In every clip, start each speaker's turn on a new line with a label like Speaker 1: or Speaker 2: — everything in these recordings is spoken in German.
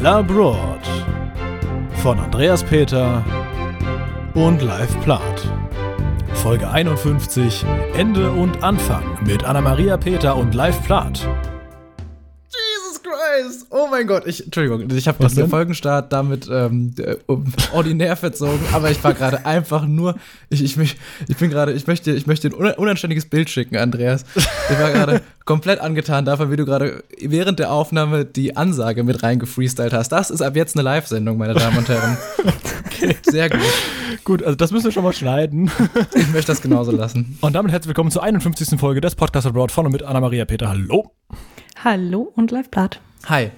Speaker 1: Labroad von Andreas Peter und Live Plath. Folge 51 Ende und Anfang mit Anna-Maria Peter und Live Plath.
Speaker 2: Oh mein Gott, ich, Entschuldigung, ich habe den? Folgenstart damit ähm, äh, ordinär verzogen, aber ich war gerade einfach nur, ich, ich, mich, ich bin gerade, ich möchte, ich möchte ein una- unanständiges Bild schicken, Andreas. Ich war gerade komplett angetan davon, wie du gerade während der Aufnahme die Ansage mit reingefreestylt hast. Das ist ab jetzt eine Live-Sendung, meine Damen und Herren. Sehr gut.
Speaker 1: Gut, also das müssen wir schon mal schneiden.
Speaker 2: Ich möchte das genauso lassen.
Speaker 1: Und damit herzlich willkommen zur 51. Folge des Podcast Abroad von und mit Anna-Maria Peter. Hallo.
Speaker 3: Hallo und Live-Blatt.
Speaker 2: Hi.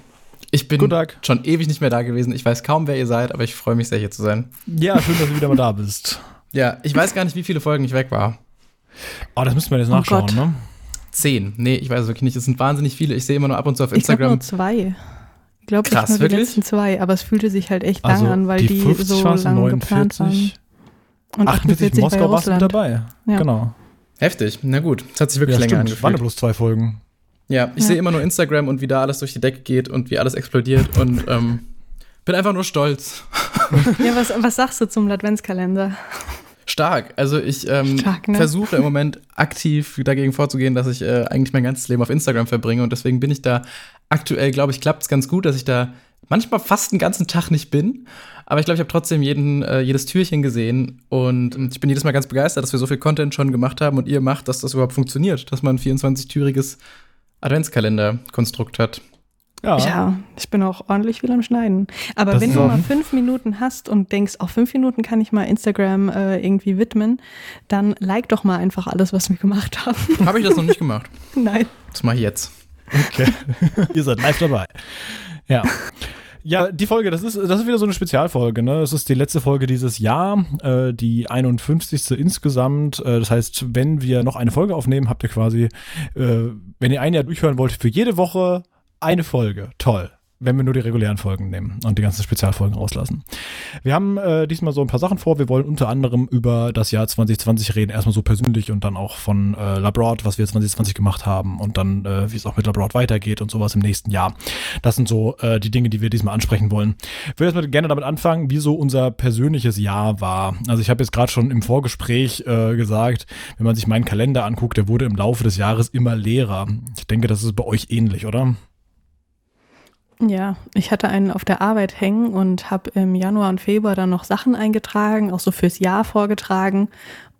Speaker 2: Ich bin
Speaker 1: Guten Tag.
Speaker 2: schon ewig nicht mehr da gewesen. Ich weiß kaum, wer ihr seid, aber ich freue mich sehr, hier zu sein.
Speaker 1: Ja, schön, dass du wieder mal da bist.
Speaker 2: Ja, ich weiß gar nicht, wie viele Folgen ich weg war.
Speaker 1: Oh, das müssen wir jetzt
Speaker 3: Oh
Speaker 1: nachschauen,
Speaker 3: Gott.
Speaker 1: ne?
Speaker 2: Zehn. Nee, ich weiß es wirklich nicht. Es sind wahnsinnig viele. Ich sehe immer nur ab und zu auf
Speaker 3: Ich glaube
Speaker 2: Instagram.
Speaker 3: nur zwei. Ich glaube
Speaker 2: Krass,
Speaker 3: nur die
Speaker 2: wirklich?
Speaker 3: letzten zwei, aber es fühlte sich halt echt
Speaker 1: Also
Speaker 3: lang an, weil die,
Speaker 1: 50
Speaker 3: so
Speaker 1: waren es,
Speaker 3: lang geplant waren.
Speaker 1: 49.
Speaker 3: Und
Speaker 1: 48
Speaker 3: 48
Speaker 1: Moskau warst du mit dabei.
Speaker 3: Ja.
Speaker 1: Genau.
Speaker 2: Heftig. Na gut. Es hat sich wirklich
Speaker 1: Ja,
Speaker 2: länger
Speaker 1: stimmt. Waren
Speaker 2: angefühlt.
Speaker 1: bloß zwei Folgen.
Speaker 2: Ja, ich
Speaker 3: Ja.
Speaker 2: sehe immer nur Instagram und wie da alles durch die Decke geht und wie alles explodiert und ähm, bin einfach nur stolz.
Speaker 3: Ja, was, was sagst du zum Adventskalender?
Speaker 2: Stark. Also ich ähm,
Speaker 3: ne?
Speaker 2: versuche im Moment aktiv dagegen vorzugehen, dass ich äh, eigentlich mein ganzes Leben auf Instagram verbringe und deswegen bin ich da aktuell, glaube ich, klappt es ganz gut, dass ich da manchmal fast einen ganzen Tag nicht bin. Aber ich glaube, ich habe trotzdem jeden, äh, jedes Türchen gesehen und ich bin jedes Mal ganz begeistert, dass wir so viel Content schon gemacht haben und ihr macht, dass das überhaupt funktioniert, dass man ein 24-türiges Adventskalender-Konstrukt hat.
Speaker 1: Ja.
Speaker 3: Ja, ich bin auch ordentlich viel am Schneiden. Aber
Speaker 1: Das
Speaker 3: wenn du
Speaker 1: auch-
Speaker 3: mal fünf Minuten hast und denkst, auf fünf Minuten kann ich mal Instagram äh, irgendwie widmen, dann like doch mal einfach alles, was wir gemacht haben.
Speaker 2: Habe ich das noch nicht gemacht.
Speaker 3: Nein.
Speaker 2: Das mache ich jetzt.
Speaker 1: Okay. Ihr seid live dabei. Ja. Ja, die Folge, das ist, das ist wieder so eine Spezialfolge, ne? Es ist die letzte Folge dieses Jahr, äh, die 51. insgesamt. Äh, das heißt, wenn wir noch eine Folge aufnehmen, habt ihr quasi, äh, wenn ihr ein Jahr durchhören wollt, für jede Woche eine Folge. Toll. Wenn wir nur die regulären Folgen nehmen und die ganzen Spezialfolgen rauslassen. Wir haben äh, diesmal so ein paar Sachen vor. Wir wollen unter anderem über das Jahr 2020 reden. Erstmal so persönlich und dann auch von äh, Labroad, was wir 2020 gemacht haben und dann, äh, wie es auch mit Labroad weitergeht und sowas im nächsten Jahr. Das sind so äh, die Dinge, die wir diesmal ansprechen wollen. Ich würde erstmal gerne damit anfangen, wie so unser persönliches Jahr war. Also ich habe jetzt gerade schon im Vorgespräch äh, gesagt, wenn man sich meinen Kalender anguckt, der wurde im Laufe des Jahres immer leerer. Ich denke, das ist bei euch ähnlich, oder?
Speaker 3: Ja, ich hatte einen auf der Arbeit hängen und habe im Januar und Februar dann noch Sachen eingetragen, auch so fürs Jahr vorgetragen.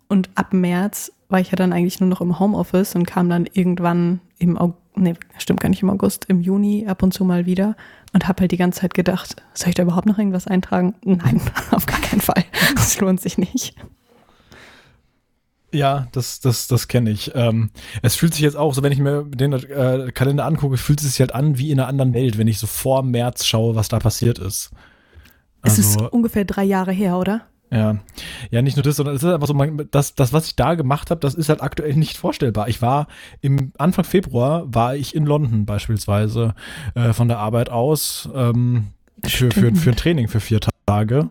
Speaker 3: Und ab März war ich ja dann eigentlich nur noch im Homeoffice und kam dann irgendwann im August, nee, stimmt gar nicht im August, im Juni ab und zu mal wieder und habe halt die ganze Zeit gedacht, soll ich da überhaupt noch irgendwas eintragen? Nein, auf gar keinen Fall. Das lohnt sich nicht.
Speaker 1: Ja, das, das, das kenne ich. Ähm, es fühlt sich jetzt auch so, wenn ich mir den äh, Kalender angucke, fühlt es sich halt an wie in einer anderen Welt, wenn ich so vor März schaue, was da passiert ist.
Speaker 3: Es
Speaker 1: Also,
Speaker 3: ist ungefähr drei Jahre her, oder?
Speaker 1: ja. Ja, nicht nur das, sondern es ist einfach so, man, das, das, was ich da gemacht habe, das ist halt aktuell nicht vorstellbar. Ich war im Anfang Februar, war ich in London beispielsweise äh, von der Arbeit aus ähm, für, für, für ein Training für vier Tage.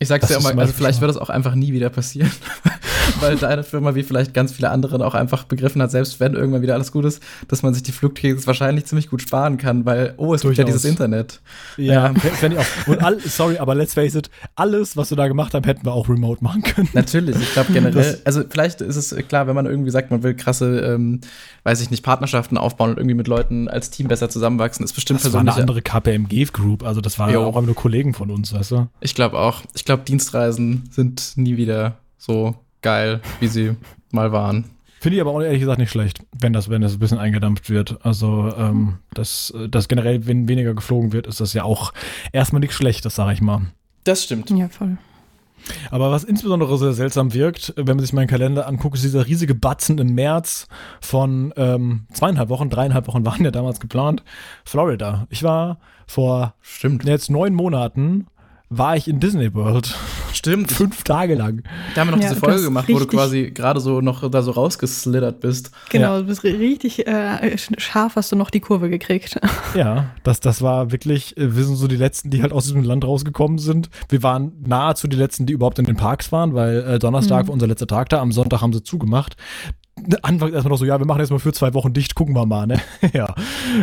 Speaker 2: Ich sag's
Speaker 1: Das
Speaker 2: dir
Speaker 1: ist
Speaker 2: immer, also vielleicht wird das auch einfach nie wieder passieren. Weil deine Firma, wie vielleicht ganz viele andere, auch einfach begriffen hat, selbst wenn irgendwann wieder alles gut ist, dass man sich die Flugtickets wahrscheinlich ziemlich gut sparen kann, weil, oh, es gibt ja
Speaker 1: Durchaus.
Speaker 2: dieses Internet.
Speaker 1: Ja,
Speaker 2: Ja.
Speaker 1: fände ich auch. Und all, sorry, aber let's face it, alles, was wir da gemacht haben, hätten wir auch remote machen können.
Speaker 2: Natürlich, ich glaube generell,
Speaker 1: Das-
Speaker 2: also vielleicht ist es klar, wenn man irgendwie sagt, man will krasse, ähm, weiß ich nicht, Partnerschaften aufbauen und irgendwie mit Leuten als Team besser zusammenwachsen, ist bestimmt
Speaker 1: Das war eine andere KPMG-Group, also das waren
Speaker 2: Jo.
Speaker 1: auch nur Kollegen von uns, weißt du?
Speaker 2: Ich glaube auch. Ich glaube, Dienstreisen sind nie wieder so geil, wie sie mal waren.
Speaker 1: Finde ich aber auch ehrlich gesagt nicht schlecht, wenn das, wenn das ein bisschen eingedampft wird. Also, ähm, dass, dass generell, wenn weniger geflogen wird, ist das ja auch erstmal nichts Schlechtes, sage ich mal.
Speaker 2: Das stimmt.
Speaker 3: Ja, voll.
Speaker 1: Aber was insbesondere sehr seltsam wirkt, wenn man sich meinen Kalender anguckt, ist dieser riesige Batzen im März von ähm, zweieinhalb Wochen, dreieinhalb Wochen waren ja damals geplant, Florida. Ich war vor
Speaker 2: Stimmt.
Speaker 1: jetzt neun Monaten, war ich in Disney World.
Speaker 2: Stimmt.
Speaker 1: Fünf Tage lang.
Speaker 2: Da haben wir noch
Speaker 3: Ja,
Speaker 2: diese Folge gemacht, wo du quasi gerade so noch da so rausgeslittert bist.
Speaker 3: Genau,
Speaker 1: Ja.
Speaker 3: du bist ri- richtig äh, scharf, hast du noch die Kurve gekriegt.
Speaker 1: Ja, das, das war wirklich, äh, wir sind so die Letzten, die halt aus diesem Land rausgekommen sind. Wir waren nahezu die Letzten, die überhaupt in den Parks waren, weil äh, Donnerstag
Speaker 3: Mhm.
Speaker 1: war unser letzter Tag da, am Sonntag haben sie zugemacht. Anfangs erstmal noch so, ja, wir machen jetzt mal für zwei Wochen dicht, gucken wir mal, ne? ja.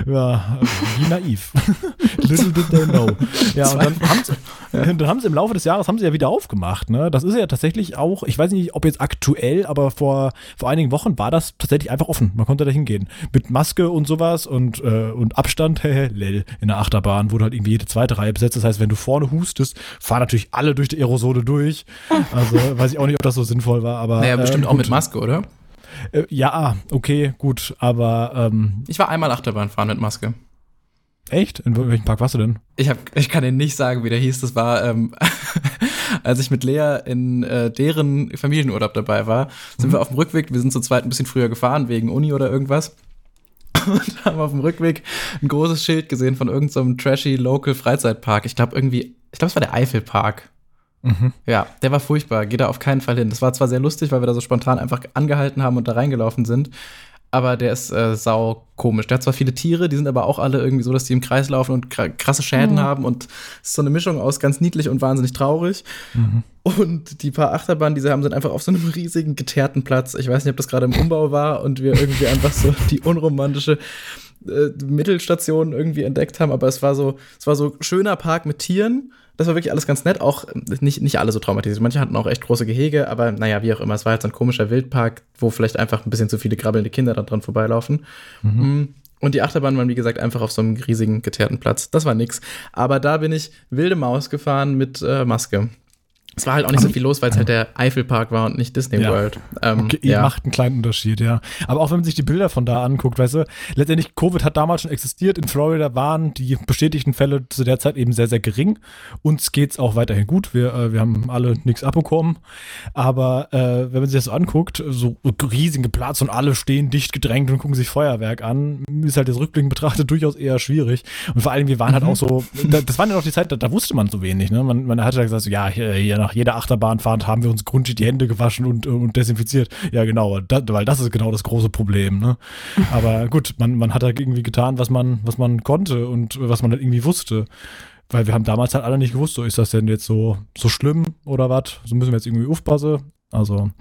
Speaker 1: ja, wie naiv. Little did they know. Ja, und dann haben, sie, ja. dann haben sie im Laufe des Jahres haben sie ja wieder aufgemacht, ne? Das ist ja tatsächlich auch, ich weiß nicht, ob jetzt aktuell, aber vor, vor einigen Wochen war das tatsächlich einfach offen. Man konnte da hingehen. Mit Maske und sowas und, äh, und Abstand, lel, in der Achterbahn wurde halt irgendwie jede zweite Reihe besetzt. Das heißt, wenn du vorne hustest, fahren natürlich alle durch die Aerosole durch. Also weiß ich auch nicht, ob das so sinnvoll war, aber.
Speaker 2: Naja, bestimmt
Speaker 1: äh,
Speaker 2: auch mit Maske, oder?
Speaker 1: Äh, ja, okay, gut, aber. Ähm,
Speaker 2: ich war einmal Achterbahn fahren mit Maske.
Speaker 1: Echt? In welchem Park warst du denn?
Speaker 2: Ich, hab, ich kann dir nicht sagen, wie der hieß. Das war, ähm, als ich mit Lea in äh, deren Familienurlaub dabei war, sind mhm. wir auf dem Rückweg, wir sind zu zweit ein bisschen früher gefahren, wegen Uni oder irgendwas. Und haben auf dem Rückweg ein großes Schild gesehen von irgendeinem so trashy Local Freizeitpark. Ich glaube irgendwie, ich glaube, es war der Eifelpark. Mhm. Ja, der war furchtbar. Geh da auf keinen Fall hin. Das war zwar sehr lustig, weil wir da so spontan einfach angehalten haben und da reingelaufen sind, aber der ist äh, sau komisch. Der hat zwar viele Tiere, die sind aber auch alle irgendwie so, dass die im Kreis laufen und krasse Schäden mhm. haben und es ist so eine Mischung aus ganz niedlich und wahnsinnig traurig. Mhm. Und die paar Achterbahnen, die sie haben, sind einfach auf so einem riesigen geteerten Platz. Ich weiß nicht, ob das gerade im Umbau war und wir irgendwie einfach so die unromantische äh, Mittelstation irgendwie entdeckt haben, aber es war so, es war so schöner Park mit Tieren das war wirklich alles ganz nett. Auch nicht, nicht alle so traumatisiert. Manche hatten auch echt große Gehege, aber naja, wie auch immer. Es war halt so ein komischer Wildpark, wo vielleicht einfach ein bisschen zu viele grabbelnde Kinder da dran vorbeilaufen. Mhm. Mm. Und die Achterbahn waren, wie gesagt, einfach auf so einem riesigen, geteerten Platz. Das war nix. Aber da bin ich wilde Maus gefahren mit äh, Maske. Es war halt auch nicht so viel los, weil es halt der Eifelpark war und nicht Disney ja. World.
Speaker 1: Ähm, okay, ja. macht einen kleinen Unterschied, ja. Aber auch wenn man sich die Bilder von da anguckt, weißt du, letztendlich Covid hat damals schon existiert. In Florida waren die bestätigten Fälle zu der Zeit eben sehr, sehr gering. Uns geht's auch weiterhin gut. Wir, äh, wir haben alle nichts abbekommen. Aber äh, wenn man sich das so anguckt, so riesige Platz und alle stehen dicht gedrängt und gucken sich Feuerwerk an, ist halt das Rückblick betrachtet durchaus eher schwierig. Und vor allem, wir waren halt mhm. auch so, das waren ja noch die Zeit, da, da wusste man so wenig, ne? Man, man hat ja gesagt, so, ja, hier, hier nach jeder Achterbahnfahrt haben wir uns grundsätzlich die Hände gewaschen und, und desinfiziert. Ja, genau, das, weil das ist genau das große Problem. Ne? Aber gut, man, man hat da irgendwie getan, was man, was man konnte und was man halt irgendwie wusste. Weil wir haben damals halt alle nicht gewusst, so ist das denn jetzt so, so schlimm oder was? So müssen wir jetzt irgendwie aufpassen. Also,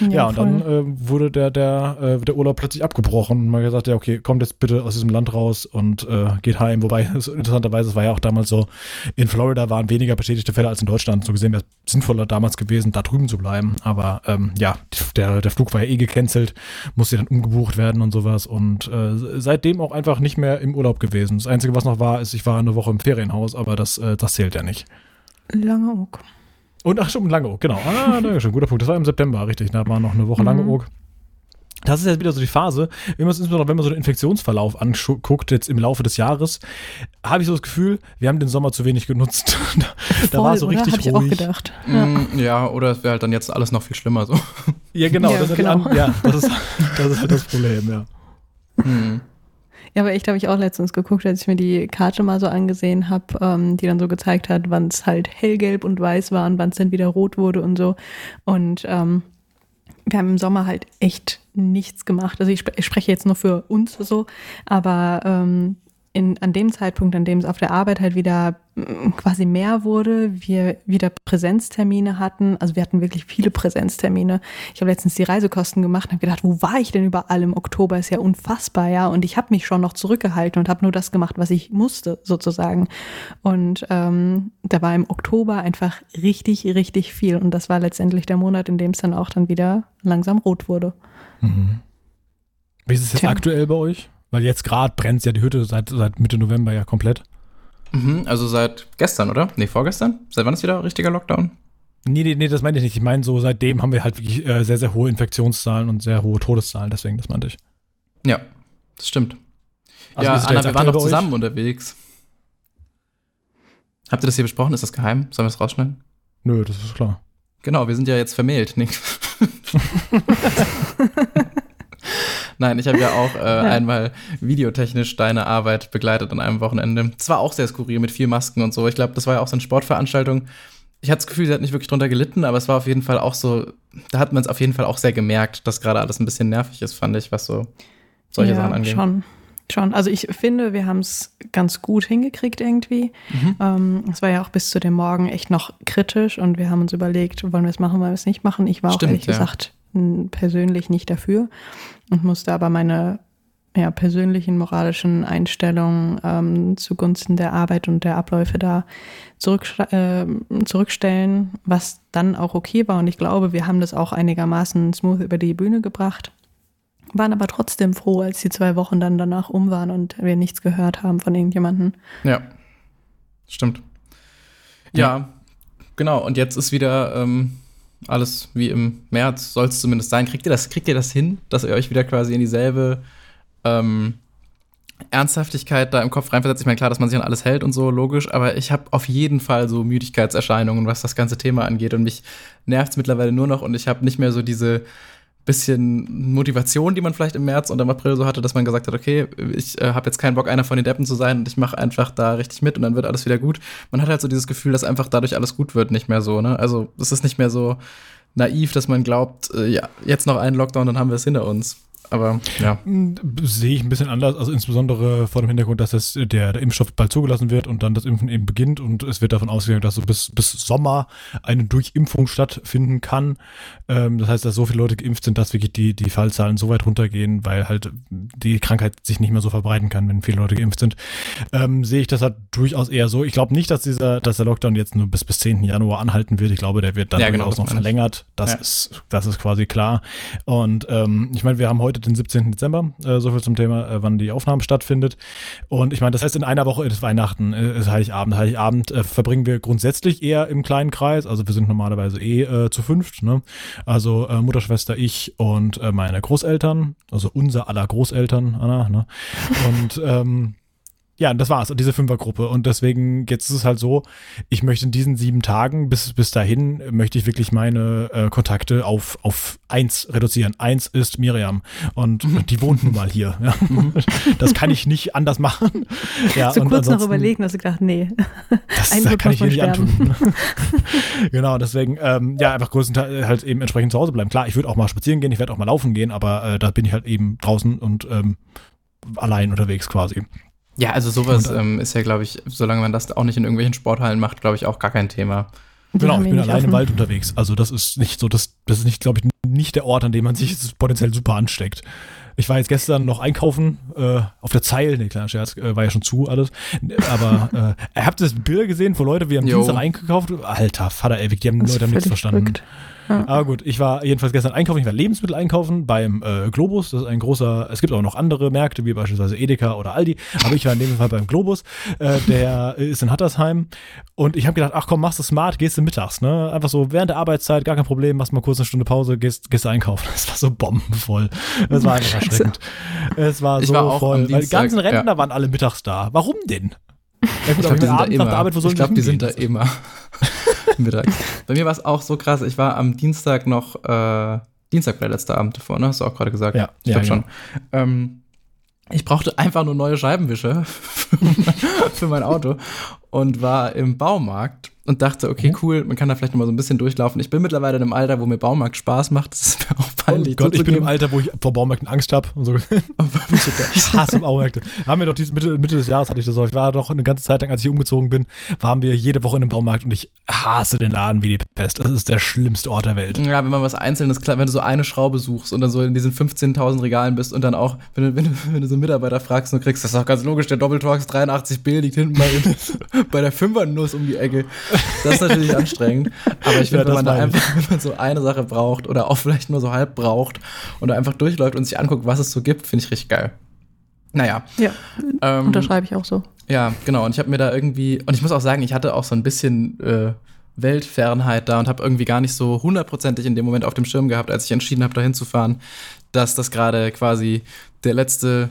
Speaker 1: ja, ja und dann äh, wurde der, der, äh, der Urlaub plötzlich abgebrochen. Und man gesagt, ja, okay, kommt jetzt bitte aus diesem Land raus und äh, geht heim. Wobei, interessanterweise, es war ja auch damals so, in Florida waren weniger bestätigte Fälle als in Deutschland. So gesehen wäre es sinnvoller damals gewesen, da drüben zu bleiben. Aber ähm, ja, der, der Flug war ja eh gecancelt, musste dann umgebucht werden und sowas. Und äh, seitdem auch einfach nicht mehr im Urlaub gewesen. Das Einzige, was noch war, ist, ich war eine Woche im Ferienhaus, aber das, äh, das zählt ja nicht.
Speaker 3: Lange auch.
Speaker 1: Und ach, schon Langeoog, genau. Ah, danke schön, guter Punkt. Das war im September, richtig. Da war noch eine Woche mhm. Langeoog. Das ist jetzt wieder so die Phase, wenn man, insbesondere wenn man so den Infektionsverlauf anguckt, jetzt im Laufe des Jahres, habe ich so das Gefühl, wir haben den Sommer zu wenig genutzt. da,
Speaker 3: da war so oder? richtig Hab ruhig. Ich auch gedacht.
Speaker 2: Ja. Mm, ja, oder es wäre halt dann jetzt alles noch viel schlimmer so.
Speaker 1: Ja, genau. Ja, das, genau. Ist, ja, das, ist, das ist halt das Problem, ja.
Speaker 3: Hm. Ja, aber echt habe ich auch letztens geguckt, als ich mir die Karte mal so angesehen habe, ähm, die dann so gezeigt hat, wann es halt hellgelb und weiß war und wann es dann wieder rot wurde und so. Und ähm, wir haben im Sommer halt echt nichts gemacht. Also ich, ich spreche jetzt nur für uns so, aber ähm, in, an dem Zeitpunkt, an dem es auf der Arbeit halt wieder mm, quasi mehr wurde, wir wieder Präsenztermine hatten. Also wir hatten wirklich viele Präsenztermine. Ich habe letztens die Reisekosten gemacht und habe gedacht, wo war ich denn überall im Oktober? Ist ja unfassbar, ja. Und ich habe mich schon noch zurückgehalten und habe nur das gemacht, was ich musste, sozusagen. Und ähm, da war im Oktober einfach richtig, richtig viel. Und das war letztendlich der Monat, in dem es dann auch dann wieder langsam rot wurde. Mhm.
Speaker 1: Wie ist es jetzt Tja. aktuell bei euch? Weil jetzt gerade brennt ja die Hütte seit, seit Mitte November ja komplett.
Speaker 2: Mhm, also seit gestern, oder? Nee, vorgestern? Seit wann ist wieder richtiger Lockdown?
Speaker 1: Nee, nee, nee, das meinte ich nicht. Ich meine, so seitdem haben wir halt wirklich äh, sehr, sehr hohe Infektionszahlen und sehr hohe Todeszahlen, deswegen, das meinte ich.
Speaker 2: Ja, das stimmt. Also, ja, Anna, wir waren doch zusammen unterwegs. Habt ihr das hier besprochen? Ist das geheim? Sollen wir es rausschneiden?
Speaker 1: Nö, das ist klar.
Speaker 2: Genau, wir sind ja jetzt vermählt. Nee. Nein, ich habe ja auch äh, einmal videotechnisch deine Arbeit begleitet an einem Wochenende. Es war auch sehr skurril mit vier Masken und so. Ich glaube, das war ja auch so eine Sportveranstaltung. Ich hatte das Gefühl, sie hat nicht wirklich drunter gelitten, aber es war auf jeden Fall auch so, da hat man es auf jeden Fall auch sehr gemerkt, dass gerade alles ein bisschen nervig ist, fand ich, was so solche ja, Sachen angeht.
Speaker 3: Schon. Schon. Also ich finde, wir haben es ganz gut hingekriegt irgendwie. Mhm. Ähm, es war ja auch bis zu dem Morgen echt noch kritisch und wir haben uns überlegt, wollen wir es machen, wollen wir es nicht machen. Ich war Stimmt, auch ehrlich ja. gesagt persönlich nicht dafür und musste aber meine ja, persönlichen moralischen Einstellungen ähm, zugunsten der Arbeit und der Abläufe da zurück, äh, zurückstellen, was dann auch okay war. Und ich glaube, wir haben das auch einigermaßen smooth über die Bühne gebracht. Waren aber trotzdem froh, als die zwei Wochen dann danach um waren und wir nichts gehört haben von irgendjemandem.
Speaker 2: Ja, stimmt. Ja, ja genau. Und jetzt ist wieder ähm, alles wie im März, soll es zumindest sein. Kriegt ihr das, kriegt ihr das hin, dass ihr euch wieder quasi in dieselbe ähm, Ernsthaftigkeit da im Kopf reinversetzt. Ich meine, klar, dass man sich an alles hält und so, logisch, aber ich habe auf jeden Fall so Müdigkeitserscheinungen, was das ganze Thema angeht. Und mich nervt es mittlerweile nur noch und ich habe nicht mehr so diese bisschen Motivation, die man vielleicht im März und im April so hatte, dass man gesagt hat, okay, ich äh, habe jetzt keinen Bock, einer von den Deppen zu sein und ich mache einfach da richtig mit und dann wird alles wieder gut. Man hat halt so dieses Gefühl, dass einfach dadurch alles gut wird, nicht mehr so, ne? Also es ist nicht mehr so naiv, dass man glaubt, äh, ja, jetzt noch einen Lockdown, dann haben wir es hinter uns. Aber ja.
Speaker 1: Sehe ich ein bisschen anders, also insbesondere vor dem Hintergrund, dass das, der, der Impfstoff bald zugelassen wird und dann das Impfen eben beginnt und es wird davon ausgegangen, dass so bis, bis Sommer eine Durchimpfung stattfinden kann. Ähm, das heißt, dass so viele Leute geimpft sind, dass wirklich die, die Fallzahlen so weit runtergehen, weil halt die Krankheit sich nicht mehr so verbreiten kann, wenn viele Leute geimpft sind. Ähm, sehe ich das halt durchaus eher so. Ich glaube nicht, dass dieser, dass der Lockdown jetzt nur bis, bis 10. Januar anhalten wird. Ich glaube, der wird dann ja, genau, durchaus noch verlängert. Das ja. ist, das ist quasi klar. Und ähm, ich meine, wir haben heute heute den 17. Dezember, äh, so viel zum Thema, äh, wann die Aufnahme stattfindet. Und ich meine, das heißt, in einer Woche ist Weihnachten, äh, ist Heiligabend. Heiligabend äh, verbringen wir grundsätzlich eher im kleinen Kreis. Also wir sind normalerweise eh äh, zu fünft. Ne? Also äh, Mutter, Schwester, ich und äh, meine Großeltern, also unser aller Großeltern, Anna. Ne? Und ähm, ja, das war's, diese Fünfergruppe. Und deswegen, jetzt ist es halt so, ich möchte in diesen sieben Tagen, bis, bis dahin, möchte ich wirklich meine äh, Kontakte auf, auf eins reduzieren. Eins ist Miriam. Und die wohnt nun mal hier. Ja. Das kann ich nicht anders machen.
Speaker 3: Ja, so und kurz noch überlegen, hast du gedacht, nee.
Speaker 1: Das, das kann ich hier nicht antun. genau, deswegen, ähm, ja, einfach größtenteils halt eben entsprechend zu Hause bleiben. Klar, ich würde auch mal spazieren gehen, ich werde auch mal laufen gehen, aber äh, da bin ich halt eben draußen und ähm, allein unterwegs quasi.
Speaker 2: Ja, also sowas ähm, ist ja, glaube ich, solange man das auch nicht in irgendwelchen Sporthallen macht, glaube ich, auch gar kein Thema.
Speaker 1: Die genau, ich bin allein im Wald unterwegs. Also das ist nicht so, das, das ist nicht, glaube ich, nicht der Ort, an dem man sich potenziell super ansteckt. Ich war jetzt gestern noch einkaufen äh, auf der Zeil, nee, kleiner Scherz, äh, war ja schon zu alles. Aber äh, habt ihr das Bilder gesehen, wo Leute, wir haben Dienstag eingekauft? Alter, Vater ewig, die haben Leute haben nichts verstanden. Ja. Aber gut, ich war jedenfalls gestern einkaufen, ich war Lebensmittel einkaufen beim äh, Globus. Das ist ein großer, es gibt auch noch andere Märkte, wie beispielsweise Edeka oder Aldi. Aber ich war in dem Fall beim Globus. Äh, der ist in Hattersheim. Und ich habe gedacht, ach komm, machst du smart, gehst du mittags, ne? Einfach so während der Arbeitszeit, gar kein Problem, machst mal kurz eine Stunde Pause, gehst, gehst einkaufen. Das war so bombenvoll. Das war einfach erschreckend. Es war ich so war voll. Weil die ganzen Rentner ja. waren alle mittags da. Warum denn?
Speaker 2: Ich, ich glaube, die sind da immer. Arbeit, ich glaube, die sind da immer. mittags. Bei mir war es auch so krass. Ich war am Dienstag noch, äh, Dienstag war der letzte Abend davor, ne? Hast du auch gerade gesagt?
Speaker 1: Ja,
Speaker 2: ich
Speaker 1: ja,
Speaker 2: schon. Ähm, ich brauchte einfach nur neue Scheibenwischer für mein Auto und war im Baumarkt und dachte, okay, mhm. cool, man kann da vielleicht noch mal so ein bisschen durchlaufen. Ich bin mittlerweile in einem Alter, wo mir Baumarkt Spaß macht. Das ist mir auch
Speaker 1: peinlich. Oh Gott, ich bin im Alter, wo ich vor Baumärkten Angst habe und so. ich hasse Baumärkte. Haben wir doch dieses Mitte, Mitte des Jahres hatte ich das auch. Ich war doch eine ganze Zeit lang, als ich umgezogen bin, waren wir jede Woche in einem Baumarkt und ich hasse den Laden wie die Pest. Das ist der schlimmste Ort der Welt.
Speaker 2: Ja, wenn man was Einzelnes, wenn du so eine Schraube suchst und dann so in diesen 15.000 Regalen bist und dann auch, wenn du, wenn du, wenn du so einen Mitarbeiter fragst und kriegst, das ist doch ganz logisch, der Doppeltorx 83B liegt hinten bei, bei der Fünfernuss um die Ecke. Das ist natürlich anstrengend. Aber ich finde, ja, wenn man da einfach, wenn man so eine Sache braucht oder auch vielleicht nur so halb braucht und da einfach durchläuft und sich anguckt, was es so gibt, finde ich richtig geil. Naja.
Speaker 3: Ja, ähm, unterschreibe ich auch so.
Speaker 2: Ja, genau. Und ich habe mir da irgendwie, und ich muss auch sagen, ich hatte auch so ein bisschen äh, Weltfernheit da und habe irgendwie gar nicht so hundertprozentig in dem Moment auf dem Schirm gehabt, als ich entschieden habe, da hinzufahren, dass das gerade quasi der letzte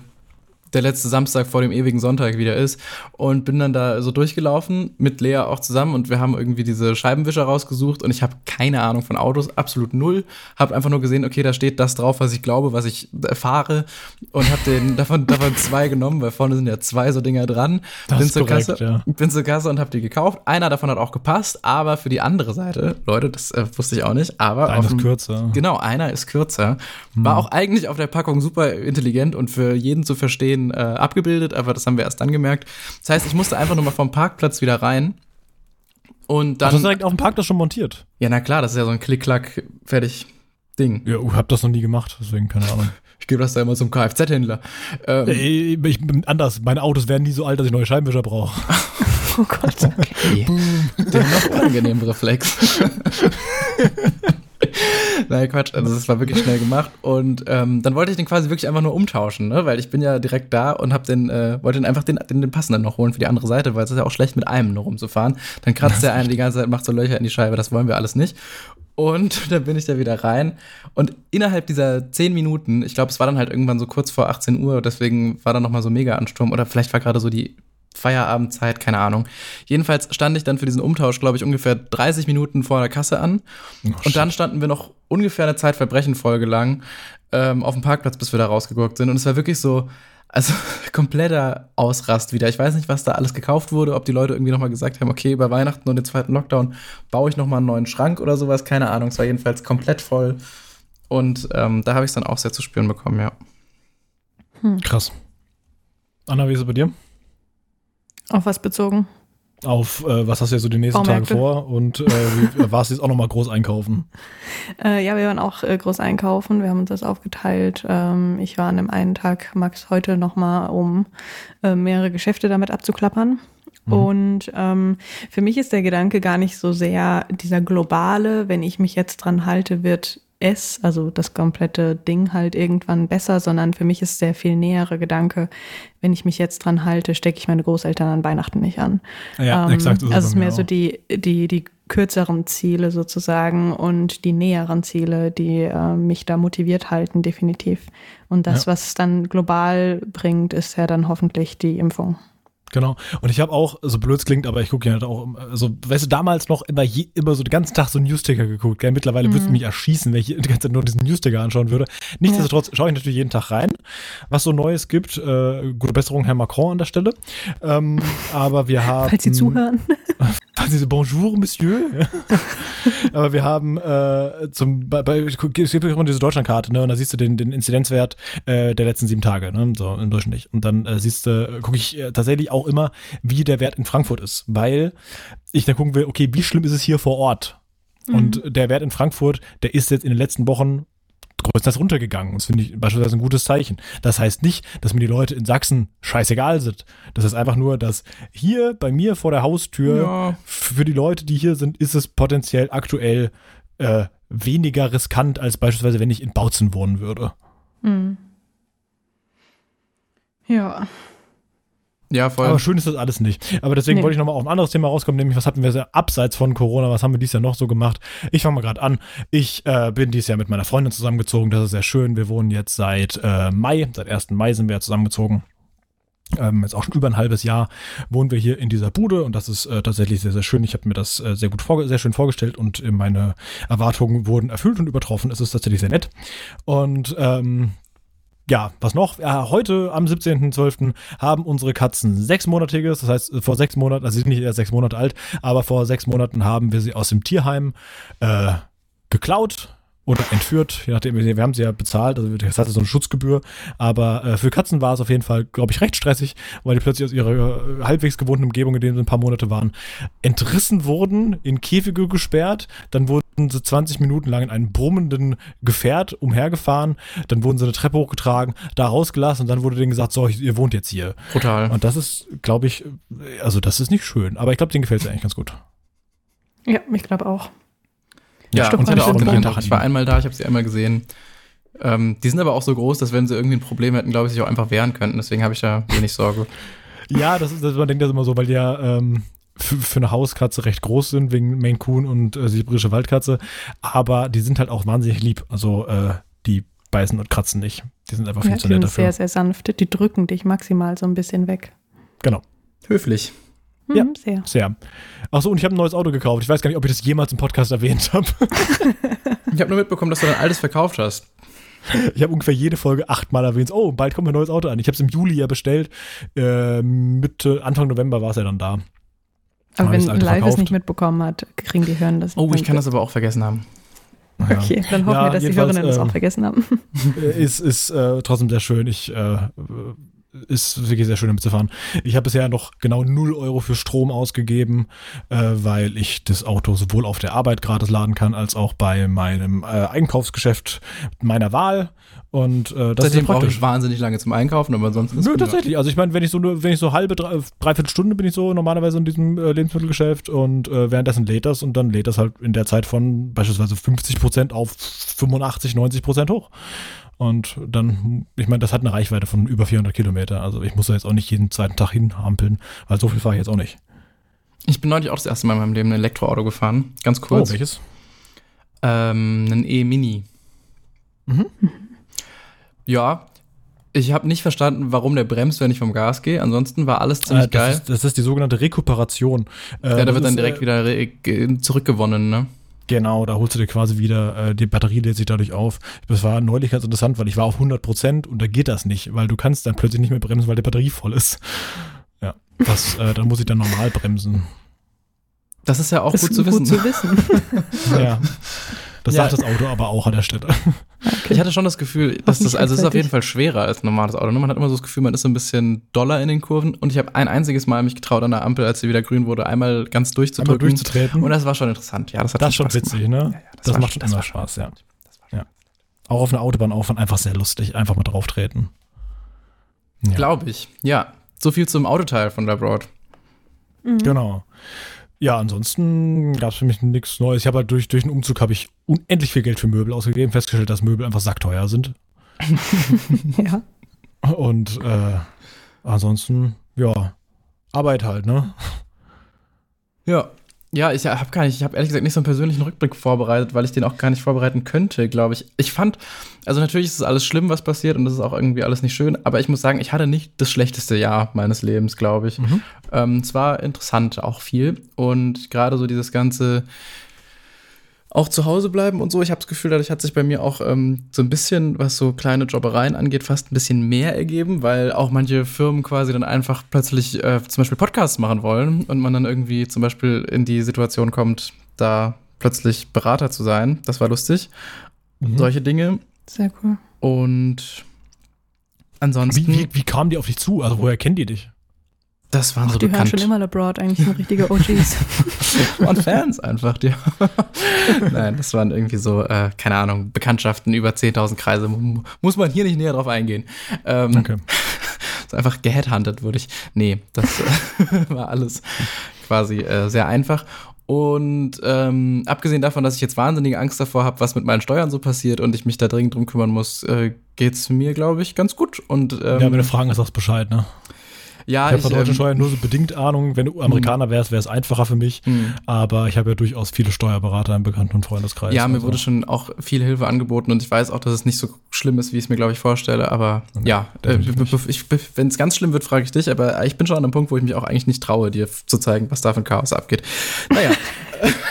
Speaker 2: der letzte Samstag vor dem ewigen Sonntag wieder ist und bin dann da so durchgelaufen mit Lea auch zusammen und wir haben irgendwie diese Scheibenwischer rausgesucht und ich habe keine Ahnung von Autos, absolut null, habe einfach nur gesehen, okay, da steht das drauf, was ich glaube, was ich erfahre und habe den davon davon zwei genommen, weil vorne sind ja zwei so Dinger dran. Das bin zur korrekt, Kasse, ja. bin zur Kasse und habe die gekauft. Einer davon hat auch gepasst, aber für die andere Seite, Leute, das äh, wusste ich auch nicht, aber
Speaker 1: einer ist kürzer.
Speaker 2: Genau, einer ist kürzer. War hm. auch eigentlich auf der Packung super intelligent und für jeden zu verstehen äh, abgebildet, aber das haben wir erst dann gemerkt. Das heißt, ich musste einfach nur mal vom Parkplatz wieder rein. Und dann.
Speaker 1: Hast du direkt auf dem Parkplatz schon montiert?
Speaker 2: Ja, na klar, das ist ja so ein Klick-Klack, fertig. Ding.
Speaker 1: Ja, ich hab das noch nie gemacht, deswegen keine Ahnung.
Speaker 2: Ich gebe das da immer zum Kfz-Händler. Ähm,
Speaker 1: Ey, ich bin anders. Meine Autos werden nie so alt, dass ich neue Scheibenwischer brauche.
Speaker 3: Oh Gott.
Speaker 2: okay. Der noch unangenehmen Reflex. Nein, Quatsch, also das war wirklich schnell gemacht. Und ähm, dann wollte ich den quasi wirklich einfach nur umtauschen, ne? weil ich bin ja direkt da und hab den, äh, wollte den einfach den, den, den passenden noch holen für die andere Seite, weil es ist ja auch schlecht, mit einem nur rumzufahren. Dann kratzt der eine die ganze Zeit, macht so Löcher in die Scheibe, das wollen wir alles nicht. Und dann bin ich da wieder rein. Und innerhalb dieser zehn Minuten, ich glaube, es war dann halt irgendwann so kurz vor 18 Uhr, deswegen war dann nochmal so mega Ansturm. Oder vielleicht war gerade so die Feierabendzeit, keine Ahnung. Jedenfalls stand ich dann für diesen Umtausch, glaube ich, ungefähr 30 Minuten vor der Kasse an.
Speaker 1: Oh,
Speaker 2: und dann standen wir noch ungefähr eine Zeitverbrechen-Folge lang ähm, auf dem Parkplatz, bis wir da rausgeguckt sind. Und es war wirklich so, also kompletter Ausrast wieder. Ich weiß nicht, was da alles gekauft wurde, ob die Leute irgendwie nochmal gesagt haben, okay, bei Weihnachten und den zweiten Lockdown baue ich nochmal einen neuen Schrank oder sowas, keine Ahnung. Es war jedenfalls komplett voll. Und ähm, da habe ich es dann auch sehr zu spüren bekommen, ja.
Speaker 1: Krass. Anna, wie ist es bei dir?
Speaker 3: Auf was bezogen?
Speaker 1: Auf äh, was hast du jetzt so die nächsten Tage vor und äh, wie, warst du jetzt auch nochmal groß einkaufen?
Speaker 3: Äh, ja, wir waren auch äh, groß einkaufen. Wir haben uns das aufgeteilt. Ähm, ich war an dem einen Tag, Max heute nochmal, um äh, mehrere Geschäfte damit abzuklappern.
Speaker 1: Mhm.
Speaker 3: Und ähm, für mich ist der Gedanke gar nicht so sehr dieser globale, wenn ich mich jetzt dran halte, wird es, also das komplette Ding halt irgendwann besser, sondern für mich ist der viel nähere Gedanke, wenn ich mich jetzt dran halte, stecke ich meine Großeltern an Weihnachten nicht an.
Speaker 1: Ja,
Speaker 3: Ähm,
Speaker 1: exakt. so
Speaker 3: Also es ist mehr so
Speaker 1: auch.
Speaker 3: die, die, die kürzeren Ziele sozusagen und die näheren Ziele, die äh, mich da motiviert halten, definitiv. Und das,
Speaker 1: Ja.
Speaker 3: was es dann global bringt, ist ja dann hoffentlich die Impfung.
Speaker 1: Genau. Und ich habe auch, so blöd es klingt, aber ich gucke ja halt auch, so, weißt du, damals noch immer, je, immer so den ganzen Tag so einen Newsticker geguckt. Gell? Mittlerweile würdest du mich erschießen, wenn ich die ganze Zeit nur diesen Newsticker anschauen würde. Nichtsdestotrotz schaue ich natürlich jeden Tag rein, was so Neues gibt. Äh, gute Besserung, Herr Macron an der Stelle. Ähm, aber wir haben.
Speaker 3: Falls Sie zuhören.
Speaker 1: Falls Sie so, Bonjour, Monsieur. aber wir haben äh, zum, bei, bei, es gibt immer diese Deutschlandkarte, ne? Und da siehst du den, den Inzidenzwert äh, der letzten sieben Tage, ne? So im Durchschnitt. Und dann äh, siehst du, gucke ich äh, tatsächlich auch immer, wie der Wert in Frankfurt ist, weil ich dann gucken will, okay, wie schlimm ist es hier vor Ort? Und der Wert in Frankfurt, der ist jetzt in den letzten Wochen größtenteils runtergegangen. Das finde ich beispielsweise ein gutes Zeichen. Das heißt nicht, dass mir die Leute in Sachsen scheißegal sind. Das heißt einfach nur, dass hier bei mir vor der Haustür
Speaker 2: Ja.
Speaker 1: für die Leute, die hier sind, ist es potenziell aktuell äh, weniger riskant als beispielsweise, wenn ich in Bautzen wohnen würde.
Speaker 3: Hm. Ja.
Speaker 2: Ja, voll.
Speaker 1: Aber schön ist das alles nicht. Aber deswegen
Speaker 3: Nee.
Speaker 1: wollte ich nochmal auf ein anderes Thema rauskommen, nämlich was hatten wir abseits von Corona, was haben wir dieses Jahr noch so gemacht? Ich fange mal gerade an. Ich äh, bin dieses Jahr mit meiner Freundin zusammengezogen, das ist sehr schön. Wir wohnen jetzt seit äh, Mai, seit 1. Mai sind wir zusammengezogen. Ähm, jetzt auch schon über ein halbes Jahr wohnen wir hier in dieser Bude und das ist äh, tatsächlich sehr, sehr schön. Ich habe mir das äh, sehr gut vorge sehr schön vorgestellt und äh, meine Erwartungen wurden erfüllt und übertroffen. Es ist tatsächlich sehr nett. Und ähm, ja, was noch? Ja, heute am 17.12. haben unsere Katzen sechsmonatiges, das heißt vor sechs Monaten, also sie sind nicht erst sechs Monate alt, aber vor sechs Monaten haben wir sie aus dem Tierheim äh, geklaut oder entführt, je nachdem, wir haben sie ja bezahlt, also das hatte so eine Schutzgebühr, aber äh, für Katzen war es auf jeden Fall, glaube ich, recht stressig, weil die plötzlich aus ihrer äh, halbwegs gewohnten Umgebung, in denen sie ein paar Monate waren, entrissen wurden, in Käfige gesperrt, dann wurden sie 20 Minuten lang in einem brummenden Gefährt umhergefahren, dann wurden sie eine Treppe hochgetragen, da rausgelassen und dann wurde denen gesagt, so, ihr wohnt jetzt hier.
Speaker 2: Brutal.
Speaker 1: Und das ist, glaube ich, also das ist nicht schön, aber ich glaube, denen gefällt es eigentlich ganz gut.
Speaker 3: Ja, ich glaube auch.
Speaker 2: Ja, und
Speaker 3: weit
Speaker 2: hatte auch
Speaker 3: sind
Speaker 2: den Eindruck. Ich war einmal da, ich habe sie einmal gesehen. Ähm, die sind aber auch so groß, dass wenn sie irgendwie ein Problem hätten, glaube ich, sich auch einfach wehren könnten. Deswegen habe ich da wenig Sorge.
Speaker 1: Ja, das ist, das, man denkt das immer so, weil die ja ähm, für, für eine Hauskatze recht groß sind, wegen Maine Coon und äh, sibirische Waldkatze. Aber die sind halt auch wahnsinnig lieb. Also äh, die beißen und kratzen nicht. Die sind einfach viel
Speaker 3: Ja,
Speaker 1: zu
Speaker 3: die
Speaker 1: nett
Speaker 3: sind
Speaker 1: dafür.
Speaker 3: sehr, sehr sanft. Die drücken dich maximal so ein bisschen weg.
Speaker 1: genau.
Speaker 2: Höflich.
Speaker 3: Mhm,
Speaker 1: Ja.
Speaker 3: Sehr.
Speaker 1: Sehr. Achso, und ich habe ein neues Auto gekauft. Ich weiß gar nicht, ob ich das jemals im Podcast erwähnt habe.
Speaker 2: Ich habe nur mitbekommen, dass du dein altes verkauft hast.
Speaker 1: Ich habe ungefähr jede Folge achtmal erwähnt. Oh, bald kommt ein neues Auto an. Ich habe es im Juli ja bestellt. Äh, Mitte, Anfang November war es ja dann da.
Speaker 3: Aber wenn
Speaker 1: das
Speaker 3: Live es nicht mitbekommen hat, kriegen die Hören das.
Speaker 2: Oh, ich kann das aber auch vergessen haben.
Speaker 1: Naja.
Speaker 3: Okay, dann hoffen
Speaker 1: Ja,
Speaker 3: wir, dass die Hörerinnen das
Speaker 1: ähm,
Speaker 3: auch vergessen haben.
Speaker 1: Äh, ist, ist äh, trotzdem sehr schön. Ich, äh, ist wirklich sehr schön damit zu fahren. Ich habe bisher noch genau 0 Euro für Strom ausgegeben, äh, weil ich das Auto sowohl auf der Arbeit gratis laden kann, als auch bei meinem äh, Einkaufsgeschäft meiner Wahl. Und äh, das
Speaker 2: Seitdem
Speaker 1: ist
Speaker 2: brauche
Speaker 1: praktisch.
Speaker 2: ich wahnsinnig lange zum Einkaufen, aber ansonsten ist
Speaker 1: Nö,
Speaker 2: gut.
Speaker 1: tatsächlich. Also ich meine, wenn ich so wenn ich so halbe, drei, dreiviertel Stunde bin ich so normalerweise in diesem äh, Lebensmittelgeschäft und äh, währenddessen lädt das und dann lädt das halt in der Zeit von beispielsweise 50 Prozent auf 85, 90 Prozent hoch. Und dann, ich meine, das hat eine Reichweite von über 400 Kilometer. Also ich muss da jetzt auch nicht jeden zweiten Tag hinhampeln, weil so viel fahre ich jetzt auch nicht.
Speaker 2: Ich bin neulich auch das erste Mal in meinem Leben ein Elektroauto gefahren. Ganz kurz.
Speaker 1: Oh, welches?
Speaker 2: Ähm, ein E-Mini.
Speaker 1: Mhm.
Speaker 2: Ja, ich habe nicht verstanden, warum der bremst, wenn ich vom Gas gehe. Ansonsten war alles ziemlich
Speaker 1: Äh, das,
Speaker 2: geil.
Speaker 1: ist, das ist die sogenannte Rekuperation. Äh,
Speaker 2: ja, da wird dann direkt
Speaker 1: äh,
Speaker 2: wieder zurückgewonnen, ne?
Speaker 1: Genau, da holst du dir quasi wieder, äh, die Batterie lädt sich dadurch auf. Das war neulich ganz interessant, weil ich war auf 100 Prozent und da geht das nicht, weil du kannst dann plötzlich nicht mehr bremsen, weil die Batterie voll ist. Ja, das, äh, dann muss ich dann normal bremsen.
Speaker 2: Das ist ja auch gut
Speaker 3: ist
Speaker 2: zu wissen.
Speaker 3: Gut zu wissen.
Speaker 1: Ja, das
Speaker 2: Ja.
Speaker 1: sagt das Auto aber auch an der Stelle.
Speaker 2: Ich hatte schon das Gefühl, dass das, also es ist auf jeden Fall schwerer als ein normales Auto. ne? Man hat immer so das Gefühl, man ist so ein bisschen doller in den Kurven. Und ich habe ein einziges Mal mich getraut an der Ampel, als sie wieder grün wurde, einmal ganz
Speaker 1: Einmal
Speaker 2: durchzudrücken.
Speaker 1: durchzutreten.
Speaker 2: Und das war schon interessant. Ja, das hat
Speaker 1: das ist schon
Speaker 2: Spaß
Speaker 1: witzig,
Speaker 2: gemacht.
Speaker 1: ne?
Speaker 2: Ja, ja,
Speaker 1: das
Speaker 2: war
Speaker 1: macht
Speaker 2: schon-
Speaker 1: immer
Speaker 2: war schon
Speaker 1: Spaß, ja.
Speaker 2: Das schon-
Speaker 1: Auch auf einer Autobahnaufwand einfach sehr lustig. Einfach mal drauf treten. Ja.
Speaker 2: Glaube ich. Ja, so viel zum Autoteil von Labroad.
Speaker 3: Mhm.
Speaker 1: Genau. Ja, ansonsten gab es für mich nichts Neues. Ich habe halt durch, durch den Umzug habe ich unendlich viel Geld für Möbel ausgegeben, festgestellt, dass Möbel einfach sackteuer sind.
Speaker 3: Ja.
Speaker 1: Und äh, ansonsten, ja, Arbeit halt, ne?
Speaker 2: Ja. Ja, ich habe gar nicht, ich habe ehrlich gesagt nicht so einen persönlichen Rückblick vorbereitet, weil ich den auch gar nicht vorbereiten könnte, glaube ich. Ich fand, also natürlich ist es alles schlimm, was passiert und das ist auch irgendwie alles nicht schön, aber ich muss sagen, ich hatte nicht das schlechteste Jahr meines Lebens, glaube ich.
Speaker 1: Mhm.
Speaker 2: Ähm, es war interessant, auch viel. Und gerade so dieses ganze auch zu Hause bleiben und so. Ich habe das Gefühl, dadurch hat sich bei mir auch ähm, so ein bisschen, was so kleine Jobbereien angeht, fast ein bisschen mehr ergeben, weil auch manche Firmen quasi dann einfach plötzlich äh, zum Beispiel Podcasts machen wollen und man dann irgendwie zum Beispiel in die Situation kommt, da plötzlich Berater zu sein. Das war lustig.
Speaker 1: Mhm.
Speaker 2: Solche Dinge.
Speaker 3: Sehr cool.
Speaker 2: Und ansonsten,
Speaker 1: Wie, wie, wie kamen die auf dich zu? Also woher kennen die dich?
Speaker 2: Das waren
Speaker 3: Ach,
Speaker 2: so
Speaker 3: die hören
Speaker 2: bekannt.
Speaker 3: schon immer Labroad, eigentlich sind richtige OGs.
Speaker 2: waren Fans einfach, die. Nein, das waren irgendwie so, äh, keine Ahnung, Bekanntschaften über 10.000 Kreise. Mu- Muss man hier nicht näher drauf eingehen. Ähm,
Speaker 1: Danke.
Speaker 2: so einfach geheadhuntet wurde ich. Nee, das äh, war alles quasi äh, sehr einfach. Und ähm, abgesehen davon, dass ich jetzt wahnsinnige Angst davor habe, was mit meinen Steuern so passiert und ich mich da dringend drum kümmern muss, äh, geht's mir, glaube ich, ganz gut. Und ähm,
Speaker 1: ja, wenn du Fragen hast, sagst Bescheid, ne?
Speaker 2: Ja,
Speaker 1: ich habe von deutschen
Speaker 2: ähm,
Speaker 1: Steuern nur so bedingt Ahnung. Wenn du Amerikaner wärst, wäre es einfacher für mich.
Speaker 2: hm.
Speaker 1: Aber ich habe ja durchaus viele Steuerberater im Bekannten- und Freundeskreis.
Speaker 2: Ja, mir
Speaker 1: also.
Speaker 2: wurde schon auch viel Hilfe angeboten und ich weiß auch, dass es nicht so schlimm ist, wie ich es mir, glaube ich, vorstelle. Aber
Speaker 1: Nee,
Speaker 2: ja, äh, wenn es ganz schlimm wird, frage ich dich. Aber ich bin schon an einem Punkt, wo ich mich auch eigentlich nicht traue, dir zu zeigen, was da für ein Chaos abgeht. Naja.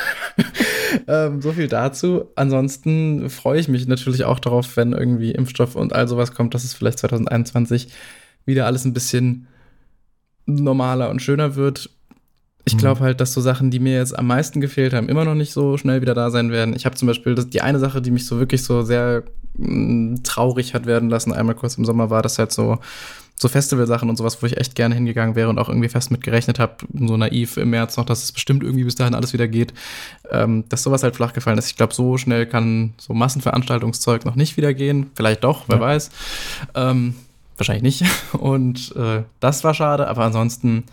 Speaker 2: ähm, so viel dazu. Ansonsten freue ich mich natürlich auch darauf, wenn irgendwie Impfstoff und all sowas kommt, dass es vielleicht 2021 wieder alles ein bisschen normaler und schöner wird. Ich
Speaker 1: Mhm.
Speaker 2: glaube halt, dass so Sachen, die mir jetzt am meisten gefehlt haben, immer noch nicht so schnell wieder da sein werden. Ich habe zum Beispiel das, die eine Sache, die mich so wirklich so sehr mh, traurig hat werden lassen, einmal kurz im Sommer, war das halt so, so Festivalsachen und sowas, wo ich echt gerne hingegangen wäre und auch irgendwie fest mit gerechnet habe, so naiv im März noch, dass es bestimmt irgendwie bis dahin alles wieder geht, ähm, dass sowas halt flach gefallen ist. Ich glaube, so schnell kann so Massenveranstaltungszeug noch nicht wieder gehen. Vielleicht doch, wer
Speaker 1: Ja.
Speaker 2: weiß. Ähm, wahrscheinlich nicht. Und äh, das war schade, aber ansonsten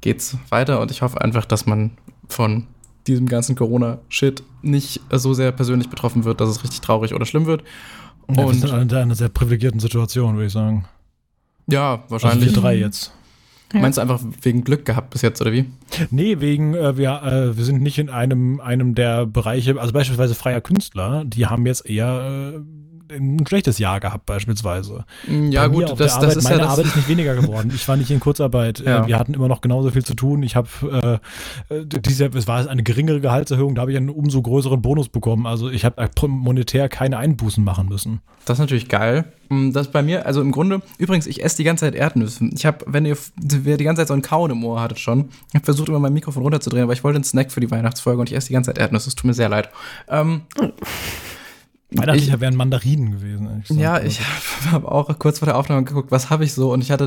Speaker 2: geht's weiter und ich hoffe einfach, dass man von diesem ganzen Corona-Shit nicht so sehr persönlich betroffen wird, dass es richtig traurig oder schlimm wird.
Speaker 1: Ja, wir
Speaker 2: Und-
Speaker 1: sind in einer sehr privilegierten Situation, würde ich sagen.
Speaker 2: Ja,
Speaker 1: Also
Speaker 2: wahrscheinlich.
Speaker 1: wir drei jetzt.
Speaker 3: Ja.
Speaker 2: Meinst du einfach wegen Glück gehabt bis jetzt, oder wie?
Speaker 1: Nee, wegen, äh, wir, äh, wir sind nicht in einem, einem der Bereiche, also beispielsweise freier Künstler, die haben jetzt eher äh, ein schlechtes Jahr gehabt, beispielsweise.
Speaker 2: Ja,
Speaker 1: Bei
Speaker 2: gut, das,
Speaker 1: Arbeit,
Speaker 2: das ist
Speaker 1: meine
Speaker 2: ja das.
Speaker 1: Arbeit ist nicht weniger geworden. Ich war nicht in Kurzarbeit.
Speaker 2: Ja.
Speaker 1: Äh, Wir hatten immer noch genauso viel zu tun. Ich habe, äh, äh, diese, es war eine geringere Gehaltserhöhung, da habe ich einen umso größeren Bonus bekommen. Also ich habe monetär keine Einbußen machen müssen.
Speaker 2: Das ist natürlich geil. Mm, Das bei mir, also im Grunde, übrigens, ich esse die ganze Zeit Erdnüsse. Ich habe, wenn ihr, wer die ganze Zeit so einen Kauen im Ohr hattet schon, ich habe versucht, immer mein Mikrofon runterzudrehen, aber ich wollte einen Snack für die Weihnachtsfolge und ich esse die ganze Zeit Erdnüsse. Es tut mir sehr leid. Ähm,
Speaker 1: Weihnachtlicher wären Mandarinen gewesen.
Speaker 2: Ja, ich habe auch kurz vor der Aufnahme geguckt, was habe ich so und ich hatte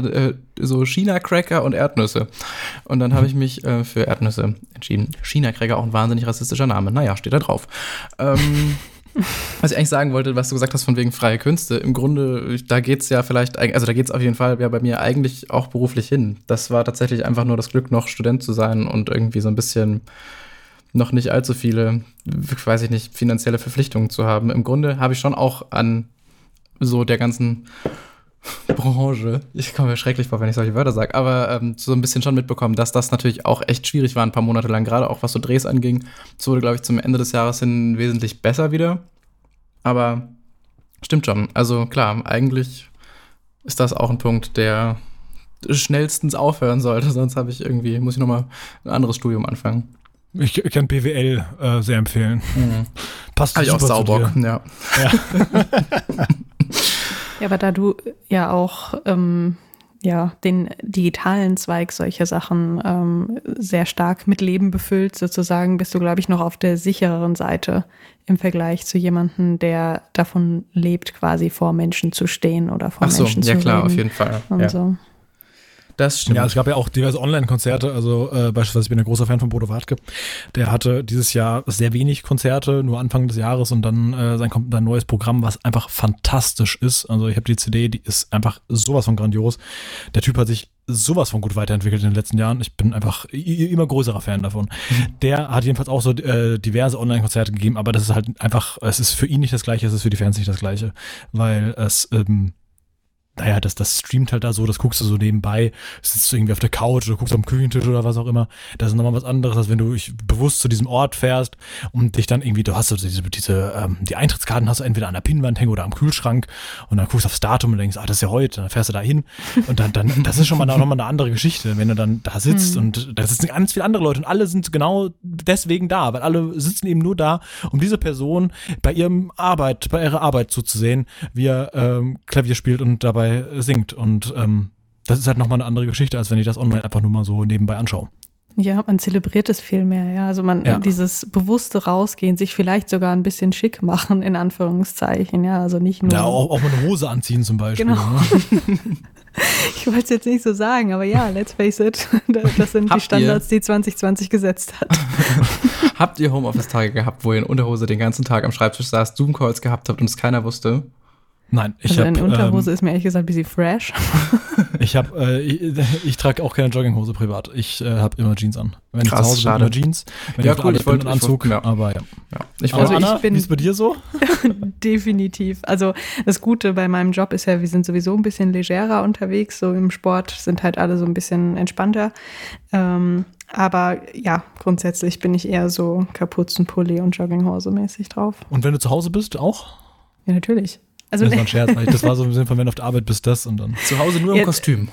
Speaker 2: äh, so China-Cracker und Erdnüsse. Und dann habe ich mich äh, für Erdnüsse entschieden. China-Cracker, auch ein wahnsinnig rassistischer Name. Naja, steht da drauf. Ähm, was ich eigentlich sagen wollte, was du gesagt hast von wegen freie Künste, im Grunde, da geht's ja vielleicht, also da geht's auf jeden Fall ja bei mir eigentlich auch beruflich hin. Das war tatsächlich einfach nur das Glück, noch Student zu sein und irgendwie so ein bisschen noch nicht allzu viele, weiß ich nicht, finanzielle Verpflichtungen zu haben. Im Grunde habe ich schon auch an so der ganzen Branche, ich komme mir schrecklich vor, wenn ich solche Wörter sage, aber ähm, so ein bisschen schon mitbekommen, dass das natürlich auch echt schwierig war, ein paar Monate lang, gerade auch was so Drehs anging. Es wurde, glaube ich, zum Ende des Jahres hin wesentlich besser wieder. Aber stimmt schon. Also klar, eigentlich ist das auch ein Punkt, der schnellstens aufhören sollte, sonst habe ich irgendwie, muss ich nochmal ein anderes Studium anfangen.
Speaker 1: Ich, ich kann BWL äh, sehr empfehlen. Passt
Speaker 2: Habe ich auch Saubock,
Speaker 1: dir.
Speaker 2: ja.
Speaker 3: Ja, aber da du ja auch ähm, ja, den digitalen Zweig solcher Sachen ähm, sehr stark mit Leben befüllt, sozusagen, bist du, glaube ich, noch auf der sichereren Seite im Vergleich zu jemandem, der davon lebt, quasi vor Menschen zu stehen oder vor
Speaker 2: Ach so,
Speaker 3: Menschen
Speaker 2: ja
Speaker 3: zu
Speaker 2: klar,
Speaker 3: reden.
Speaker 2: auf jeden Fall.
Speaker 3: Und
Speaker 2: Ja,
Speaker 3: so.
Speaker 2: Das stimmt.
Speaker 1: Ja, es gab ja auch diverse Online-Konzerte. Also äh, beispielsweise, ich bin ein großer Fan von Bodo Wartke. Der hatte dieses Jahr sehr wenig Konzerte, nur Anfang des Jahres und dann äh, sein, kommt ein neues Programm, was einfach fantastisch ist. Also ich habe die CD, die ist einfach sowas von grandios. Der Typ hat sich sowas von gut weiterentwickelt in den letzten Jahren. Ich bin einfach immer größerer Fan davon. Der hat jedenfalls auch so äh, diverse Online-Konzerte gegeben, aber das ist halt einfach, es ist für ihn nicht das Gleiche, es ist für die Fans nicht das Gleiche, weil es ähm, naja, das, das streamt halt da so, das guckst du so nebenbei, sitzt du irgendwie auf der Couch oder guckst am Küchentisch oder was auch immer. Das ist nochmal was anderes, als wenn du ich, bewusst zu diesem Ort fährst und dich dann irgendwie, du hast so diese, diese ähm, die Eintrittskarten hast du entweder an der Pinnwand hängen oder am Kühlschrank und dann guckst du aufs Datum und denkst, ah, das ist ja heute, dann fährst du da hin und dann, dann, das ist schon mal nochmal eine andere Geschichte, wenn du dann da sitzt und da sitzen ganz viele andere Leute und alle sind genau deswegen da, weil alle sitzen eben nur da, um diese Person bei ihrem Arbeit, bei ihrer Arbeit zuzusehen, wie er ähm, Klavier spielt und dabei singt. Und ähm, das ist halt nochmal eine andere Geschichte, als wenn ich das online einfach nur mal so nebenbei anschaue.
Speaker 3: Ja, man zelebriert es viel mehr, ja. Also man
Speaker 1: Ja.
Speaker 3: dieses bewusste Rausgehen, sich vielleicht sogar ein bisschen schick machen, in Anführungszeichen, ja. Also nicht nur.
Speaker 1: Ja, auch, auch mal eine Hose anziehen zum Beispiel.
Speaker 3: Genau.
Speaker 1: Ne?
Speaker 3: Ich wollte es jetzt nicht so sagen, aber ja, let's face it. Das sind die
Speaker 2: Habt ihr-
Speaker 3: Standards, die 2020 gesetzt hat.
Speaker 2: Habt ihr Homeoffice-Tage gehabt, wo ihr in Unterhose den ganzen Tag am Schreibtisch saßt, Zoom-Calls gehabt habt und es keiner wusste?
Speaker 1: Nein, ich
Speaker 3: Also
Speaker 1: habe
Speaker 3: eine Unterhose
Speaker 1: ähm,
Speaker 3: ist mir ehrlich gesagt ein bisschen fresh.
Speaker 1: ich, hab, äh, ich, ich trage auch keine Jogginghose privat. Ich äh, habe immer Jeans an. Wenn ich
Speaker 2: Krass,
Speaker 1: zu Hause
Speaker 2: schade.
Speaker 1: bin, immer Jeans. Wenn
Speaker 2: Ja,
Speaker 1: ich
Speaker 2: cool, ich wollte-
Speaker 1: einen
Speaker 2: ich wollte-
Speaker 1: Anzug.
Speaker 2: ja.
Speaker 1: Aber ja.
Speaker 2: Ja. Ich
Speaker 1: Aber
Speaker 3: Also ich
Speaker 1: Anna,
Speaker 3: bin-
Speaker 1: wie ist bei dir so?
Speaker 3: Definitiv. Also das Gute bei meinem Job ist ja, wir sind sowieso ein bisschen legerer unterwegs. So im Sport sind halt alle so ein bisschen entspannter. Ähm, aber ja, grundsätzlich bin ich eher so Kapuzenpulli und Jogginghose mäßig drauf.
Speaker 1: Und wenn du zu Hause bist, auch?
Speaker 3: Ja, natürlich. Also
Speaker 1: Das war ein Scherz. Das war so im Sinne von, wenn du auf der Arbeit bist, das und dann.
Speaker 2: zu Hause nur im
Speaker 3: Jetzt-
Speaker 2: Kostüm.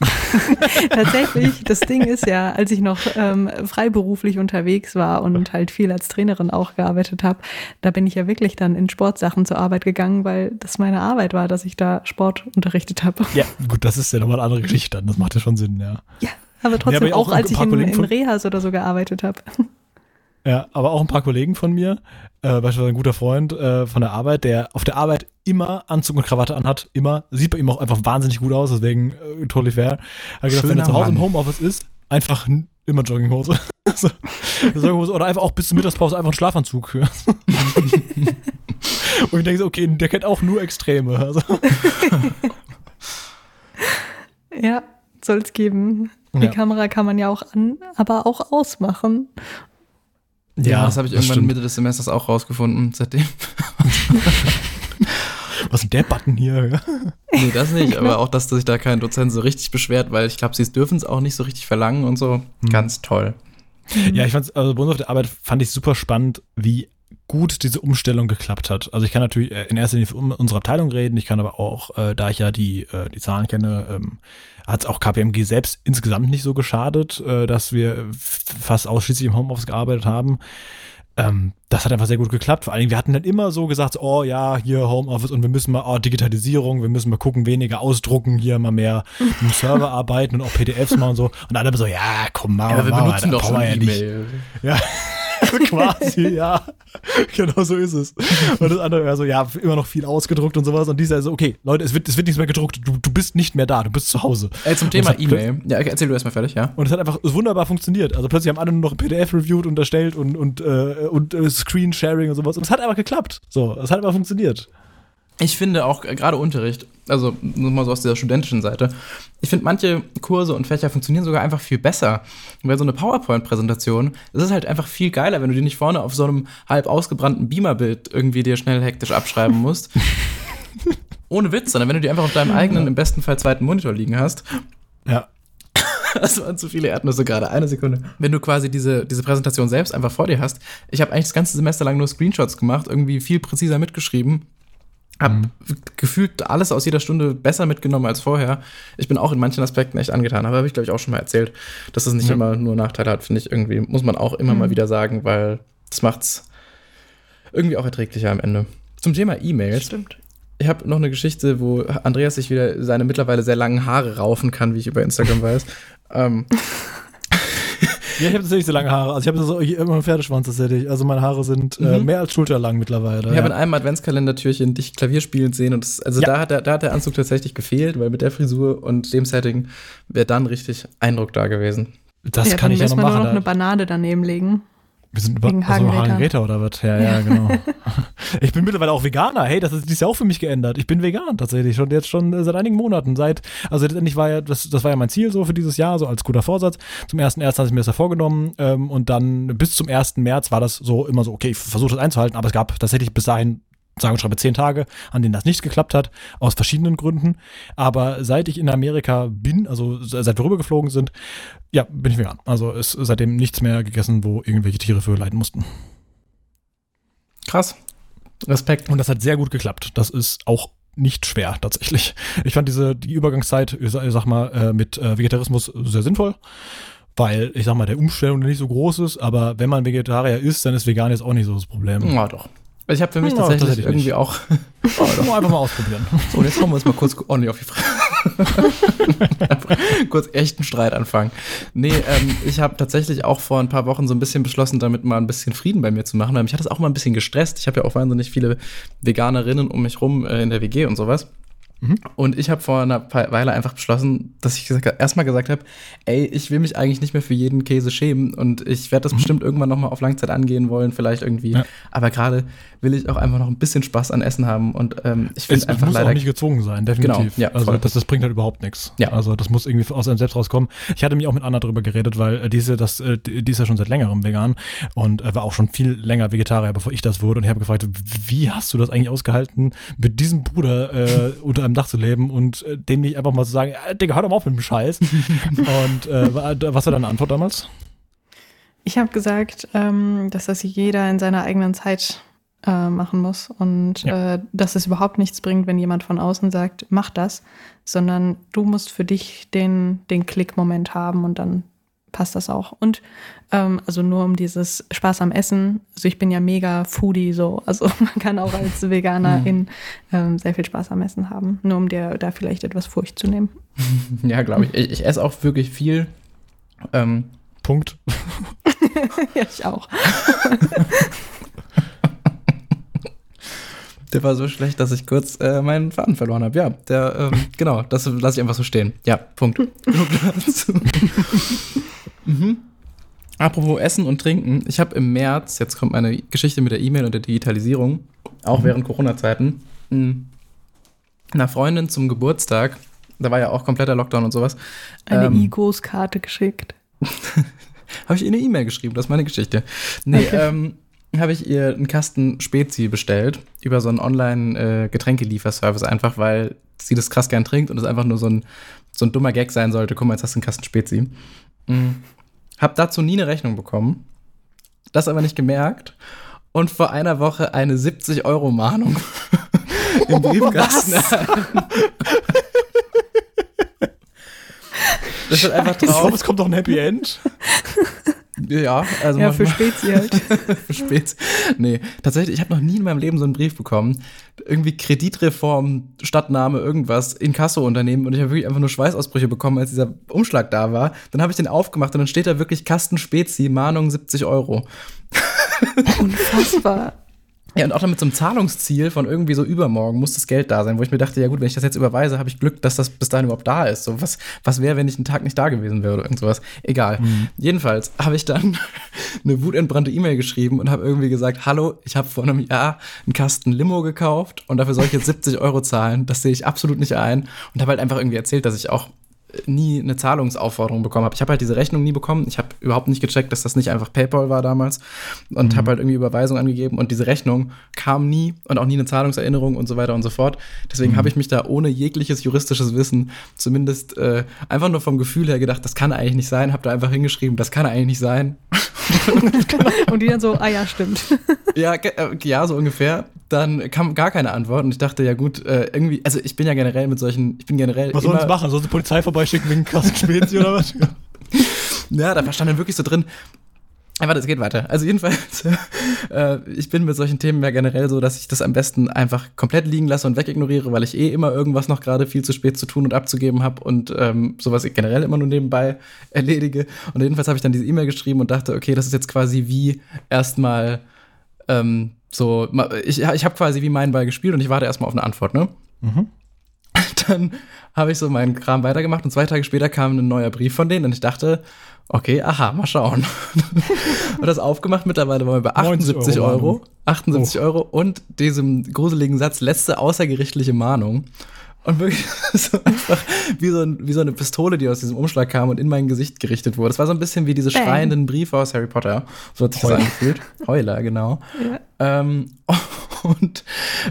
Speaker 3: Tatsächlich, das Ding ist ja, als ich noch ähm, freiberuflich unterwegs war und halt viel als Trainerin auch gearbeitet habe, da bin ich ja wirklich dann in Sportsachen zur Arbeit gegangen, weil das meine Arbeit war, dass ich da Sport unterrichtet habe.
Speaker 1: Ja, gut, das ist ja nochmal eine andere Geschichte dann. Das macht ja schon Sinn, ja.
Speaker 3: Ja, aber trotzdem
Speaker 1: aber ja auch
Speaker 3: auch,
Speaker 1: ein
Speaker 3: als ich in, in Rehas oder so gearbeitet habe.
Speaker 1: Ja, aber auch ein paar Kollegen von mir, äh, beispielsweise ein guter Freund äh, von der Arbeit, der auf der Arbeit immer Anzug und Krawatte anhat, immer, sieht bei ihm auch einfach wahnsinnig gut aus, deswegen äh, totally fair. Hat gesagt, wenn er zu Hause im
Speaker 2: Mann.
Speaker 1: Homeoffice ist, einfach immer Jogginghose. so, Jogginghose oder einfach auch bis zur Mittagspause einfach einen Schlafanzug. und ich denke so, okay, der kennt auch nur Extreme. Also,
Speaker 3: Ja, soll es geben. Die
Speaker 1: Ja.
Speaker 3: Kamera kann man ja auch an, aber auch ausmachen.
Speaker 2: Ja, das habe ich irgendwann
Speaker 1: stimmt.
Speaker 2: Mitte des Semesters auch rausgefunden. Seitdem.
Speaker 1: Was ist denn der Button hier?
Speaker 2: Nee, das nicht, aber auch, dass sich da kein Dozent so richtig beschwert, weil ich glaube, sie dürfen es auch nicht so richtig verlangen und so. Ganz toll.
Speaker 1: Ja, ich fand's, also bei uns auf der Arbeit fand ich super spannend, wie gut diese Umstellung geklappt hat. Also ich kann natürlich äh, in erster Linie für um- unsere Abteilung reden, ich kann aber auch, äh, da ich ja die, äh, die Zahlen kenne, ähm, hat es auch KPMG selbst insgesamt nicht so geschadet, äh, dass wir fast ausschließlich im Homeoffice gearbeitet haben. Ähm, das hat einfach sehr gut geklappt. Vor allen Dingen, wir hatten dann immer so gesagt, oh ja, hier Homeoffice und wir müssen mal, oh, Digitalisierung, wir müssen mal gucken, weniger ausdrucken, hier mal mehr im Server arbeiten und auch PDFs machen und so. Und alle so, ja, komm mal,
Speaker 2: Ja, wir
Speaker 1: mal,
Speaker 2: benutzen doch schon
Speaker 1: ja nicht.
Speaker 2: E-Mail.
Speaker 1: Ja. Quasi, ja. Genau so ist es. Und das andere wäre so, ja, immer noch viel ausgedruckt und sowas. Und dieser so, okay, Leute, es wird, es wird nichts mehr gedruckt. Du, du bist nicht mehr da, du bist zu Hause.
Speaker 2: Ey, zum Thema E-Mail. Ja, erzähl du erstmal fertig, ja.
Speaker 1: Und es hat einfach wunderbar funktioniert. Also plötzlich haben alle nur noch ein PDF reviewed und erstellt und, und, äh, und äh, Screen-Sharing und sowas. Und es hat einfach geklappt. So, es hat einfach funktioniert.
Speaker 2: Ich finde auch gerade Unterricht, also mal so aus dieser studentischen Seite, ich finde manche Kurse und Fächer funktionieren sogar einfach viel besser. Weil so eine PowerPoint-Präsentation, es ist halt einfach viel geiler, wenn du die nicht vorne auf so einem halb ausgebrannten Beamer-Bild irgendwie dir schnell hektisch abschreiben musst. Ohne Witz, sondern wenn du die einfach auf deinem eigenen, im besten Fall zweiten Monitor liegen hast.
Speaker 1: Ja.
Speaker 2: Das waren zu viele Erdnüsse gerade. Eine Sekunde. Wenn du quasi diese, diese Präsentation selbst einfach vor dir hast. Ich habe eigentlich das ganze Semester lang nur Screenshots gemacht, irgendwie viel präziser mitgeschrieben. Hab
Speaker 1: Mhm.
Speaker 2: gefühlt alles aus jeder Stunde besser mitgenommen als vorher. Ich bin auch in manchen Aspekten echt angetan, aber habe ich, glaube ich, auch schon mal erzählt, dass das nicht
Speaker 1: Ja.
Speaker 2: immer nur Nachteile hat, finde ich irgendwie, muss man auch immer mal wieder sagen, weil das macht's irgendwie auch erträglicher am Ende. Zum Thema E-Mails.
Speaker 3: Stimmt.
Speaker 2: Ich habe noch eine Geschichte, wo Andreas sich wieder seine mittlerweile sehr langen Haare raufen kann, wie ich über Instagram weiß. ähm,
Speaker 1: Ja, ich habe tatsächlich so lange Haare. Also ich habe so immer einen Pferdeschwanz tatsächlich. Also meine Haare sind äh,
Speaker 2: Mhm.
Speaker 1: mehr als schulterlang mittlerweile.
Speaker 2: Ich habe in einem Adventskalendertürchen dich Klavier spielen sehen und das, also
Speaker 1: Ja.
Speaker 2: da, hat der, da hat der Anzug tatsächlich gefehlt, weil mit der Frisur und dem Setting wäre dann richtig Eindruck da gewesen.
Speaker 1: Das
Speaker 3: ja,
Speaker 1: kann
Speaker 3: dann
Speaker 1: ich ja noch machen.
Speaker 3: nur noch eine Banane daneben legen.
Speaker 1: Wir sind
Speaker 3: wegen
Speaker 1: über also
Speaker 3: Hagenräter.
Speaker 1: Hagenräter oder was? Ja, ja, genau. ich bin mittlerweile auch Veganer. Hey, das ist dieses Jahr auch für mich geändert. Ich bin vegan tatsächlich schon jetzt schon äh, seit einigen Monaten. Seit, also letztendlich war ja, das, das war ja mein Ziel so für dieses Jahr, so als guter Vorsatz. Zum ersten ersten hatte ich mir das ja vorgenommen ähm, und dann bis zum 1. März war das so immer so, okay, ich versuche das einzuhalten, aber es gab tatsächlich bis dahin sagen und schreibe zehn Tage, an denen das nicht geklappt hat, aus verschiedenen Gründen. Aber seit ich in Amerika bin, also seit wir rübergeflogen sind, ja, bin ich vegan. Also ist seitdem nichts mehr gegessen, wo irgendwelche Tiere für leiden mussten.
Speaker 2: Krass. Respekt.
Speaker 1: Und das hat sehr gut geklappt. Das ist auch nicht schwer tatsächlich. Ich fand diese die Übergangszeit, ich sag, ich sag mal, äh, mit äh, Vegetarismus sehr sinnvoll. Weil, ich sag mal, der Umstellung nicht so groß ist, aber wenn man Vegetarier ist, dann ist vegan jetzt auch nicht so das Problem.
Speaker 2: Ja, doch. Ich habe für mich
Speaker 1: Ja,
Speaker 2: tatsächlich
Speaker 1: tatsächlich
Speaker 2: irgendwie
Speaker 1: nicht.
Speaker 2: auch.
Speaker 1: Oh, doch einfach mal ausprobieren.
Speaker 2: So, und jetzt kommen wir uns mal kurz ordentlich auf die Frage. kurz echten Streit anfangen. Nee, ähm, ich habe tatsächlich auch vor ein paar Wochen so ein bisschen beschlossen, damit mal ein bisschen Frieden bei mir zu machen, weil mich hat das auch mal ein bisschen gestresst. Ich habe ja auch wahnsinnig viele Veganerinnen um mich rum äh, in der WG und sowas. Und ich habe vor einer Weile einfach beschlossen, dass ich gesagt, erstmal gesagt habe, ey, ich will mich eigentlich nicht mehr für jeden Käse schämen und ich werde das bestimmt irgendwann noch mal auf Langzeit angehen wollen, vielleicht irgendwie.
Speaker 1: Ja.
Speaker 2: Aber gerade will ich auch einfach noch ein bisschen Spaß an Essen haben und ähm, ich finde einfach
Speaker 1: muss
Speaker 2: leider
Speaker 1: auch nicht gezwungen sein, definitiv.
Speaker 2: Genau, ja,
Speaker 1: also das, das bringt halt überhaupt nichts.
Speaker 2: Ja.
Speaker 1: Also das muss irgendwie aus einem selbst rauskommen. Ich hatte mich auch mit Anna darüber geredet, weil äh, diese, das, äh, die die ist ja schon seit längerem vegan und äh, war auch schon viel länger Vegetarier, bevor ich das wurde. Und ich habe gefragt, wie hast du das eigentlich ausgehalten, mit diesem Bruder äh, unter einem Dach zu leben und äh, dem nicht einfach mal zu sagen, äh, Digga, hör doch mal auf mit dem Scheiß. und äh, wa- was war deine Antwort damals?
Speaker 3: Ich habe gesagt, ähm, dass das jeder in seiner eigenen Zeit äh, machen muss und
Speaker 1: Ja.
Speaker 3: äh, dass es überhaupt nichts bringt, wenn jemand von außen sagt, mach das, sondern du musst für dich den, den Klickmoment haben und dann passt das auch. Und ähm, also nur um dieses Spaß am Essen, also ich bin ja mega Foodie so, also man kann auch als Veganerin ähm, sehr viel Spaß am Essen haben, nur um dir da vielleicht etwas Furcht zu nehmen.
Speaker 2: Ja, glaube ich. ich. Ich esse auch wirklich viel. Ähm,
Speaker 1: Punkt.
Speaker 3: ja, ich auch.
Speaker 2: der war so schlecht, dass ich kurz äh, meinen Faden verloren habe. Ja, der, ähm, genau, das lasse ich einfach so stehen. Ja, Punkt. Genug dazu. Mhm. Apropos Essen und Trinken. Ich habe im März, jetzt kommt meine Geschichte mit der E-Mail und der Digitalisierung, auch während Corona-Zeiten, mh, einer Freundin zum Geburtstag, da war ja auch kompletter Lockdown und sowas,
Speaker 3: Eine
Speaker 2: Ähm,
Speaker 3: E-Großkarte geschickt.
Speaker 2: Habe ich ihr eine E-Mail geschrieben, das ist meine Geschichte. Nee,
Speaker 3: Okay.
Speaker 2: ähm, habe ich ihr einen Kasten Spezi bestellt über so einen Online-Getränkelieferservice, einfach weil sie das krass gern trinkt und es einfach nur so ein, so ein dummer Gag sein sollte. Guck mal, jetzt hast du einen Kasten Spezi. Mhm. Hab dazu nie eine Rechnung bekommen, das aber nicht gemerkt und vor einer Woche eine 70-Euro-Mahnung im Briefkasten. Das ist einfach
Speaker 1: Ich hoffe,
Speaker 2: drauf.
Speaker 1: es kommt doch ein Happy End.
Speaker 2: Ja, also
Speaker 3: Ja, für Spezi halt.
Speaker 2: für spät. Nee, tatsächlich, ich habe noch nie in meinem Leben so einen Brief bekommen. Irgendwie Kreditreform, Stadtname, irgendwas, Inkasso-Unternehmen und ich habe wirklich einfach nur Schweißausbrüche bekommen, als dieser Umschlag da war. Dann habe ich den aufgemacht und dann steht da wirklich Kasten Spezi, Mahnung 70 Euro.
Speaker 3: Unfassbar.
Speaker 2: Ja, und auch dann mit so einem Zahlungsziel von irgendwie so übermorgen muss das Geld da sein, wo ich mir dachte, ja gut, wenn ich das jetzt überweise, habe ich Glück, dass das bis dahin überhaupt da ist. So, was, was wäre, wenn ich einen Tag nicht da gewesen wäre oder irgend sowas? Egal. Mhm. Jedenfalls habe ich dann eine wutentbrannte E-Mail geschrieben und habe irgendwie gesagt, hallo, ich habe vor einem Jahr einen Kasten Limo gekauft und dafür soll ich jetzt 70 Euro zahlen. Das sehe ich absolut nicht ein. Und habe halt einfach irgendwie erzählt, dass ich auch nie eine Zahlungsaufforderung bekommen habe. Ich habe halt diese Rechnung nie bekommen. Ich habe überhaupt nicht gecheckt, dass das nicht einfach PayPal war damals und mhm. habe halt irgendwie Überweisung angegeben und diese Rechnung kam nie und auch nie eine Zahlungserinnerung und so weiter und so fort. Deswegen mhm. habe ich mich da ohne jegliches juristisches Wissen zumindest äh, einfach nur vom Gefühl her gedacht, das kann eigentlich nicht sein, habe da einfach hingeschrieben, das kann eigentlich nicht sein.
Speaker 3: und die dann so, ah ja, stimmt.
Speaker 2: ja, äh, ja, so ungefähr. Dann kam gar keine Antwort und ich dachte, ja gut, äh, irgendwie, also ich bin ja generell mit solchen, ich bin generell.
Speaker 1: Was sollen sie machen? Sollen sie Polizei vorbeischicken wegen Kasten Spezi oder was?
Speaker 2: ja, da stand dann wirklich so drin, aber das geht weiter. Also jedenfalls, äh, ich bin mit solchen Themen ja generell so, dass ich das am besten einfach komplett liegen lasse und wegignoriere, weil ich eh immer irgendwas noch gerade viel zu spät zu tun und abzugeben habe und ähm, sowas ich generell immer nur nebenbei erledige. Und jedenfalls habe ich dann diese E-Mail geschrieben und dachte, okay, das ist jetzt quasi wie erstmal ähm, so, ich, ich habe quasi wie meinen Ball gespielt und ich warte erstmal auf eine Antwort, ne? Mhm. Dann habe ich so meinen Kram weitergemacht und zwei Tage später kam ein neuer Brief von denen und ich dachte, okay, aha, mal schauen. und das aufgemacht, mittlerweile waren wir bei 78 Euro. Euro 78 oh. Euro und diesem gruseligen Satz, letzte außergerichtliche Mahnung. Und wirklich so einfach wie so, ein, wie so, eine Pistole, die aus diesem Umschlag kam und in mein Gesicht gerichtet wurde. Das war so ein bisschen wie diese Bang. schreienden Briefe aus Harry Potter. So hat sich das angefühlt. Heuler, genau. Ja. Ähm, und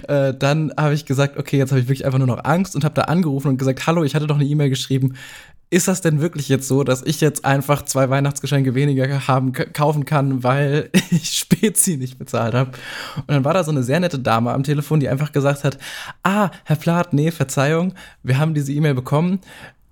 Speaker 2: äh, dann habe ich gesagt, okay, jetzt habe ich wirklich einfach nur noch Angst und habe da angerufen und gesagt, hallo, ich hatte doch eine E-Mail geschrieben ist das denn wirklich jetzt so, dass ich jetzt einfach zwei Weihnachtsgeschenke weniger haben, kaufen kann, weil ich Spezi nicht bezahlt habe? Und dann war da so eine sehr nette Dame am Telefon, die einfach gesagt hat, ah, Herr Plath, nee, Verzeihung, wir haben diese E-Mail bekommen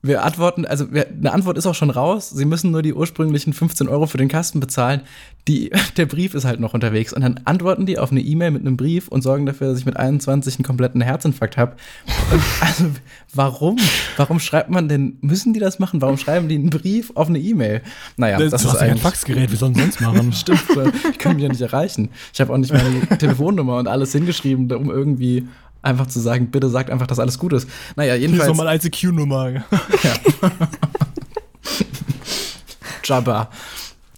Speaker 2: wir antworten, also wir, eine Antwort ist auch schon raus. Sie müssen nur die ursprünglichen 15 Euro für den Kasten bezahlen. Die, der Brief ist halt noch unterwegs. Und dann antworten die auf eine E-Mail mit einem Brief und sorgen dafür, dass ich mit 21 einen kompletten Herzinfarkt habe. Also, warum? Warum schreibt man denn, müssen die das machen? Warum schreiben die einen Brief auf eine E-Mail?
Speaker 1: Naja, das, das ist ein Faxgerät, wie sollen sie sonst machen?
Speaker 2: Stimmt, ich kann mich ja nicht erreichen. Ich habe auch nicht meine Telefonnummer und alles hingeschrieben, um irgendwie Einfach zu sagen, bitte sagt einfach, dass alles gut ist. Naja, jedenfalls.
Speaker 1: Hier ist nochmal ICQ-Nummer. Ja.
Speaker 2: Jabba.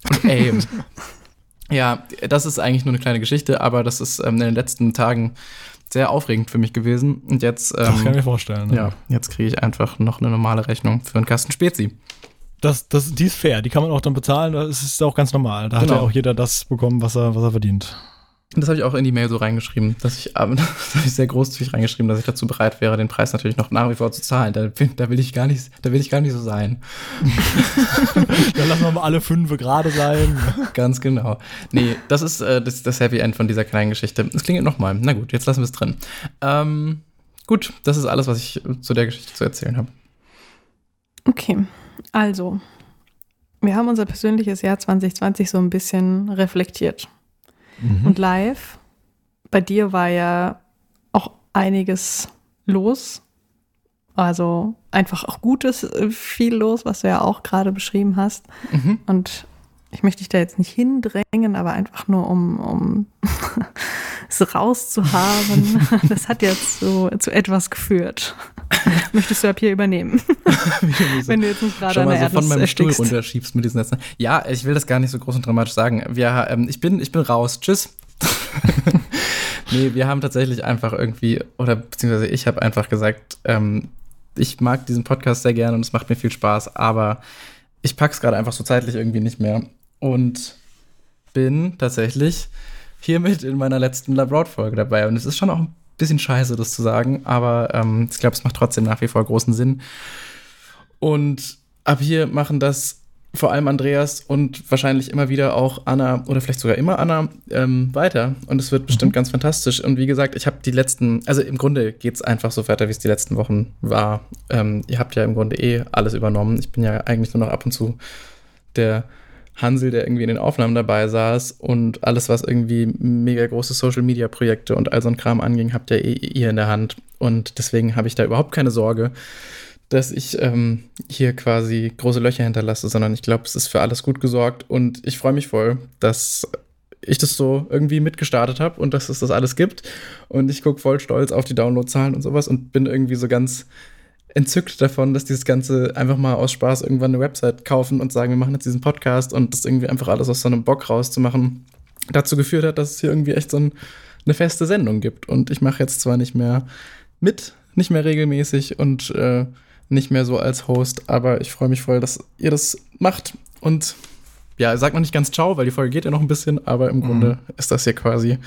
Speaker 2: Und AIM. Ja, das ist eigentlich nur eine kleine Geschichte, aber das ist ähm, in den letzten Tagen sehr aufregend für mich gewesen. Und jetzt. Ähm,
Speaker 1: das kann ich mir vorstellen.
Speaker 2: Ne? Ja, jetzt kriege ich einfach noch eine normale Rechnung für einen Kasten Spezi.
Speaker 1: Das, das, die ist fair, die kann man auch dann bezahlen, das ist auch ganz normal. Da genau. hat ja auch jeder das bekommen, was er, was er verdient.
Speaker 2: Das habe ich auch in die Mail so reingeschrieben, dass ich, äh, das habe ich sehr großzügig reingeschrieben, dass ich dazu bereit wäre, den Preis natürlich noch nach wie vor zu zahlen. Da, da will ich gar nicht, da will ich gar nicht so sein.
Speaker 1: Dann lassen wir mal alle fünf gerade sein.
Speaker 2: Ganz genau. Nee, das ist äh, das, das Happy End von dieser kleinen Geschichte. Es klingelt nochmal. Na gut, jetzt lassen wir es drin. Ähm, gut, das ist alles, was ich zu der Geschichte zu erzählen habe.
Speaker 3: Okay, also, wir haben unser persönliches Jahr 2020 so ein bisschen reflektiert mhm. und live. Bei dir war ja auch einiges los. Also einfach auch Gutes, äh, viel los, was du ja auch gerade beschrieben hast. Mhm. Und ich möchte dich da jetzt nicht hindrängen, aber einfach nur um, um es rauszuhaben. Das hat jetzt so zu etwas geführt. Möchtest du ab hier übernehmen?
Speaker 2: Wenn du jetzt nicht gerade an der so von meinem erstickst. Stuhl runterschiebst mit diesen Netzen. Ja, ich will das gar nicht so groß und dramatisch sagen. Wir, ähm, ich, bin, ich bin raus. Tschüss. nee, wir haben tatsächlich einfach irgendwie, oder beziehungsweise ich habe einfach gesagt, ähm, ich mag diesen Podcast sehr gerne und es macht mir viel Spaß, aber ich pack's gerade einfach so zeitlich irgendwie nicht mehr und bin tatsächlich hiermit in meiner letzten Labroad-Folge dabei. Und es ist schon auch ein bisschen scheiße, das zu sagen, aber ähm, ich glaube, es macht trotzdem nach wie vor großen Sinn. Und ab hier machen das vor allem Andreas und wahrscheinlich immer wieder auch Anna oder vielleicht sogar immer Anna ähm, weiter. Und es wird bestimmt mhm. ganz fantastisch. Und wie gesagt, ich habe die letzten, also im Grunde geht es einfach so weiter, wie es die letzten Wochen war. Ähm, ihr habt ja im Grunde eh alles übernommen. Ich bin ja eigentlich nur noch ab und zu der Hansel, der irgendwie in den Aufnahmen dabei saß und alles, was irgendwie mega große Social-Media-Projekte und all so ein Kram anging, habt ihr eh ihr in der Hand. Und deswegen habe ich da überhaupt keine Sorge, dass ich ähm, hier quasi große Löcher hinterlasse, sondern ich glaube, es ist für alles gut gesorgt und ich freue mich voll, dass ich das so irgendwie mitgestartet habe und dass es das alles gibt. Und ich gucke voll stolz auf die Downloadzahlen und sowas und bin irgendwie so ganz entzückt davon, dass dieses Ganze einfach mal aus Spaß irgendwann eine Website kaufen und sagen, wir machen jetzt diesen Podcast und das irgendwie einfach alles aus so einem Bock rauszumachen, dazu geführt hat, dass es hier irgendwie echt so ein, eine feste Sendung gibt. Und ich mache jetzt zwar nicht mehr mit, nicht mehr regelmäßig und äh, nicht mehr so als Host, aber ich freue mich voll, dass ihr das macht. Und ja, sagt noch nicht ganz ciao, weil die Folge geht ja noch ein bisschen, aber im mhm. Grunde ist das hier quasi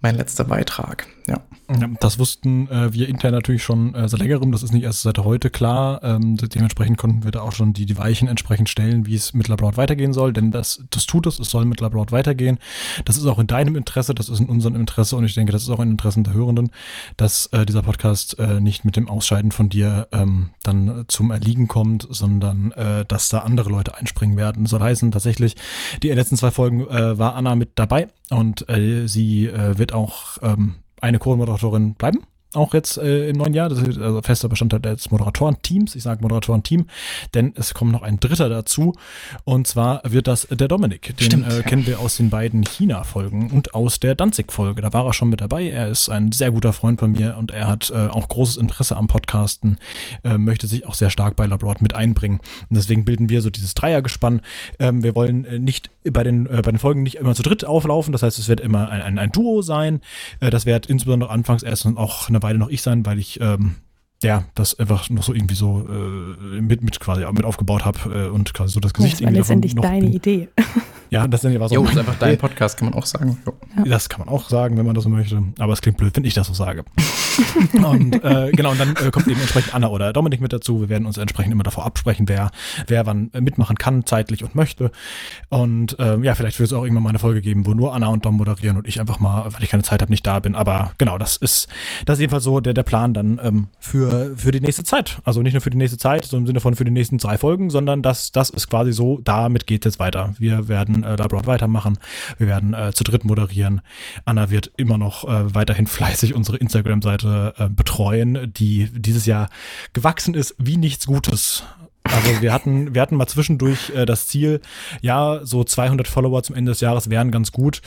Speaker 2: mein letzter Beitrag. Ja.
Speaker 1: Ja, das wussten äh, wir intern natürlich schon äh, seit längerem. Das ist nicht erst seit heute klar. Ähm, dementsprechend konnten wir da auch schon die, die Weichen entsprechend stellen, wie es mit Labroad weitergehen soll. Denn das, das tut es. Es soll mit Labroad weitergehen. Das ist auch in deinem Interesse. Das ist in unserem Interesse. Und ich denke, das ist auch in Interessen der Hörenden, dass äh, dieser Podcast äh, nicht mit dem Ausscheiden von dir ähm, dann zum Erliegen kommt, sondern äh, dass da andere Leute einspringen werden. Soll heißen, tatsächlich, die letzten zwei Folgen äh, war Anna mit dabei und äh, sie äh, wird auch ähm, eine Co-Moderatorin bleiben auch jetzt äh, im neuen Jahr. Das ist also fester Bestandteil des Moderatorenteams. Ich sage Moderatorenteam, denn es kommt noch ein dritter dazu. Und zwar wird das der Dominik. Den Stimmt, äh, kennen wir aus den beiden China-Folgen und aus der Danzig-Folge. Da war er schon mit dabei. Er ist ein sehr guter Freund von mir und er hat äh, auch großes Interesse am Podcasten, äh, möchte sich auch sehr stark bei Labroad mit einbringen. Und deswegen bilden wir so dieses Dreiergespann. Ähm, wir wollen äh, nicht bei den, äh, bei den Folgen nicht immer zu dritt auflaufen. Das heißt, es wird immer ein, ein, ein Duo sein. das wird insbesondere anfangs erst auch eine Weile noch ich sein, weil ich ähm, ja, das einfach noch so irgendwie so äh, mit, mit quasi mit aufgebaut habe äh, und quasi so das Gesicht
Speaker 3: das war
Speaker 1: irgendwie
Speaker 3: letztendlich davon deine bin. Idee.
Speaker 1: Ja, das war so.
Speaker 2: Jo, ist einfach dein Podcast, kann man auch sagen.
Speaker 1: Ja. Das kann man auch sagen, wenn man das so möchte. Aber es klingt blöd, wenn ich das so sage. Und äh, genau, und dann äh, kommt eben entsprechend Anna oder Dominik mit dazu. Wir werden uns entsprechend immer davor absprechen, wer, wer wann mitmachen kann, zeitlich und möchte. Und ähm, ja, vielleicht wird es auch irgendwann mal eine Folge geben, wo nur Anna und Dom moderieren und ich einfach mal, weil ich keine Zeit habe, nicht da bin. Aber genau, das ist, das ist jedenfalls so der, der Plan dann ähm, für, für die nächste Zeit. Also nicht nur für die nächste Zeit, so im Sinne von für die nächsten drei Folgen, sondern das, das ist quasi so, damit geht es jetzt weiter. Wir werden äh, Labroad weitermachen. Wir werden äh, zu dritt moderieren. Anna wird immer noch äh, weiterhin fleißig unsere Instagram-Seite äh, betreuen, die dieses Jahr gewachsen ist wie nichts Gutes. Also wir hatten, wir hatten mal zwischendurch äh, das Ziel, ja, so 200 Follower zum Ende des Jahres wären ganz gut.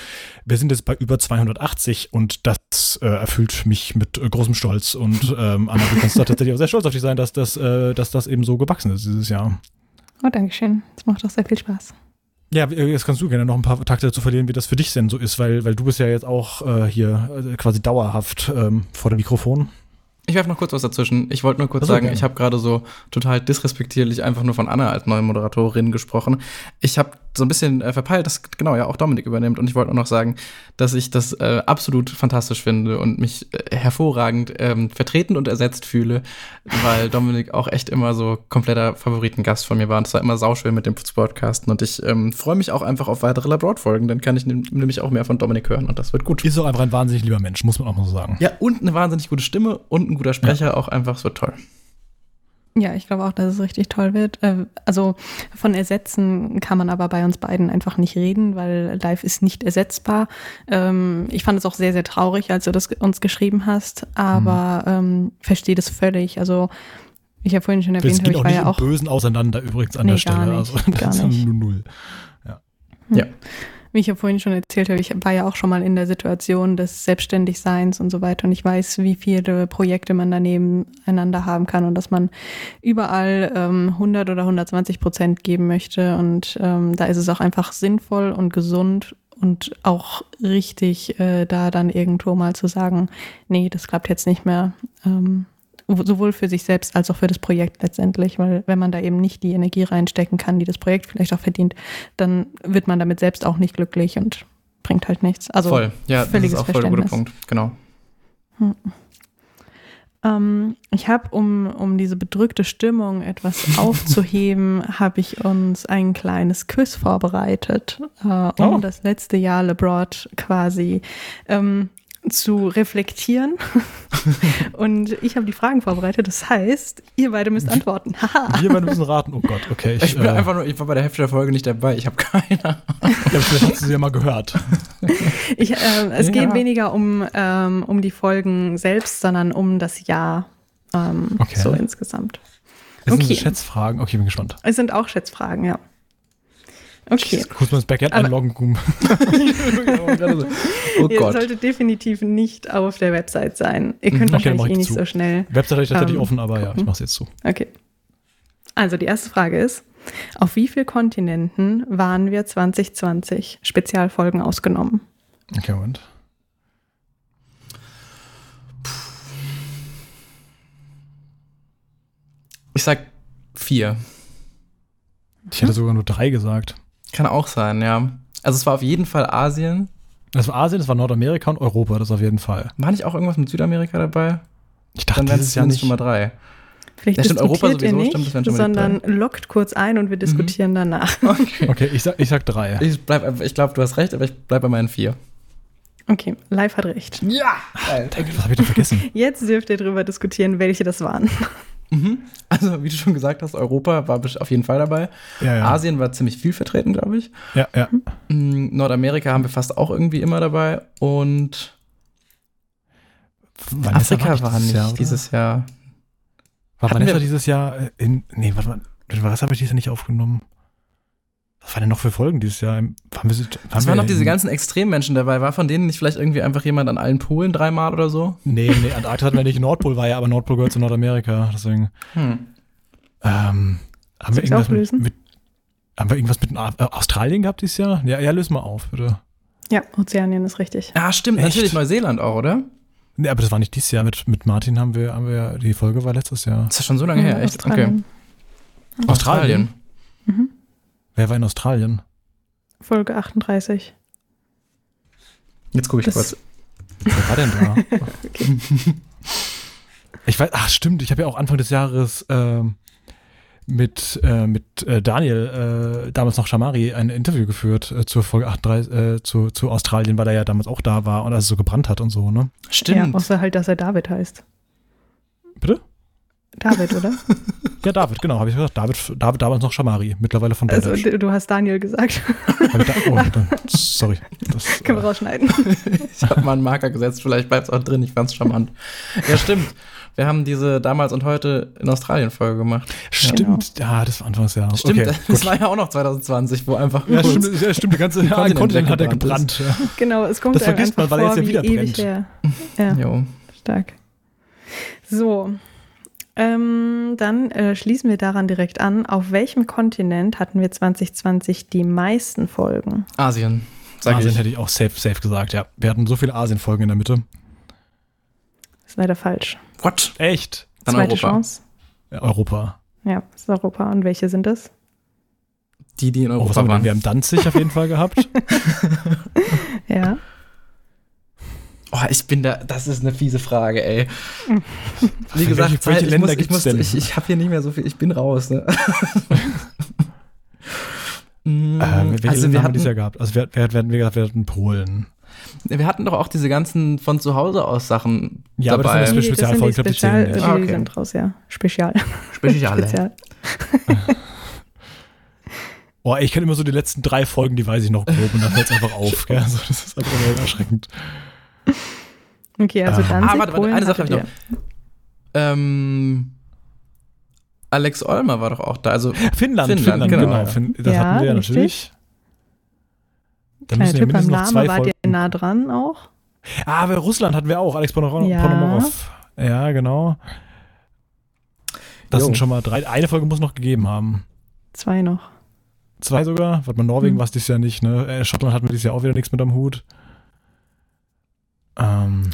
Speaker 1: Wir sind jetzt bei über 280 und das äh, erfüllt mich mit äh, großem Stolz. Und ähm, Anna, du kannst da tatsächlich auch sehr stolz auf dich sein, dass das, äh, dass das eben so gewachsen ist dieses Jahr.
Speaker 3: Oh, danke schön. Das macht auch sehr viel Spaß.
Speaker 1: Ja, jetzt kannst du gerne noch ein paar Takte dazu verlieren, wie das für dich denn so ist, weil, weil du bist ja jetzt auch äh, hier äh, quasi dauerhaft ähm, vor dem Mikrofon.
Speaker 2: Ich werfe noch kurz was dazwischen. Ich wollte nur kurz sagen, gerne. ich habe gerade so total disrespektierlich einfach nur von Anna als neue Moderatorin gesprochen. Ich habe so ein bisschen äh, verpeilt, dass genau ja auch Dominik übernimmt. Und ich wollte nur noch sagen, dass ich das äh, absolut fantastisch finde und mich äh, hervorragend ähm, vertreten und ersetzt fühle, weil Dominik auch echt immer so kompletter Favoritengast von mir war. Und es war immer sauschön mit dem Podcasten. Und ich ähm, freue mich auch einfach auf weitere Labroad-Folgen. Dann kann ich nämlich auch mehr von Dominik hören und das wird gut.
Speaker 1: Ist auch einfach ein wahnsinnig lieber Mensch, muss man auch mal so sagen.
Speaker 2: Ja, und eine wahnsinnig gute Stimme und ein guter Sprecher. Ja. Auch einfach, es wird toll.
Speaker 3: Ja, ich glaube auch, dass es richtig toll wird. Äh, also von ersetzen kann man aber bei uns beiden einfach nicht reden, weil live ist nicht ersetzbar. Ähm, ich fand es auch sehr, sehr traurig, als du das uns geschrieben hast, aber mhm. ähm, verstehe das völlig. Also ich habe vorhin schon erwähnt,
Speaker 1: ich war ja auch bösen auseinander übrigens an nee, der Stelle.
Speaker 3: Nicht, also das ist null. Ja. ja wie ich ja vorhin schon erzählt habe, ich war ja auch schon mal in der Situation des Selbstständigseins und so weiter und ich weiß, wie viele Projekte man daneben einander haben kann und dass man überall ähm, 100 oder 120 Prozent geben möchte und ähm, da ist es auch einfach sinnvoll und gesund und auch richtig, äh, da dann irgendwo mal zu sagen, nee, das klappt jetzt nicht mehr. Ähm, sowohl für sich selbst als auch für das Projekt letztendlich, weil wenn man da eben nicht die Energie reinstecken kann, die das Projekt vielleicht auch verdient, dann wird man damit selbst auch nicht glücklich und bringt halt nichts. Also
Speaker 2: voll, ja, das ist auch voll der gute Punkt, genau. Hm.
Speaker 3: Ähm, ich habe, um, um diese bedrückte Stimmung etwas aufzuheben, habe ich uns ein kleines Quiz vorbereitet, äh, um oh. das letzte Jahr LeBroad quasi ähm, zu reflektieren. und ich habe die Fragen vorbereitet. Das heißt, ihr beide müsst antworten.
Speaker 1: wir beide müssen raten. Oh Gott, okay.
Speaker 2: Ich, ich bin äh, einfach nur, ich war bei der Hälfte der Folge nicht dabei. Ich habe keine Ahnung.
Speaker 1: Ja, vielleicht hast du sie ja mal gehört.
Speaker 3: Ich, äh, es ja. geht weniger um, ähm, um die Folgen selbst, sondern um das Jahr ähm, okay. so insgesamt.
Speaker 1: Es okay. sind Schätzfragen. Okay, bin gespannt.
Speaker 3: Es sind auch Schätzfragen, ja. Okay. Okay.
Speaker 1: Kurz mal ins Backend
Speaker 3: Aber-
Speaker 1: einloggen.
Speaker 2: Oh
Speaker 3: Ihr
Speaker 2: Gott.
Speaker 3: solltet definitiv nicht auf der Website sein. Ihr könnt
Speaker 1: Mhm. Okay,
Speaker 3: wahrscheinlich
Speaker 1: mach ich
Speaker 3: eh nicht
Speaker 1: zu.
Speaker 3: so schnell.
Speaker 1: Website habe ich tatsächlich
Speaker 3: Ähm,
Speaker 1: offen, aber ja, ich
Speaker 3: gucken.
Speaker 1: mach's jetzt zu.
Speaker 3: Okay. Also die erste Frage ist, auf wie vielen Kontinenten waren wir 2020? Spezialfolgen ausgenommen.
Speaker 1: Okay, Moment.
Speaker 2: Ich sag vier.
Speaker 1: Ich hätte sogar nur drei gesagt.
Speaker 2: Kann auch sein, ja. Also es war auf jeden Fall Asien.
Speaker 1: Das war Asien, das war Nordamerika und Europa, das auf jeden Fall.
Speaker 2: War nicht auch irgendwas mit Südamerika dabei?
Speaker 1: Ich dachte,
Speaker 2: Dann wären
Speaker 1: dieses
Speaker 2: es
Speaker 1: Jahr
Speaker 2: zumindest
Speaker 1: nicht.
Speaker 2: Nummer drei.
Speaker 3: Vielleicht
Speaker 2: Ja, stimmt, Europa sowieso,
Speaker 3: nicht,
Speaker 2: stimmt, das schon
Speaker 3: sondern lockt kurz ein und wir diskutieren danach.
Speaker 1: Okay, ich sag, ich sag drei.
Speaker 2: Ich, bleib ich glaube, du hast recht, aber ich bleibe bei meinen vier.
Speaker 3: Okay, live hat recht.
Speaker 2: Ja!
Speaker 1: David, was habe ich denn vergessen?
Speaker 3: Jetzt dürft ihr darüber diskutieren, welche das waren.
Speaker 2: Mhm. Also, wie du schon gesagt hast, Europa war auf jeden Fall dabei.
Speaker 1: Ja, ja.
Speaker 2: Asien war ziemlich viel vertreten, glaube ich.
Speaker 1: Ja, ja.
Speaker 2: Mm, Nordamerika haben wir fast auch irgendwie immer dabei. Und
Speaker 1: Vanessa
Speaker 2: Afrika war nicht
Speaker 1: Jahr,
Speaker 2: dieses Jahr.
Speaker 1: War Vanessa dieses Jahr äh, in. Nee, warte mal. Was habe ich dieses Jahr nicht aufgenommen? Was waren denn noch für Folgen dieses Jahr? Waren wir, waren
Speaker 2: Es
Speaker 1: wir
Speaker 2: waren noch diese
Speaker 1: in-
Speaker 2: ganzen Extremmenschen dabei. War von denen nicht vielleicht irgendwie einfach jemand an allen Polen dreimal oder so?
Speaker 1: Nee, nee, Antarktis hatten wir nicht. Nordpol war ja, aber Nordpol gehört zu Nordamerika. Deswegen.
Speaker 2: Hm.
Speaker 1: Ähm, haben, wir irgendwas mit,
Speaker 3: auflösen?
Speaker 1: mit, haben wir irgendwas mit äh, Australien gehabt dieses Jahr? Ja, ja, löse mal auf, bitte.
Speaker 3: Ja, Ozeanien ist richtig.
Speaker 2: Ja, stimmt.
Speaker 1: Echt?
Speaker 2: Natürlich Neuseeland auch, oder?
Speaker 1: Nee, aber das war nicht dieses Jahr. Mit, mit Martin haben wir, haben wir, die Folge war letztes Jahr.
Speaker 2: Das ist schon so lange her,
Speaker 3: Ja,
Speaker 2: echt? Okay.
Speaker 3: Australien.
Speaker 1: Australien?
Speaker 3: Mhm.
Speaker 1: Wer war in Australien?
Speaker 3: Folge 38.
Speaker 2: Jetzt gucke ich
Speaker 3: Das-
Speaker 2: kurz.
Speaker 1: Wer war denn da? Ich weiß, ach stimmt, ich habe ja auch Anfang des Jahres ähm, mit, äh, mit äh, Daniel, äh, damals noch Shamari, ein Interview geführt äh, zur Folge 38, äh, zu, zu Australien, weil er ja damals auch da war und als es so gebrannt hat und so, ne?
Speaker 2: Stimmt.
Speaker 3: Ja, außer halt, dass er David heißt.
Speaker 1: Bitte?
Speaker 3: David, oder?
Speaker 1: Ja, David, genau, habe ich gesagt. David, David damals noch Shamari, mittlerweile von
Speaker 3: Also
Speaker 1: Badass.
Speaker 3: du du hast Daniel gesagt.
Speaker 1: Da, oh, dann, sorry. Das,
Speaker 3: Können wir
Speaker 1: äh,
Speaker 3: rausschneiden.
Speaker 2: Ich habe mal einen Marker gesetzt, vielleicht bleibt es auch drin, ich fand's charmant. Ja, stimmt. Wir haben diese damals und heute in Australien Folge gemacht.
Speaker 1: stimmt, ja, das war Anfang des Jahres.
Speaker 2: Stimmt,
Speaker 1: okay,
Speaker 2: das
Speaker 1: gut.
Speaker 2: war ja auch noch 2020, wo einfach
Speaker 1: Ja, stimmt, ja, stimmt, der ganze
Speaker 2: Kontinent
Speaker 1: ein Kontinent hat er gebrannt. Ja.
Speaker 3: Genau, es kommt
Speaker 1: Das vergisst man, weil er jetzt ja
Speaker 3: wie
Speaker 1: wieder
Speaker 3: ewig
Speaker 1: brennt.
Speaker 3: her. Ja,
Speaker 2: Jo.
Speaker 3: stark. So, ähm, dann äh, schließen wir daran direkt an. Auf welchem Kontinent hatten wir 2020 die meisten Folgen?
Speaker 2: Asien, sag
Speaker 1: Asien
Speaker 2: ich.
Speaker 1: hätte ich auch safe, safe gesagt, ja. Wir hatten so viele Asien-Folgen in der Mitte.
Speaker 3: ist leider falsch.
Speaker 2: What?
Speaker 1: Echt?
Speaker 2: Dann
Speaker 3: Zweite
Speaker 2: Europa.
Speaker 3: Chance.
Speaker 1: Ja, Europa.
Speaker 3: Ja, ist Europa. Und welche sind es?
Speaker 2: Die, die in
Speaker 1: Oh,
Speaker 2: Europa
Speaker 1: denn?
Speaker 2: waren.
Speaker 1: Wir haben Danzig auf jeden Fall gehabt.
Speaker 3: Ja.
Speaker 2: Oh, ich bin da, das ist eine fiese Frage, ey. Wie
Speaker 1: Welche-
Speaker 2: gesagt,
Speaker 1: welche
Speaker 2: Zeit, ich,
Speaker 1: Länder
Speaker 2: muss, ich,
Speaker 1: gibt's
Speaker 2: muss,
Speaker 1: denn?
Speaker 2: ich, ich habe hier nicht mehr so viel, ich bin raus, ne? Mm,
Speaker 1: ähm, welche
Speaker 2: also
Speaker 1: Länder
Speaker 2: wir
Speaker 1: haben wir dieses Jahr gehabt? Also wir, wir, wir gesagt, wir hatten Polen.
Speaker 2: wir hatten doch auch diese ganzen von zu Hause aus Sachen
Speaker 1: Ja, aber das
Speaker 2: dabei.
Speaker 1: sind für Spezialfolgen, ich glaube, die zählen nicht.
Speaker 3: die
Speaker 2: Ah, okay.
Speaker 3: sind raus, ja. Spezial.
Speaker 2: Speziale.
Speaker 3: Spezial.
Speaker 1: Oh, ich kenne immer so die letzten drei Folgen, die weiß ich noch grob und dann fällt es einfach auf. Gell? Also, das ist einfach erschreckend.
Speaker 3: Okay, also
Speaker 1: Ah.
Speaker 3: dann
Speaker 2: Ah, warte, warte, eine Sache habe ich noch. Ähm, Alex Olmer war doch auch da. Also
Speaker 1: Finnland,
Speaker 2: Finnland,
Speaker 1: Finnland,
Speaker 2: genau.
Speaker 1: genau. Fin das
Speaker 3: Ja,
Speaker 1: hatten wir ja natürlich. Da
Speaker 3: Kleiner Tipp beim
Speaker 1: mindestens noch
Speaker 3: Namen,
Speaker 1: zwei
Speaker 3: wart
Speaker 1: Folgen.
Speaker 3: ihr nah dran auch?
Speaker 1: Ah, aber Russland hatten wir auch, Alex Ponomorov.
Speaker 3: Ja.
Speaker 1: Ja, genau. Das
Speaker 2: Jo.
Speaker 1: sind schon mal drei. Eine Folge muss noch gegeben haben.
Speaker 3: Zwei noch.
Speaker 1: Zwei sogar. Warte mal, Norwegen
Speaker 3: Hm.
Speaker 1: war es dieses Jahr nicht, ne? Äh, Schottland hatten wir dieses Jahr auch wieder nichts mit am Hut. Ähm,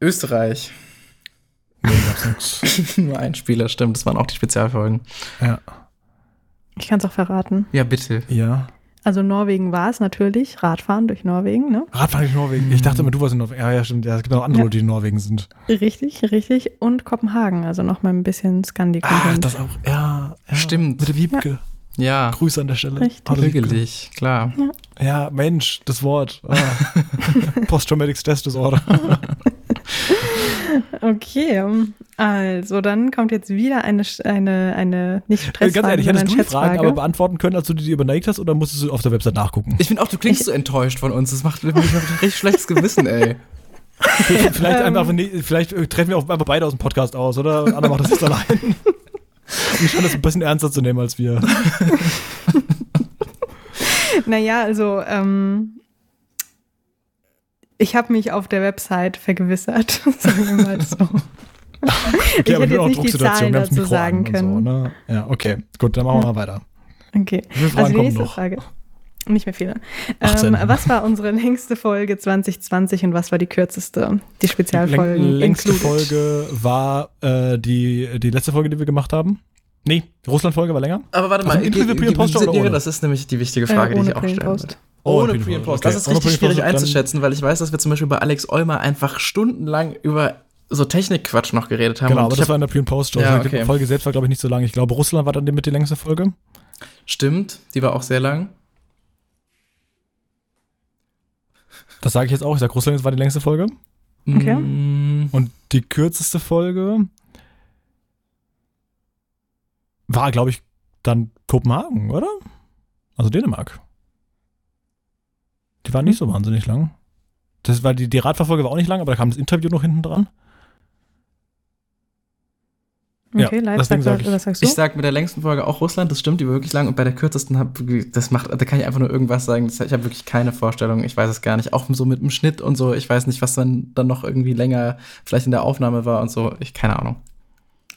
Speaker 2: Österreich.
Speaker 1: nee, gab's nix.
Speaker 2: Nur ein Spieler, stimmt. Das waren auch die Spezialfolgen.
Speaker 1: Ja.
Speaker 3: Ich kann es auch verraten.
Speaker 2: Ja, bitte.
Speaker 1: Ja.
Speaker 3: Also Norwegen war es natürlich, Radfahren durch Norwegen, ne?
Speaker 1: Radfahren in Norwegen. Ich dachte immer, du warst in Norwegen. Ja, ja, stimmt. Ja, es gibt noch andere
Speaker 3: Ja.
Speaker 1: Leute, die in Norwegen sind.
Speaker 3: Richtig, richtig. Und Kopenhagen, also noch mal ein bisschen
Speaker 1: Ah,
Speaker 3: Skandi-Content.
Speaker 1: das auch. Ja, ja.
Speaker 2: Stimmt.
Speaker 1: Mit der Wiebke.
Speaker 2: Ja,
Speaker 1: Grüße an der Stelle.
Speaker 3: Richtig.
Speaker 2: Hügelig, klar.
Speaker 1: Ja, Mensch, das Wort. Ah. Post-Traumatic Stress Disorder.
Speaker 3: Okay, also dann kommt jetzt wieder eine, eine, eine nicht
Speaker 1: Äh,
Speaker 3: Stressfrage,
Speaker 1: Ganz ehrlich, hättest du die Fragen aber beantworten können, als du die dir überlegt hast, oder musstest du auf der Website nachgucken?
Speaker 2: Ich finde auch, du klingst so enttäuscht von uns. Das macht mir ein richtig schlechtes Gewissen, ey.
Speaker 1: vielleicht,
Speaker 3: Ähm.
Speaker 1: einfach, nee, vielleicht äh, treffen wir auch einfach beide aus dem Podcast aus, oder? Und Anna macht das jetzt allein. Die scheinen das ein bisschen ernster zu nehmen als wir.
Speaker 3: naja, also ähm, ich habe mich auf der Website vergewissert, sagen wir mal so.
Speaker 1: Okay,
Speaker 3: ich
Speaker 1: aber
Speaker 3: hätte jetzt nicht die Zahlen dazu sagen können.
Speaker 1: So, ne? Ja, okay. Gut, dann machen wir mal weiter.
Speaker 3: Okay. Also nächste? Frage. Nicht mehr viele.
Speaker 1: 18.
Speaker 3: Ähm, was war unsere längste Folge 2020 und was war die kürzeste? Die Spezialfolge.
Speaker 1: Läng längste
Speaker 3: included.
Speaker 1: Folge war äh, die, die letzte Folge, die wir gemacht haben. Nee, die Russland-Folge war länger.
Speaker 2: Aber warte
Speaker 1: Also
Speaker 2: mal,
Speaker 1: inklusive
Speaker 2: ge-
Speaker 1: Pre- und Post oder ohne?
Speaker 2: das ist nämlich die wichtige Frage,
Speaker 3: Äh,
Speaker 2: die
Speaker 3: ohne
Speaker 2: ich auch
Speaker 3: Pre- und
Speaker 2: stellen
Speaker 3: Post.
Speaker 2: würde.
Speaker 1: Ohne
Speaker 2: Ohne
Speaker 1: Pre- und Post,
Speaker 2: Post. Das
Speaker 1: okay.
Speaker 2: ist
Speaker 1: Ohne
Speaker 2: richtig schwierig einzuschätzen, weil ich weiß, dass wir zum Beispiel bei Alex Eumer einfach stundenlang über so Technikquatsch noch geredet haben.
Speaker 1: Genau,
Speaker 2: Und
Speaker 1: aber
Speaker 2: ich
Speaker 1: das war in der Pre- und Post.
Speaker 2: Ja,
Speaker 1: Die
Speaker 2: okay.
Speaker 1: Folge selbst war, glaube ich, nicht so lang. Ich glaube, Russland war dann mit die längste Folge.
Speaker 2: Stimmt, die war auch sehr lang.
Speaker 1: Das sage ich jetzt auch. Ich sage, Russland war die längste Folge.
Speaker 3: Okay.
Speaker 2: Mm,
Speaker 1: Und die kürzeste Folge war, glaube ich, dann Kopenhagen, oder? Also Dänemark. Die war nicht so wahnsinnig lang. Das war die, die Radfahrfolge war auch nicht lang, aber da kam das Interview noch hinten dran. Ja,
Speaker 3: Okay, live,
Speaker 1: deswegen
Speaker 3: sag,
Speaker 1: ich-
Speaker 3: was sagst du?
Speaker 2: Ich sag mit der längsten Folge auch Russland, das stimmt, die war wirklich lang. Und bei der kürzesten, hab, das macht, da kann ich einfach nur irgendwas sagen. Das, ich habe wirklich keine Vorstellung, ich weiß es gar nicht. Auch so mit dem Schnitt und so, ich weiß nicht, was dann, dann noch irgendwie länger vielleicht in der Aufnahme war und so. Ich keine Ahnung.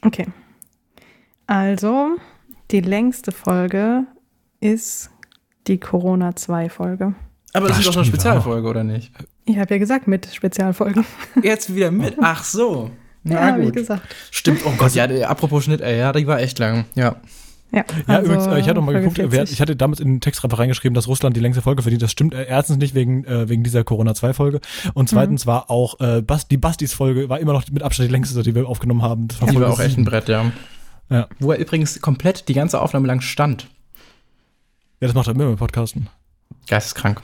Speaker 3: Okay. Also, die längste Folge ist die Corona-2-Folge.
Speaker 2: Aber das ist doch eine Spezialfolge, oder nicht?
Speaker 3: Ich habe ja gesagt, mit Spezialfolgen.
Speaker 2: Jetzt wieder mit. Ach so.
Speaker 3: Ja, habe ich gesagt.
Speaker 2: Stimmt, oh Gott, ja, apropos Schnitt, ey, ja, die war echt lang. Ja.
Speaker 3: Ja,
Speaker 1: Ja,
Speaker 3: also
Speaker 1: übrigens, äh, ich hatte noch mal
Speaker 3: Folge
Speaker 1: geguckt, wer,
Speaker 3: 40.
Speaker 1: ich hatte damals in den Text einfach reingeschrieben, dass Russland die längste Folge verdient. Das stimmt äh, erstens nicht wegen, äh, wegen dieser Corona-2-Folge. Und zweitens
Speaker 3: Mhm.
Speaker 1: war auch äh, Bas, die Bastis-Folge war immer noch mit Abstand die längste, die wir aufgenommen haben. Das
Speaker 2: Die war
Speaker 1: Folge
Speaker 2: auch echt ein. Brett, ja.
Speaker 1: Ja.
Speaker 2: Wo er übrigens komplett die ganze Aufnahme lang stand.
Speaker 1: Ja, das macht er immer mit Podcasten.
Speaker 2: Geisteskrank.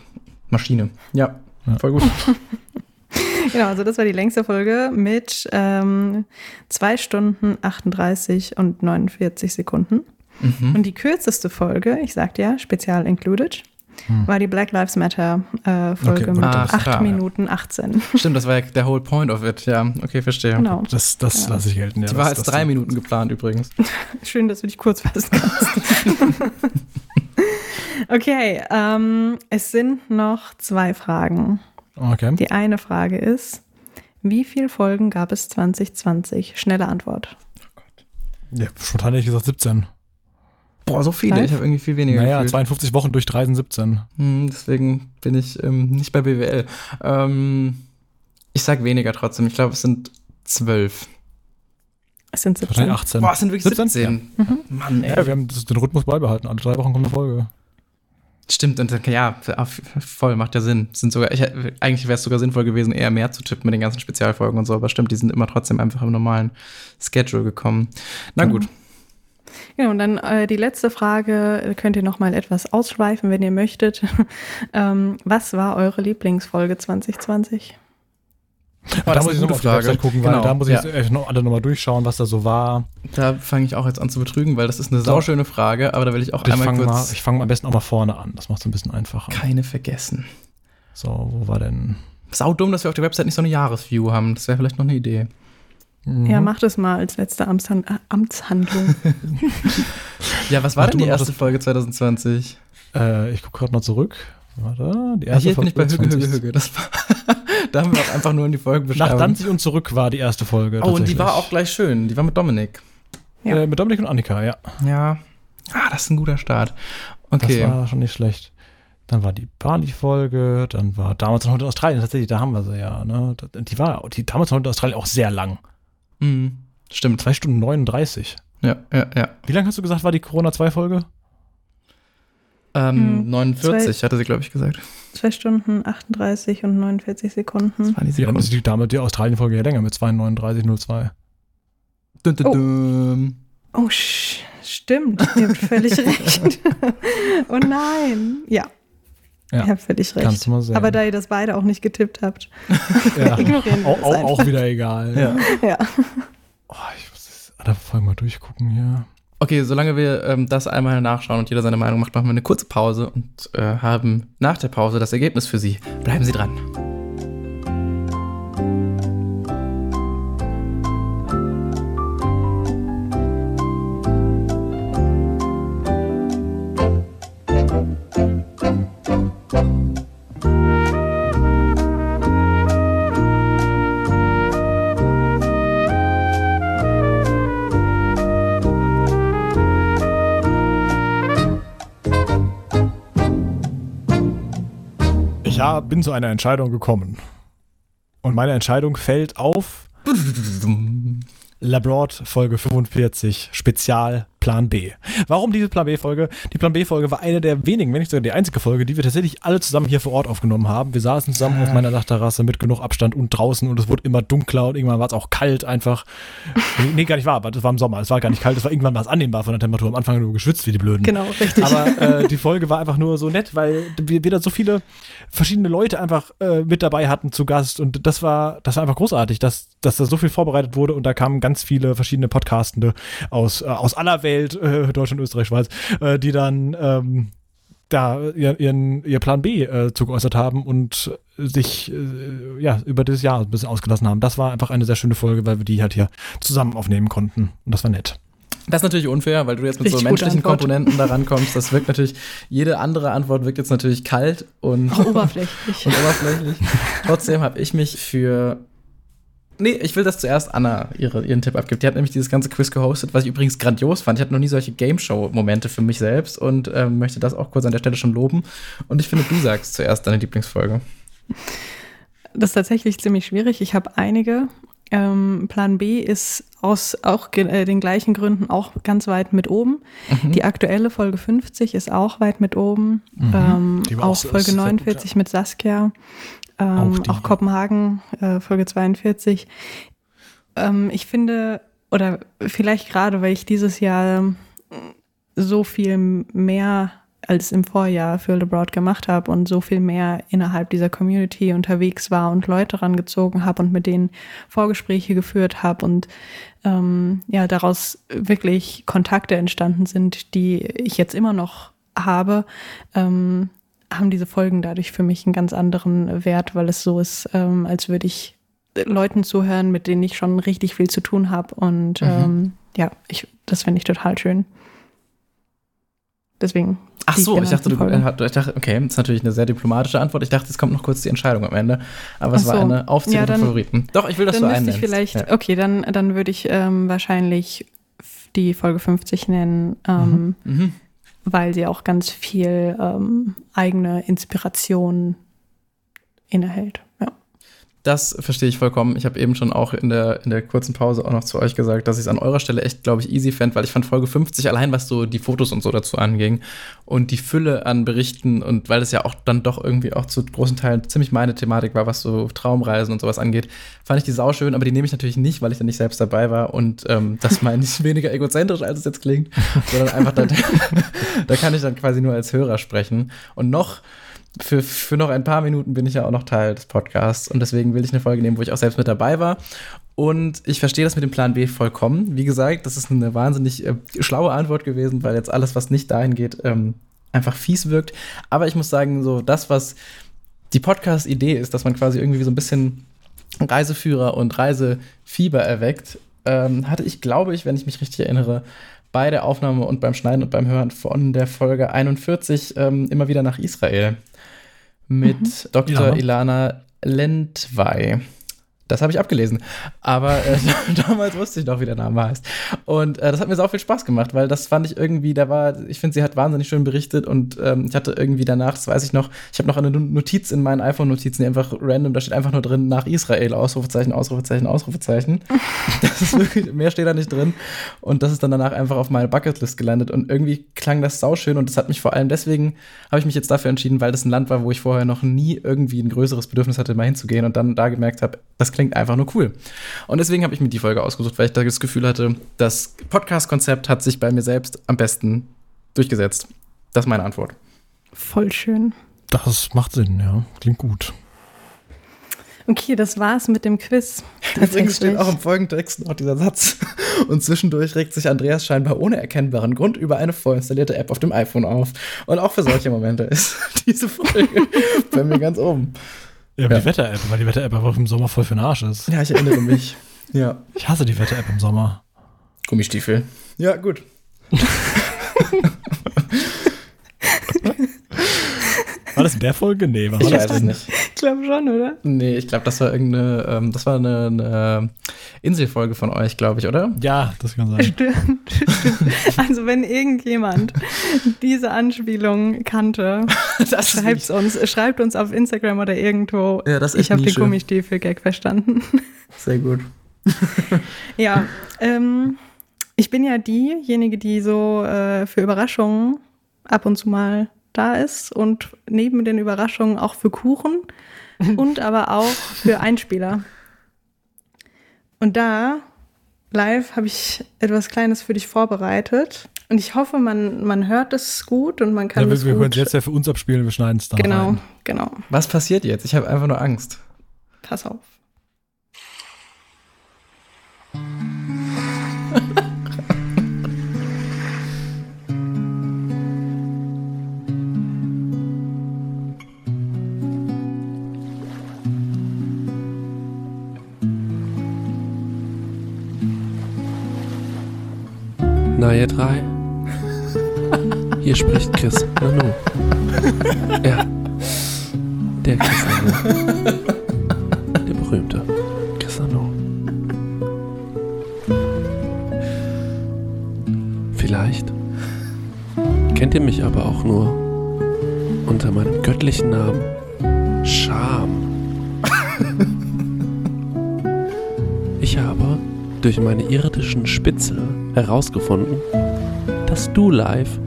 Speaker 2: Maschine. Ja,
Speaker 1: Ja.
Speaker 2: voll gut.
Speaker 3: Genau, also das war die längste Folge mit ähm, 2 Stunden 38 und 49 Sekunden.
Speaker 2: mhm.
Speaker 3: Und die kürzeste Folge, ich sagte ja, Spezial included,
Speaker 1: Hm.
Speaker 3: war die Black Lives Matter äh, Folge
Speaker 1: Okay,
Speaker 3: mit
Speaker 2: ah,
Speaker 3: 8
Speaker 2: klar.
Speaker 3: Minuten 18.
Speaker 2: Stimmt, das war ja der whole point of it. Ja, okay, verstehe.
Speaker 3: Genau.
Speaker 1: Das, das
Speaker 3: Ja.
Speaker 1: lasse ich gelten. Ja,
Speaker 2: Die
Speaker 1: das,
Speaker 2: war als
Speaker 1: das,
Speaker 2: drei Minuten geplant übrigens.
Speaker 3: Schön, dass du dich kurz fassen kannst. okay, ähm, es sind noch zwei Fragen.
Speaker 1: Okay.
Speaker 3: Die eine Frage ist, wie viele Folgen gab es 2020? Schnelle Antwort.
Speaker 1: Ja, spontan hätte ich gesagt 17.
Speaker 2: Boah, so viele. Ich habe irgendwie viel weniger
Speaker 1: Naja,
Speaker 2: gefühlt.
Speaker 1: 52 Wochen durch 3 sind 17.
Speaker 2: Hm, deswegen bin ich ähm, nicht bei BWL. Ähm, ich sag weniger trotzdem. Ich glaube, es sind zwölf.
Speaker 3: Es sind 17.
Speaker 1: Wahrscheinlich 18.
Speaker 2: Boah, es sind wirklich
Speaker 1: 17?
Speaker 2: 17. Mann, ey.
Speaker 1: Ja, wir haben das, den Rhythmus beibehalten. Alle drei Wochen kommt eine Folge.
Speaker 2: Stimmt, und dann- ja, voll, macht ja Sinn. Sind sogar, ich, eigentlich wäre es sogar sinnvoll gewesen, eher mehr zu tippen mit den ganzen Spezialfolgen und so, aber stimmt, die sind immer trotzdem einfach im normalen Schedule gekommen. Na gut.
Speaker 3: Genau, und dann äh, die letzte Frage könnt ihr noch mal etwas ausschweifen, wenn ihr möchtet. ähm, was war eure Lieblingsfolge 2020?
Speaker 2: Oh,
Speaker 1: da
Speaker 2: das
Speaker 1: muss ich
Speaker 2: eine
Speaker 1: noch auf die Website gucken,
Speaker 2: Genau,
Speaker 1: weil da muss ich
Speaker 2: ja.
Speaker 1: jetzt echt noch alle nochmal durchschauen, was da so war.
Speaker 2: Da fange ich auch jetzt an zu betrügen, weil das ist eine sauschöne Frage, aber da will ich auch
Speaker 1: Ich
Speaker 2: einmal
Speaker 1: fange mal,
Speaker 2: kurz
Speaker 1: ich fang am besten auch mal vorne an. Das macht es ein bisschen einfacher.
Speaker 2: keine vergessen.
Speaker 1: So, wo war denn?
Speaker 2: Sau dumm, dass wir auf der Website nicht so eine Jahresview haben. Das wäre vielleicht noch eine Idee.
Speaker 1: Mhm.
Speaker 3: Ja, macht es mal als letzte Amtshan äh, Amtshandlung.
Speaker 2: Ja, was war
Speaker 1: Mach
Speaker 2: denn die erste
Speaker 1: das-
Speaker 2: Folge 2020?
Speaker 1: Äh, ich gucke gerade mal zurück. Warte, die erste
Speaker 2: hier bin ich bei
Speaker 1: Folge
Speaker 2: Hüge, Hüge,
Speaker 1: 20.
Speaker 2: Hüge. Das war, da haben wir auch einfach nur in die Folgen
Speaker 1: Nach
Speaker 2: beschrieben.
Speaker 1: Danzig und zurück war die erste Folge.
Speaker 2: Oh, und die war auch gleich schön. Die war mit Dominik.
Speaker 3: Ja.
Speaker 1: Äh, mit Dominik und Annika, ja.
Speaker 2: Ja. Ah, das ist ein guter Start.
Speaker 1: Das
Speaker 2: Okay.
Speaker 1: war schon nicht schlecht. Dann war die Bali-Folge, dann war damals noch in Australien, tatsächlich, da haben wir sie ja. Ne? Die war die damals noch in Australien auch sehr lang.
Speaker 2: Mhm. Stimmt.
Speaker 1: 2 Stunden 39.
Speaker 2: Ja, ja, ja.
Speaker 1: Wie lange hast du gesagt, war die Corona-2-Folge?
Speaker 2: Ähm,
Speaker 3: Hm,
Speaker 2: 49 hatte sie, glaube ich, gesagt.
Speaker 3: Zwei Stunden 38 und 49 Sekunden.
Speaker 2: Das waren die
Speaker 1: Ja, dann ist
Speaker 2: Sekunden.
Speaker 1: die, damals die Australien-Folge ja länger mit 2,39,02.
Speaker 2: Dun, dun,
Speaker 3: Oh. Oh, sch stimmt. Ihr habt völlig recht. oh nein. Ja.
Speaker 1: Ja,
Speaker 3: Ihr habt völlig recht.
Speaker 1: Kannst du mal sehen.
Speaker 3: Aber da ihr das beide auch nicht getippt habt.
Speaker 1: ja.
Speaker 3: ignorieren wir
Speaker 1: auch,
Speaker 3: das
Speaker 1: auch, auch wieder egal.
Speaker 2: Ja.
Speaker 3: Ja.
Speaker 1: Oh, ich muss das alle Folgen mal durchgucken hier.
Speaker 2: Okay, solange wir ähm, das einmal nachschauen und jeder seine Meinung macht, machen wir eine kurze Pause und äh, haben nach der Pause das Ergebnis für Sie. Bleiben Sie dran.
Speaker 1: Bin zu einer Entscheidung gekommen. Und meine Entscheidung fällt auf Labroad Folge 45 Spezial Plan B. Warum diese Plan B-Folge? Die Plan B-Folge war eine der wenigen, wenn nicht sogar die einzige Folge, die wir tatsächlich alle zusammen hier vor Ort aufgenommen haben. Wir saßen zusammen ah. auf meiner Dachterrasse mit genug Abstand und draußen und es wurde immer dunkler und irgendwann war es auch kalt einfach. nee, gar nicht wahr, aber das war im Sommer. Es war gar nicht kalt, es war irgendwann was annehmbar von der Temperatur. Am Anfang nur geschwitzt wie die Blöden.
Speaker 3: Genau, richtig.
Speaker 1: Aber äh, die Folge war einfach nur so nett, weil wir, wir da so viele verschiedene Leute einfach äh, mit dabei hatten zu Gast und das war, das war einfach großartig, dass, dass da so viel vorbereitet wurde und da kamen ganz viele verschiedene Podcastende aus, äh, aus aller Welt äh, Deutschland, Österreich, Schweiz, äh, die dann ähm, da ihren, ihr Plan B äh, zugeäußert haben und sich äh, ja über dieses Jahr ein bisschen ausgelassen haben. Das war einfach eine sehr schöne Folge, weil wir die halt hier zusammen aufnehmen konnten. Und das war nett.
Speaker 2: Das ist natürlich unfair, weil du jetzt mit Richtig so menschlichen Komponenten da rankommst. Das wirkt natürlich, jede andere Antwort wirkt jetzt natürlich kalt und,
Speaker 3: Auch oberflächlich.
Speaker 2: und oberflächlich. Trotzdem habe ich mich für Nee, ich will, dass zuerst Anna ihre, ihren Tipp abgibt. Die hat nämlich dieses ganze Quiz gehostet, was ich übrigens grandios fand. Ich hatte noch nie solche Game Show-Momente für mich selbst und ähm, möchte das auch kurz an der Stelle schon loben. Und ich finde, du sagst zuerst deine Lieblingsfolge.
Speaker 3: Das ist tatsächlich ziemlich schwierig. Ich habe einige. Ähm, Plan B ist aus auch äh, den gleichen Gründen auch ganz weit mit oben. Mhm. Die aktuelle Folge 50 ist auch weit mit oben. Mhm. Ähm, auch, Folge 49 gut, ja. mit Saskia ähm, auch, auch, Kopenhagen, äh, Folge 42. Ähm, ich finde, oder vielleicht gerade, weil ich dieses Jahr so viel mehr als im Vorjahr für LeBroad gemacht habe und so viel mehr innerhalb dieser Community unterwegs war und Leute rangezogen habe und mit denen Vorgespräche geführt habe und ähm, ja, daraus wirklich Kontakte entstanden sind, die ich jetzt immer noch habe, ähm, haben diese Folgen dadurch für mich einen ganz anderen Wert, weil es so ist, ähm, als würde ich Leuten zuhören, mit denen ich schon richtig viel zu tun habe. Und mhm. ähm, ja, ich, das finde ich total schön. Deswegen.
Speaker 2: Ach so, ich dachte, du, ich dachte, okay, das ist natürlich eine sehr diplomatische Antwort. Ich dachte, es kommt noch kurz die Entscheidung am Ende. Aber es so. war eine Aufzählung ja, dann, von Favoriten. Doch, ich will, dass
Speaker 3: dann
Speaker 2: du einen
Speaker 3: ich vielleicht, ja. Okay, dann, dann würde ich ähm, wahrscheinlich die Folge 50 nennen. Ähm, mhm. Mhm weil sie auch ganz viel ähm, eigene Inspiration innehält. Ja.
Speaker 2: Das verstehe ich vollkommen. Ich habe eben schon auch in der, in der kurzen Pause auch noch zu euch gesagt, dass ich es an eurer Stelle echt, glaube ich, easy fände, weil ich fand Folge 50 allein, was so die Fotos und so dazu anging und die Fülle an Berichten und weil es ja auch dann doch irgendwie auch zu großen Teilen ziemlich meine Thematik war, was so Traumreisen und sowas angeht, fand ich die sau schön, aber die nehme ich natürlich nicht, weil ich da nicht selbst dabei war und ähm, das meine ich weniger egozentrisch, als es jetzt klingt, sondern einfach, da, da kann ich dann quasi nur als Hörer sprechen und noch für, für noch ein paar Minuten bin ich ja auch noch Teil des Podcasts und deswegen will ich eine Folge nehmen, wo ich auch selbst mit dabei war. Und ich verstehe das mit dem Plan B vollkommen. Wie gesagt, das ist eine wahnsinnig äh, schlaue Antwort gewesen, weil jetzt alles, was nicht dahin geht, ähm, einfach fies wirkt. Aber ich muss sagen, so das, was die Podcast-Idee ist, dass man quasi irgendwie so ein bisschen Reiseführer und Reisefieber erweckt, ähm, hatte ich, glaube ich, wenn ich mich richtig erinnere, bei der Aufnahme und beim Schneiden und beim Hören von der Folge 41 ähm, immer wieder nach Israel mit mhm. Dr. Ja. Ilana Lentwey. Das habe ich abgelesen. Aber äh, damals wusste ich noch, wie der Name heißt. Und äh, das hat mir so viel Spaß gemacht, weil das fand ich irgendwie, da war, ich finde, sie hat wahnsinnig schön berichtet und ähm, ich hatte irgendwie danach, das weiß ich noch, ich habe noch eine Notiz in meinen iPhone-Notizen, die einfach random, da steht einfach nur drin, nach Israel, Ausrufezeichen, Ausrufezeichen, Ausrufezeichen. das ist wirklich, mehr steht da nicht drin. Und das ist dann danach einfach auf meine Bucketlist gelandet und irgendwie klang das sauschön und das hat mich vor allem deswegen, habe ich mich jetzt dafür entschieden, weil das ein Land war, wo ich vorher noch nie irgendwie ein größeres Bedürfnis hatte, mal hinzugehen und dann da gemerkt habe, das klingt einfach nur cool. Und deswegen habe ich mir die Folge ausgesucht, weil ich das Gefühl hatte, das Podcast-Konzept hat sich bei mir selbst am besten durchgesetzt. Das ist meine Antwort.
Speaker 3: Voll schön.
Speaker 1: Das macht Sinn, ja. Klingt gut.
Speaker 3: Okay, das war's mit dem Quiz.
Speaker 2: Übrigens steht auch im Folgentext noch dieser Satz. Und zwischendurch regt sich Andreas scheinbar ohne erkennbaren Grund über eine vorinstallierte App auf dem iPhone auf. Und auch für solche Momente ist diese Folge bei mir ganz oben.
Speaker 1: Ja, ja. die Wetter-App, weil die Wetter-App einfach im Sommer voll für den Arsch ist.
Speaker 2: Ja, ich erinnere mich. ja.
Speaker 1: Ich hasse die Wetter-App im Sommer.
Speaker 2: Gummistiefel. Ja, gut.
Speaker 1: War das in der Folge? Nee, war
Speaker 2: ich weiß es nicht.
Speaker 3: Ich glaube schon, oder?
Speaker 2: Nee, ich glaube, das war irgendeine, ähm, das war eine, eine Inselfolge von euch, glaube ich, oder?
Speaker 1: Ja, das kann sein.
Speaker 3: Stimmt, stimmt. Also wenn irgendjemand diese Anspielung kannte, schreibt uns, schreibt uns auf Instagram oder irgendwo.
Speaker 2: Ja, das ist
Speaker 3: ich habe den. Gummistiefel-Gag verstanden.
Speaker 2: Sehr gut.
Speaker 3: ja, ähm, ich bin ja diejenige, die so äh, für Überraschungen ab und zu mal da ist und neben den Überraschungen auch für Kuchen und aber auch für Einspieler. Und da, live, habe ich etwas Kleines für dich vorbereitet. Und ich hoffe, man, man hört es gut und man kann
Speaker 1: Ja, wir
Speaker 3: es
Speaker 1: wir können es jetzt ja für uns abspielen, wir schneiden es dann
Speaker 3: genau,
Speaker 1: rein.
Speaker 3: genau.
Speaker 2: Was passiert jetzt? Ich habe einfach nur Angst.
Speaker 3: Pass auf.
Speaker 4: Na, ihr drei? Hier spricht Chris Nanu. Ja, der Chris Nanu. Der berühmte Chris Nanu. Vielleicht kennt ihr mich aber auch nur unter meinem göttlichen Namen Scham. Ich habe durch meine irdischen Spitzel herausgefunden, dass du live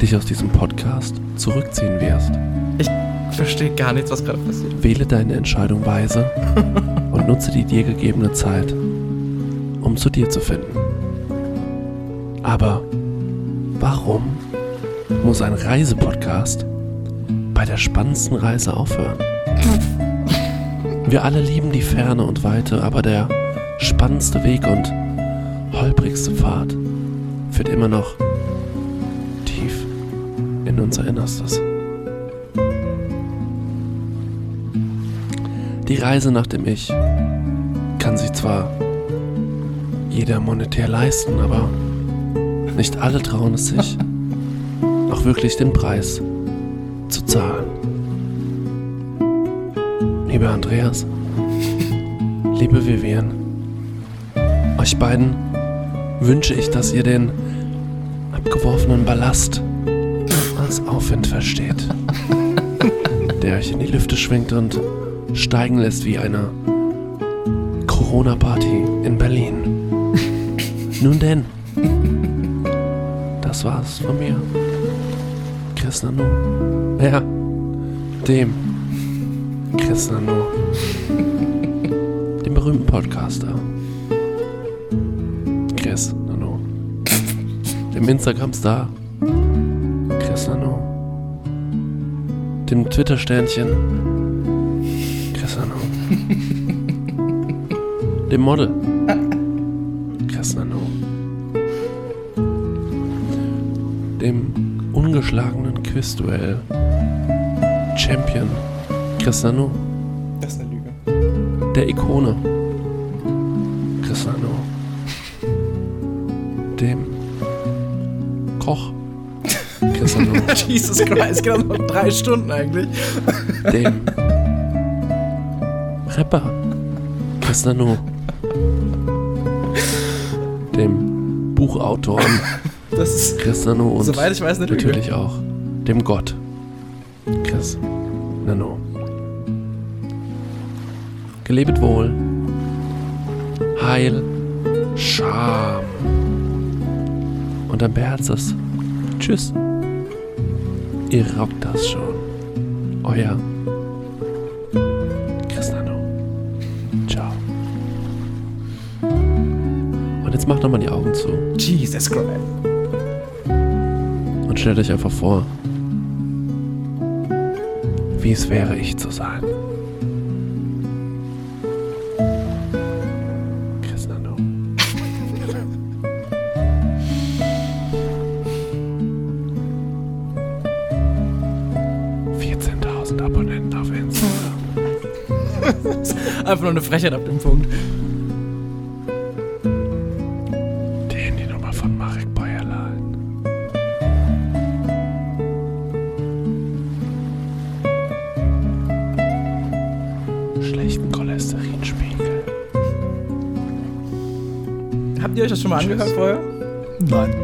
Speaker 4: dich aus diesem Podcast zurückziehen wirst.
Speaker 2: Ich verstehe gar nichts, was gerade passiert.
Speaker 4: Wähle deine Entscheidung weise und nutze die dir gegebene Zeit, um zu dir zu finden. Aber warum muss ein Reisepodcast bei der spannendsten Reise aufhören? Wir alle lieben die Ferne und Weite, aber der spannendste Weg und holprigste Pfad führt immer noch tief in unser Innerstes. Die Reise nach dem Ich kann sich zwar jeder monetär leisten, aber nicht alle trauen es sich, auch wirklich den Preis zu zahlen. Lieber Andreas, liebe Vivian, euch beiden wünsche ich, dass ihr den abgeworfenen Ballast als Aufwind versteht, der euch in die Lüfte schwingt und steigen lässt wie eine Corona-Party in Berlin. Nun denn, das war's von mir. Chris Nanu. Ja, dem Chris Nanu. Dem berühmten Podcaster. Dem Instagram-Star. Chris. Dem Twitter-Sternchen. Chris. Dem Model. Chris. Dem ungeschlagenen Quizduell. Champion. Chris.
Speaker 2: Das ist eine Lüge.
Speaker 4: Der Ikone. Chris. Dem Koch.
Speaker 2: Jesus Christ, genau noch drei Stunden eigentlich.
Speaker 4: dem. Rapper. Nanu, dem Buchautoren
Speaker 2: Das ist,
Speaker 4: Nanu und
Speaker 2: soweit ich weiß, eine Lüge.
Speaker 4: natürlich auch dem Gott. Chris Nanu. Gelebet wohl, Heil, Scham und ein beherztes Tschüss. Ihr rockt das schon. Euer Chris Nanu. Ciao. Und jetzt macht nochmal die Augen zu
Speaker 2: Jesus Christ.
Speaker 4: und stellt euch einfach vor, wie es wäre, ich zu sein.
Speaker 2: Einfach nur eine Frechheit ab dem Punkt.
Speaker 4: Die Handynummer von Marek Bäuerlein. Schlechten Cholesterinspiegel.
Speaker 2: Habt ihr euch das schon mal angehört vorher?
Speaker 1: Nein.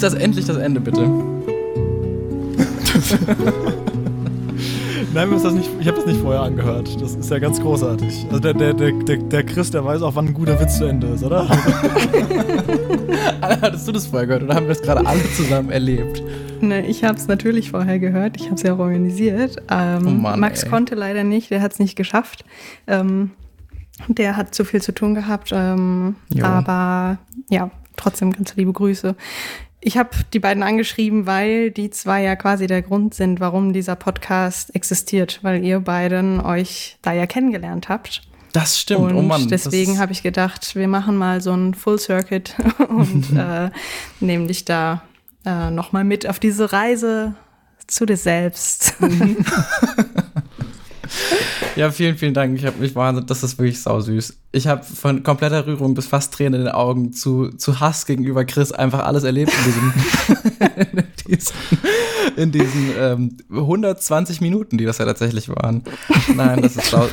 Speaker 2: Ist das endlich das Ende, bitte?
Speaker 1: Nein, das nicht, ich habe das nicht vorher angehört. Das ist ja ganz großartig. Also der, der, der, der, Chris, der weiß auch, wann ein guter Witz zu Ende ist, oder?
Speaker 2: Hattest du das vorher gehört oder haben wir es gerade alle zusammen erlebt?
Speaker 3: Ne, ich habe es natürlich vorher gehört. Ich habe es ja auch organisiert. Ähm,
Speaker 2: Oh Mann,
Speaker 3: Max
Speaker 2: ey.
Speaker 3: konnte leider nicht. Der hat es nicht geschafft. Ähm, der hat zu viel zu tun gehabt. Ähm, aber ja, trotzdem ganz liebe Grüße. Ich habe die beiden angeschrieben, weil die zwei ja quasi der Grund sind, warum dieser Podcast existiert, weil ihr beiden euch da ja kennengelernt habt.
Speaker 2: Das stimmt,
Speaker 3: und
Speaker 2: oh Mann.
Speaker 3: deswegen habe ich gedacht, wir machen mal so ein Full Circuit und äh, nehmen dich da äh, nochmal mit auf diese Reise zu dir selbst.
Speaker 2: Ja, vielen, vielen Dank. Ich habe mich wahnsinnig, das ist wirklich sausüß. Ich habe von kompletter Rührung bis fast Tränen in den Augen zu, zu Hass gegenüber Chris einfach alles erlebt in diesem, in diesen, in diesen ähm, 120 Minuten, die das ja tatsächlich waren. Nein, das ist sau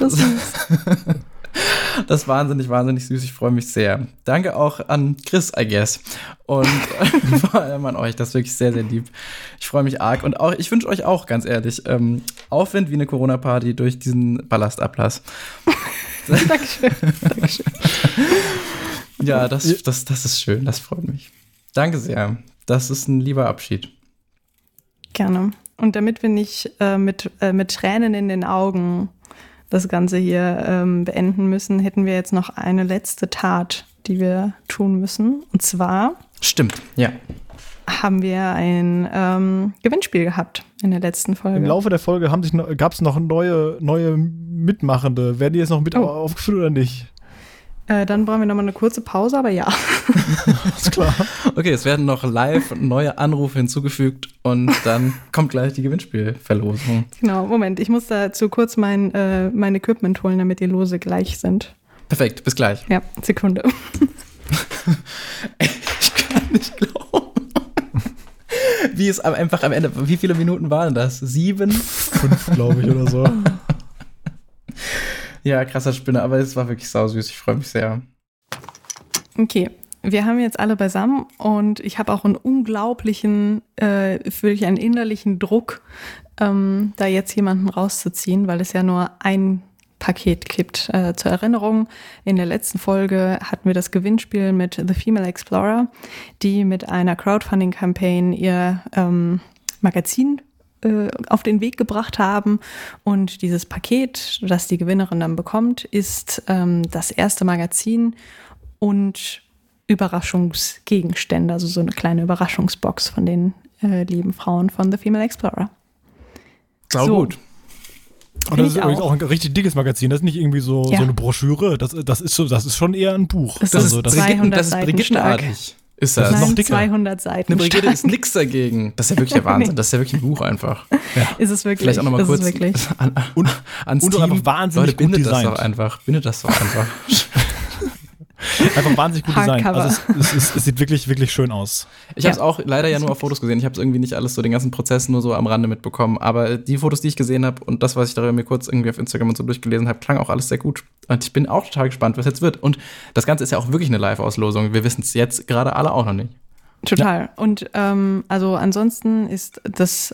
Speaker 2: Das ist wahnsinnig, wahnsinnig süß. Ich freue mich sehr. Danke auch an Chris, I guess. Und vor allem an euch. Das ist wirklich sehr, sehr lieb. Ich freue mich arg. Und auch, ich wünsche euch auch, ganz ehrlich, ähm, Aufwind wie eine Corona-Party durch diesen Ballastablass.
Speaker 3: Dankeschön. Dankeschön.
Speaker 2: Ja, das, das, das ist schön. Das freut mich. Danke sehr. Das ist ein lieber Abschied.
Speaker 3: Gerne. Und damit wir nicht äh, mit, äh, mit Tränen in den Augen das Ganze hier ähm, beenden müssen, hätten wir jetzt noch eine letzte Tat, die wir tun müssen. Und zwar
Speaker 2: Stimmt, ja.
Speaker 3: haben wir ein ähm, Gewinnspiel gehabt in der letzten Folge.
Speaker 1: Im Laufe der Folge haben sich noch, gab es noch neue, neue Mitmachende. Werden die jetzt noch mit
Speaker 3: Oh.
Speaker 1: aufgeführt oder nicht?
Speaker 3: Äh, dann brauchen wir nochmal eine kurze Pause, aber ja.
Speaker 1: Ist klar.
Speaker 2: Okay, es werden noch live neue Anrufe hinzugefügt und dann kommt gleich die Gewinnspielverlosung.
Speaker 3: Genau, Moment, ich muss dazu kurz mein, äh, mein Equipment holen, damit die Lose gleich sind.
Speaker 2: Perfekt, bis gleich.
Speaker 3: Ja, Sekunde.
Speaker 2: Ich kann nicht glauben. Wie es am- einfach am Ende, wie viele Minuten waren das? Sieben?
Speaker 1: Fünf, glaube ich, oder so.
Speaker 2: Ja, krasser Spinner, aber es war wirklich sausüß. Ich freue mich sehr.
Speaker 3: Okay, wir haben jetzt alle beisammen und ich habe auch einen unglaublichen, äh, wirklich einen innerlichen Druck, ähm, da jetzt jemanden rauszuziehen, weil es ja nur ein Paket gibt. Äh, zur Erinnerung, in der letzten Folge hatten wir das Gewinnspiel mit The Female Explorer, die mit einer Crowdfunding-Campaign ihr ähm, Magazin äh, auf den Weg gebracht haben. Und dieses Paket, das die Gewinnerin dann bekommt, ist ähm, das erste Magazin und Überraschungsgegenstände, also so eine kleine Überraschungsbox von den äh, lieben Frauen von The Female Explorer.
Speaker 2: Sau
Speaker 3: So.
Speaker 2: gut.
Speaker 1: Und das ist übrigens
Speaker 3: auch.
Speaker 1: auch ein richtig dickes Magazin. Das ist nicht irgendwie so,
Speaker 3: Ja.
Speaker 1: so eine Broschüre. Das, das, ist so, das ist schon eher ein Buch.
Speaker 3: Das
Speaker 1: also,
Speaker 3: ist
Speaker 1: das,
Speaker 3: zwei- 200
Speaker 2: das ist
Speaker 3: Seiten
Speaker 2: Brigittenartig. Ist
Speaker 1: Das
Speaker 2: das?
Speaker 1: ist noch dicker.
Speaker 3: 200 Seiten.
Speaker 2: Eine Brigitte
Speaker 3: stark.
Speaker 2: ist nix dagegen. Das ist ja wirklich der Wahnsinn. Das ist ja wirklich ein Buch einfach.
Speaker 3: Ist es wirklich.
Speaker 2: Vielleicht auch nochmal
Speaker 3: ist
Speaker 2: kurz
Speaker 3: Es wirklich.
Speaker 2: an,
Speaker 1: Und-
Speaker 2: ans
Speaker 1: und
Speaker 2: Team.
Speaker 1: einfach wahnsinnig
Speaker 2: Leute,
Speaker 1: gut
Speaker 2: bindet das doch einfach. Bindet das doch einfach.
Speaker 1: einfach wahnsinnig gut designt. Also es, es, es, es sieht wirklich, wirklich schön aus.
Speaker 2: Ich habe es
Speaker 3: Ja.
Speaker 2: auch leider ja nur auf Fotos gesehen. Ich habe es irgendwie nicht alles so den ganzen Prozess nur so am Rande mitbekommen. Aber die Fotos, die ich gesehen habe und das, was ich darüber mir kurz irgendwie auf Instagram und so durchgelesen habe, klang auch alles sehr gut. Und ich bin auch total gespannt, was jetzt wird. Und das Ganze ist ja auch wirklich eine Live-Auslosung. Wir wissen es jetzt gerade alle auch noch nicht.
Speaker 3: Total. Und ähm, also ansonsten ist das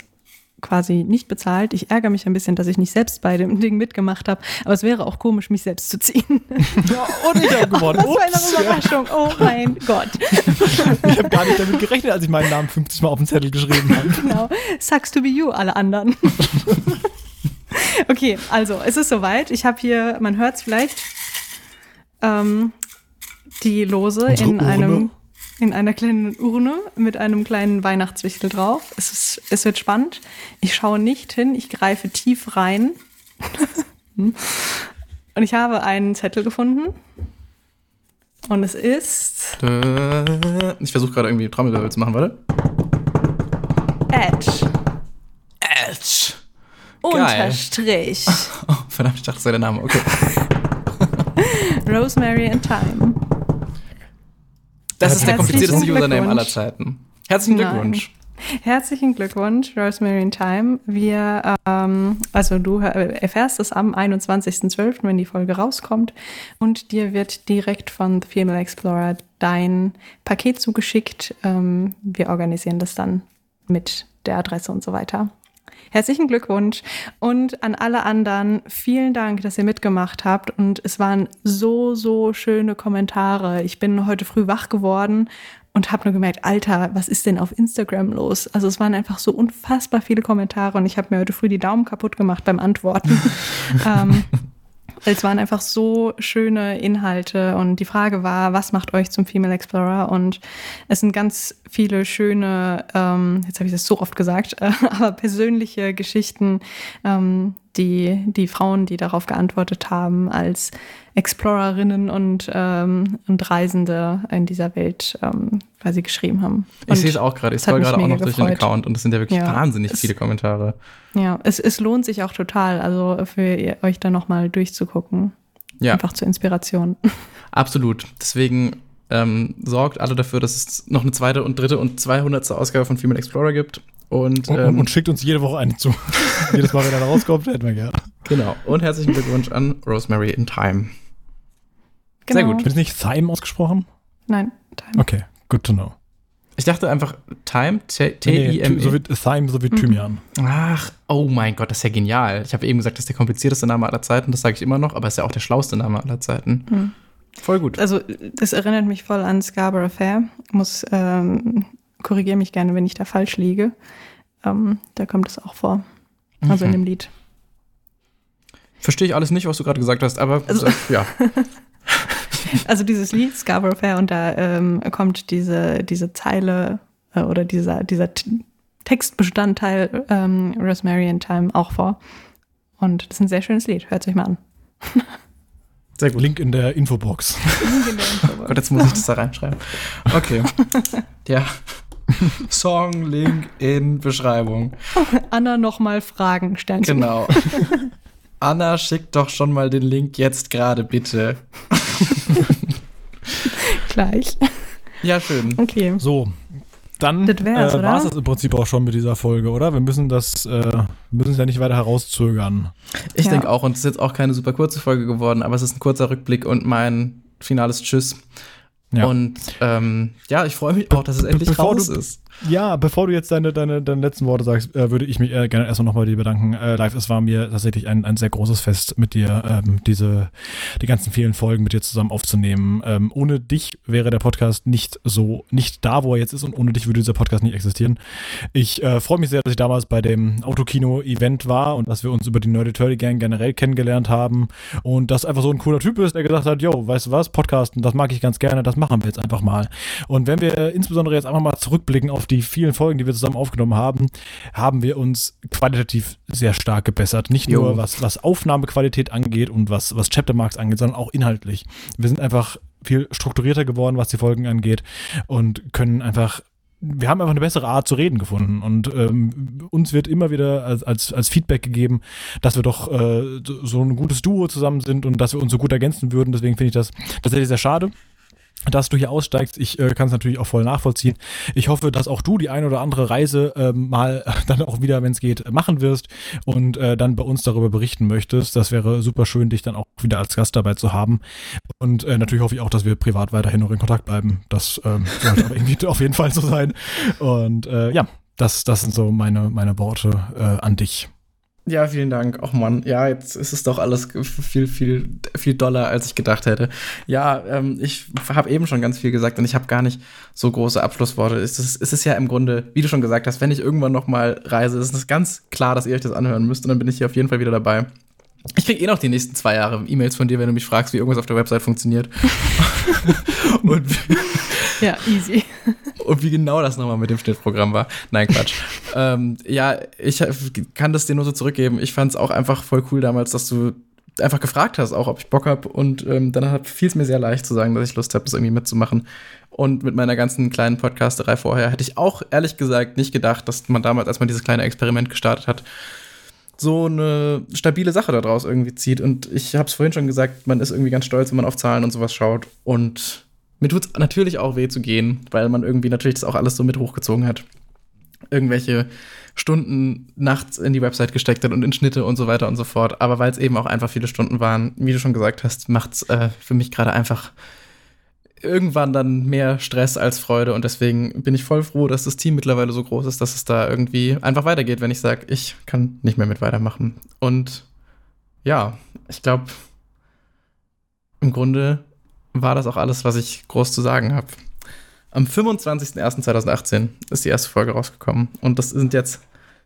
Speaker 3: quasi nicht bezahlt. Ich ärgere mich ein bisschen, dass ich nicht selbst bei dem Ding mitgemacht habe. Aber es wäre auch komisch, mich selbst zu ziehen.
Speaker 1: Ja, und ich habe gewonnen.
Speaker 3: Das war eine Überraschung. Oh mein Gott.
Speaker 1: Ich habe gar nicht damit gerechnet, als ich meinen Namen 50 Mal auf den Zettel geschrieben habe.
Speaker 3: Genau. Sucks to be you, alle anderen. okay, also es ist soweit. Ich habe hier, man hört es vielleicht, ähm, die Lose
Speaker 1: Unsere
Speaker 3: in
Speaker 1: Urne.
Speaker 3: einem in einer kleinen Urne mit einem kleinen Weihnachtswichtel drauf. Es, ist, es wird spannend. Ich schaue nicht hin, ich greife tief rein. Und ich habe einen Zettel gefunden. Und es ist
Speaker 2: Ich versuche gerade irgendwie Trommelwirbel zu machen, warte.
Speaker 3: Edge.
Speaker 2: Edge. Geil.
Speaker 3: Unterstrich.
Speaker 2: Oh, verdammt, ich dachte, das wäre der Name. Okay.
Speaker 3: Rosemary and Thyme.
Speaker 2: Das ist der komplizierteste. Username aller Zeiten. Herzlichen
Speaker 3: Nein.
Speaker 2: Glückwunsch.
Speaker 3: Herzlichen Glückwunsch, Rosemary in Time. Wir, ähm, also du erfährst es am 21.12., wenn die Folge rauskommt. Und dir wird direkt von The Female Explorer dein Paket zugeschickt. Ähm, wir organisieren das dann mit der Adresse und so weiter. Herzlichen Glückwunsch und an alle anderen vielen Dank, dass ihr mitgemacht habt und es waren so, so schöne Kommentare. Ich bin heute früh wach geworden und habe nur gemerkt, Alter, was ist denn auf Instagram los? Also es waren einfach so unfassbar viele Kommentare und ich habe mir heute früh die Daumen kaputt gemacht beim Antworten. ähm, es waren einfach so schöne Inhalte und die Frage war, was macht euch zum Female Explorer? Und es sind ganz viele schöne, ähm, jetzt habe ich das so oft gesagt, äh, aber persönliche Geschichten, ähm, die, die Frauen, die darauf geantwortet haben, als Explorerinnen und, ähm, und Reisende in dieser Welt ähm, quasi geschrieben haben.
Speaker 2: Und ich sehe es auch gerade. Ich scroll gerade auch noch durch den Account und es sind ja wirklich ja, wahnsinnig
Speaker 3: es,
Speaker 2: viele Kommentare.
Speaker 3: Ja, es, es lohnt sich auch total, also für euch da nochmal durchzugucken. Ja. Einfach zur Inspiration.
Speaker 2: Absolut. Deswegen ähm, sorgt alle dafür, dass es noch eine zweite und dritte und 200. Ausgabe von Female Explorer gibt. Und,
Speaker 1: und, ähm, und, schickt uns jede Woche eine zu. Jedes Mal, wenn er rauskommt, hätten wir gerne.
Speaker 2: Genau. Und herzlichen Glückwunsch an Rosemary in Time.
Speaker 3: Genau.
Speaker 1: Sehr gut. Wird nicht Thyme ausgesprochen?
Speaker 3: Nein,
Speaker 1: Time. Okay, good to know.
Speaker 2: Ich dachte einfach Time, T-I-M-E.
Speaker 1: Nee, so wie Thyme, so wie mhm. Thymian.
Speaker 2: Ach, oh mein Gott, das ist ja genial. Ich habe eben gesagt, das ist der komplizierteste Name aller Zeiten, das sage ich immer noch, aber es ist ja auch der schlauste Name aller Zeiten. Mhm. Voll gut.
Speaker 3: Also, das erinnert mich voll an Scarborough Fair. Muss, ähm, korrigiere mich gerne, wenn ich da falsch liege. Ähm, da kommt es auch vor. Also mhm. in dem Lied.
Speaker 2: Verstehe ich alles nicht, was du gerade gesagt hast, aber also, ja.
Speaker 3: also dieses Lied Scarborough Fair und da ähm, kommt diese, diese Zeile äh, oder dieser, dieser Textbestandteil ähm, Rosemary in Time auch vor. Und das ist ein sehr schönes Lied. Hört es euch mal an.
Speaker 1: Sehr gut. Link in der Infobox. Link in der
Speaker 2: Infobox. Gott, jetzt muss ich das da reinschreiben. Okay. ja. Song, Link in Beschreibung.
Speaker 3: Anna nochmal fragen, Sternchen.
Speaker 2: Genau. Anna, schick doch schon mal den Link jetzt gerade, bitte.
Speaker 3: Gleich.
Speaker 2: Ja, schön.
Speaker 1: Okay. So, dann äh, war es im Prinzip auch schon mit dieser Folge, oder? Wir müssen das, äh, müssen es ja nicht weiter herauszögern.
Speaker 2: Ich ja. denke auch, und es ist jetzt auch keine super kurze Folge geworden, aber es ist ein kurzer Rückblick und mein finales Tschüss. Ja. Und ähm, ja, ich freue mich auch, dass es endlich Bevor raus ist.
Speaker 1: Ja, bevor du jetzt deine, deine, deine letzten Worte sagst, äh, würde ich mich äh, gerne erstmal nochmal dir bedanken. Äh, live, es war mir tatsächlich ein, ein sehr großes Fest mit dir, ähm, diese, die ganzen vielen Folgen mit dir zusammen aufzunehmen. Ähm, ohne dich wäre der Podcast nicht so, nicht da, wo er jetzt ist und ohne dich würde dieser Podcast nicht existieren. Ich äh, freue mich sehr, dass ich damals bei dem Autokino-Event war und dass wir uns über die Nerdy Turdy Gang generell kennengelernt haben und dass einfach so ein cooler Typ ist, der gesagt hat, yo, weißt du was, Podcasten, das mag ich ganz gerne, das machen wir jetzt einfach mal. Und wenn wir insbesondere jetzt einfach mal zurückblicken auf die vielen Folgen, die wir zusammen aufgenommen haben, haben wir uns qualitativ sehr stark gebessert. Nicht jo. nur was, was Aufnahmequalität angeht und was, was Chaptermarks angeht, sondern auch inhaltlich. Wir sind einfach viel strukturierter geworden, was die Folgen angeht und können einfach wir haben einfach eine bessere Art zu reden gefunden und ähm, uns wird immer wieder als, als, als Feedback gegeben, dass wir doch äh, so ein gutes Duo zusammen sind und dass wir uns so gut ergänzen würden. Deswegen finde ich das tatsächlich sehr schade dass du hier aussteigst. Ich äh, kann es natürlich auch voll nachvollziehen. Ich hoffe, dass auch du die ein oder andere Reise äh, mal dann auch wieder, wenn es geht, machen wirst und äh, dann bei uns darüber berichten möchtest. Das wäre super schön, dich dann auch wieder als Gast dabei zu haben. Und äh, natürlich hoffe ich auch, dass wir privat weiterhin noch in Kontakt bleiben. Das ähm, sollte aber irgendwie auf jeden Fall so sein. Und äh, ja, das, das sind so meine, meine Worte äh, an dich.
Speaker 2: Ja, vielen Dank. Och Mann, ja, jetzt ist es doch alles viel, viel, viel doller, als ich gedacht hätte. Ja, ähm, ich habe eben schon ganz viel gesagt und ich habe gar nicht so große Abschlussworte. Es ist, es ist ja im Grunde, wie du schon gesagt hast, wenn ich irgendwann noch mal reise, ist es ganz klar, dass ihr euch das anhören müsst und dann bin ich hier auf jeden Fall wieder dabei. Ich krieg eh noch die nächsten zwei Jahre E-Mails von dir, wenn du mich fragst, wie irgendwas auf der Website funktioniert.
Speaker 3: und ja, easy.
Speaker 2: Und wie genau das nochmal mit dem Schnittprogramm war. Nein, Quatsch. ähm, ja, ich kann das dir nur so zurückgeben. Ich fand es auch einfach voll cool damals, dass du einfach gefragt hast, auch ob ich Bock habe. Und ähm, dann fiel es mir sehr leicht zu sagen, dass ich Lust habe, das irgendwie mitzumachen. Und mit meiner ganzen kleinen Podcasterei vorher hätte ich auch ehrlich gesagt nicht gedacht, dass man damals, als man dieses kleine Experiment gestartet hat, so eine stabile Sache daraus irgendwie zieht. Und ich habe es vorhin schon gesagt, man ist irgendwie ganz stolz, wenn man auf Zahlen und sowas schaut. Und mir tut es natürlich auch weh zu gehen, weil man irgendwie natürlich das auch alles so mit hochgezogen hat. irgendwelche Stunden nachts in die Website gesteckt hat und in Schnitte und so weiter und so fort. Aber weil es eben auch einfach viele Stunden waren, wie du schon gesagt hast, macht's äh, für mich gerade einfach irgendwann dann mehr Stress als Freude und deswegen bin ich voll froh, dass das Team mittlerweile so groß ist, dass es da irgendwie einfach weitergeht, wenn ich sage, ich kann nicht mehr mit weitermachen. Und ja, ich glaube, im Grunde war das auch alles, was ich groß zu sagen habe. Am 25.01.2018 ist die erste Folge rausgekommen und das sind jetzt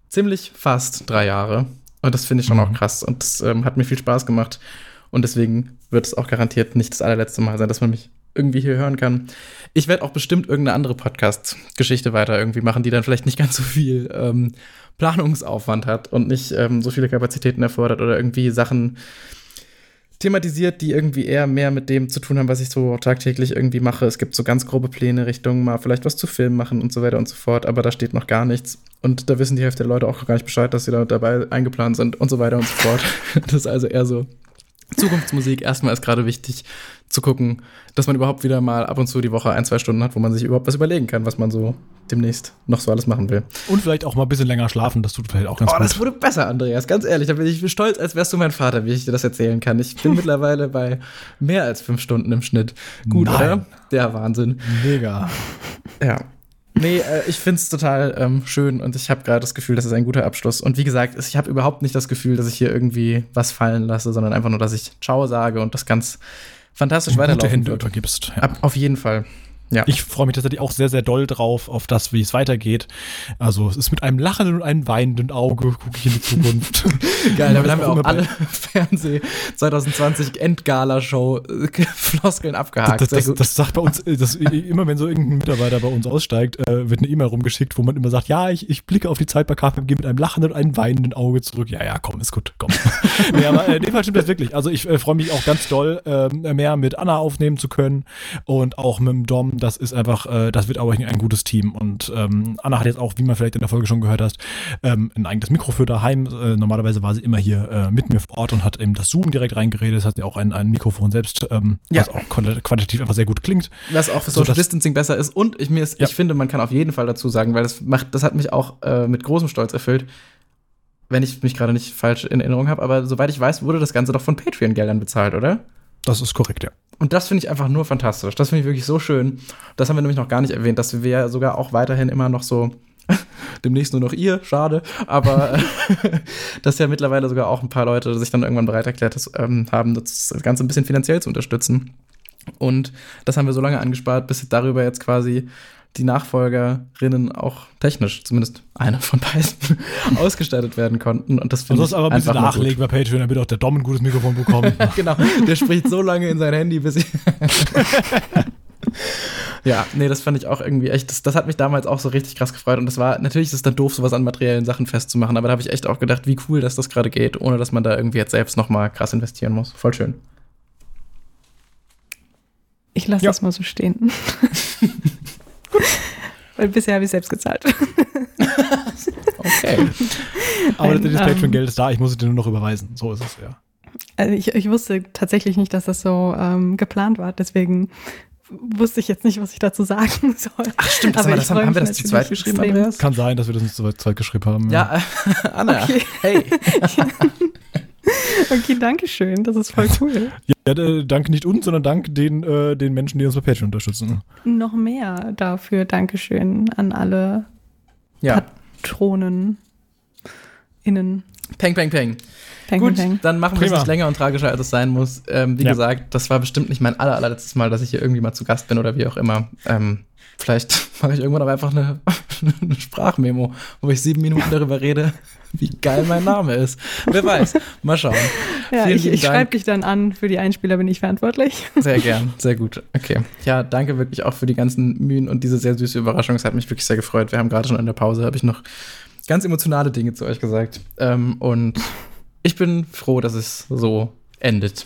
Speaker 2: ziemlich fast drei Jahre und das finde ich schon mhm. auch krass und das ähm, hat mir viel Spaß gemacht und deswegen wird es auch garantiert nicht das allerletzte Mal sein, dass man mich irgendwie hier hören kann. Ich werde auch bestimmt irgendeine andere Podcast-Geschichte weiter irgendwie machen, die dann vielleicht nicht ganz so viel ähm, Planungsaufwand hat und nicht ähm, so viele Kapazitäten erfordert oder irgendwie Sachen thematisiert, die irgendwie eher mehr mit dem zu tun haben, was ich so tagtäglich irgendwie mache. Es gibt so ganz grobe Pläne Richtung mal vielleicht was zu filmen machen und so weiter und so fort, aber da steht noch gar nichts. Und da wissen die Hälfte der Leute auch gar nicht Bescheid, dass sie da dabei eingeplant sind und so weiter und so fort. das ist also eher so Zukunftsmusik. Erstmal ist gerade wichtig zu gucken, dass man überhaupt wieder mal ab und zu die Woche ein, zwei Stunden hat, wo man sich überhaupt was überlegen kann, was man so demnächst noch so alles machen will.
Speaker 1: Und vielleicht auch mal ein bisschen länger schlafen, das tut vielleicht auch ganz
Speaker 2: oh,
Speaker 1: gut.
Speaker 2: Das wurde besser, Andreas, ganz ehrlich. Da bin ich stolz, als wärst du mein Vater, wie ich dir das erzählen kann. Ich bin mittlerweile bei mehr als fünf Stunden im Schnitt. Gut, Nein. oder? Der Wahnsinn.
Speaker 1: Mega.
Speaker 2: Ja. Nee, äh, ich finde es total ähm, schön und ich habe gerade das Gefühl, das ist ein guter Abschluss. Und wie gesagt, ich habe überhaupt nicht das Gefühl, dass ich hier irgendwie was fallen lasse, sondern einfach nur, dass ich Ciao sage und das ganz fantastisch weiterlaufen
Speaker 1: gute übergibst.
Speaker 2: Ja. Ab, auf jeden Fall.
Speaker 1: Ja. Ich freue mich tatsächlich auch sehr, sehr doll drauf, auf das, wie es weitergeht. Also es ist mit einem lachenden und einem weinenden Auge, gucke ich in die Zukunft.
Speaker 2: Geil, damit haben wir auch alle Fernseh 2020 Endgala-Show äh, Floskeln abgehakt.
Speaker 1: Das, das, das, das, sagt bei uns, äh, das, immer wenn so irgendein Mitarbeiter bei uns aussteigt, äh, wird eine E-Mail rumgeschickt, wo man immer sagt, ja, ich, ich blicke auf die Zeit bei KPMG mit einem lachenden und einem weinenden Auge zurück. Ja, ja, komm, ist gut, komm. Nee, aber in dem Fall stimmt das wirklich. Also ich äh, freue mich auch ganz doll, äh, mehr mit Anna aufnehmen zu können und auch mit dem Dom das ist einfach, äh, das wird auch ein gutes Team. Und ähm, Anna hat jetzt auch, wie man vielleicht in der Folge schon gehört hast, ähm, ein eigenes Mikro für daheim. Äh, normalerweise war sie immer hier äh, mit mir vor Ort und hat eben das Zoom direkt reingeredet. Es hat ja auch ein, ein Mikrofon selbst, ähm, ja. was auch quantitativ einfach sehr gut klingt.
Speaker 2: Was auch für Social Distancing besser ist. Und ich, mir ist, ja. ich finde, man kann auf jeden Fall dazu sagen, weil das macht, das hat mich auch äh, mit großem Stolz erfüllt wenn ich mich gerade nicht falsch in Erinnerung habe, aber soweit ich weiß, wurde das Ganze doch von Patreon-Geldern bezahlt, oder?
Speaker 1: Das ist korrekt, ja.
Speaker 2: Und das finde ich einfach nur fantastisch. Das finde ich wirklich so schön. Das haben wir nämlich noch gar nicht erwähnt, dass wir ja sogar auch weiterhin immer noch so demnächst nur noch ihr, schade, aber dass ja mittlerweile sogar auch ein paar Leute sich dann irgendwann bereit erklärt ähm, haben, das Ganze ein bisschen finanziell zu unterstützen. Und das haben wir so lange angespart, bis darüber jetzt quasi die Nachfolgerinnen auch technisch, zumindest eine von beiden, ausgestattet werden konnten. Und das finde
Speaker 1: ich aber ein bisschen nachlegen bei Patreon, damit auch der Dom ein gutes Mikrofon bekommt.
Speaker 2: genau, der spricht so lange in sein Handy, bis ich. ja, nee, das fand ich auch irgendwie echt, das, das, hat mich damals auch so richtig krass gefreut. Und das war, natürlich ist es dann doof, sowas an materiellen Sachen festzumachen, aber da habe ich echt auch gedacht, wie cool, dass das gerade geht, ohne dass man da irgendwie jetzt selbst nochmal krass investieren muss. Voll schön.
Speaker 3: Ich lasse ja. das mal so stehen. Weil bisher habe ich selbst gezahlt.
Speaker 1: okay. Aber Ein, das Patreon-Geld ähm, ist da, ich muss es dir nur noch überweisen. So ist es, ja.
Speaker 3: Also ich, ich wusste tatsächlich nicht, dass das so ähm, geplant war. Deswegen wusste ich jetzt nicht, was ich dazu sagen soll.
Speaker 2: Ach stimmt, das, das haben, haben wir das zu zweit geschrieben, Andreas?
Speaker 1: Kann sein, dass wir das nicht zu zweit geschrieben haben.
Speaker 2: Ja, ja Anna, okay. hey.
Speaker 3: okay, danke schön. Das ist voll cool.
Speaker 1: Ja, äh, danke nicht uns, sondern dank den, äh, den Menschen, die uns bei Patreon unterstützen.
Speaker 3: Noch mehr dafür. Dankeschön an alle ja. Patronen innen.
Speaker 2: Peng, peng, peng. peng Gut, peng. dann machen wir es nicht länger und tragischer, als es sein muss. Ähm, wie ja. gesagt, das war bestimmt nicht mein aller, allerletztes Mal, dass ich hier irgendwie mal zu Gast bin oder wie auch immer. Ähm, vielleicht mache ich irgendwann aber einfach eine, eine Sprachmemo, wo ich sieben Minuten darüber rede, wie geil mein Name ist. Wer weiß. Mal schauen.
Speaker 3: Ja, Vielen ich, ich schreibe dich dann an. Für die Einspieler bin ich verantwortlich.
Speaker 2: Sehr gern, sehr gut. Okay. Ja, danke wirklich auch für die ganzen Mühen und diese sehr süße Überraschung. Es hat mich wirklich sehr gefreut. Wir haben gerade schon in der Pause, habe ich noch ganz emotionale Dinge zu euch gesagt. Ähm, und ich bin froh, dass es so endet.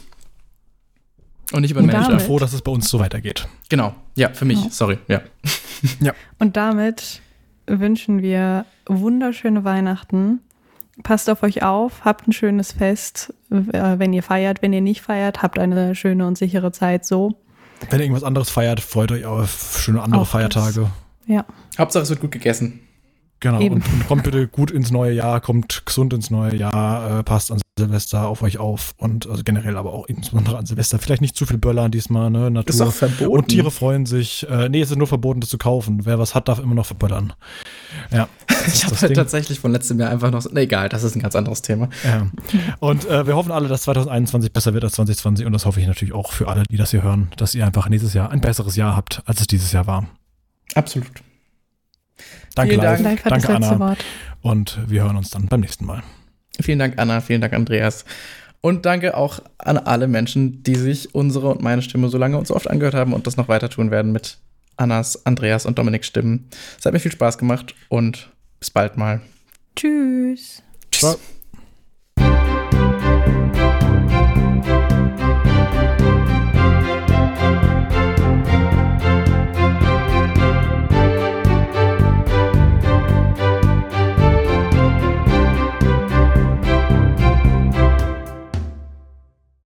Speaker 2: Und.
Speaker 1: Ich bin froh, dass es bei uns so weitergeht.
Speaker 2: Genau. Ja, für mich. Ja. Sorry. Ja.
Speaker 3: ja. Und damit wünschen wir wunderschöne Weihnachten passt auf euch auf, habt ein schönes Fest, äh, wenn ihr feiert. Wenn ihr nicht feiert, habt eine schöne und sichere Zeit so.
Speaker 1: Wenn ihr irgendwas anderes feiert, freut euch auf schöne andere auf Feiertage.
Speaker 3: Das. Ja.
Speaker 2: Hauptsache es wird gut gegessen.
Speaker 1: Genau,
Speaker 3: Eben.
Speaker 1: und, und kommt bitte gut ins neue Jahr, kommt gesund ins neue Jahr, äh, passt an Silvester auf euch auf und also generell aber auch insbesondere an Silvester. Vielleicht nicht zu viel Böllern diesmal, ne? Natur.
Speaker 2: Ist auch verboten.
Speaker 1: und Tiere freuen sich. Äh, nee, es ist nur verboten, das zu kaufen. Wer was hat, darf immer noch verböllern. Ja.
Speaker 2: Ich habe halt tatsächlich von letztem Jahr einfach noch. Nee, egal, das ist ein ganz anderes Thema.
Speaker 1: Ja. Und äh, wir hoffen alle, dass 2021 besser wird als 2020 und das hoffe ich natürlich auch für alle, die das hier hören, dass ihr einfach nächstes Jahr ein besseres Jahr habt, als es dieses Jahr war.
Speaker 2: Absolut.
Speaker 1: Danke,
Speaker 2: Vielen. Dank.
Speaker 3: Live hat das
Speaker 1: Danke,
Speaker 3: letzte
Speaker 1: Anna.
Speaker 3: Wort.
Speaker 1: Und wir hören uns dann beim nächsten Mal.
Speaker 2: Vielen Dank, Anna. Vielen Dank, Andreas. Und danke auch an alle Menschen, die sich unsere und meine Stimme so lange und so oft angehört haben und das noch weiter tun werden mit Annas, Andreas und Dominik Stimmen. Es hat mir viel Spaß gemacht und bis bald mal.
Speaker 3: Tschüss.
Speaker 2: Tschüss.
Speaker 1: Ciao.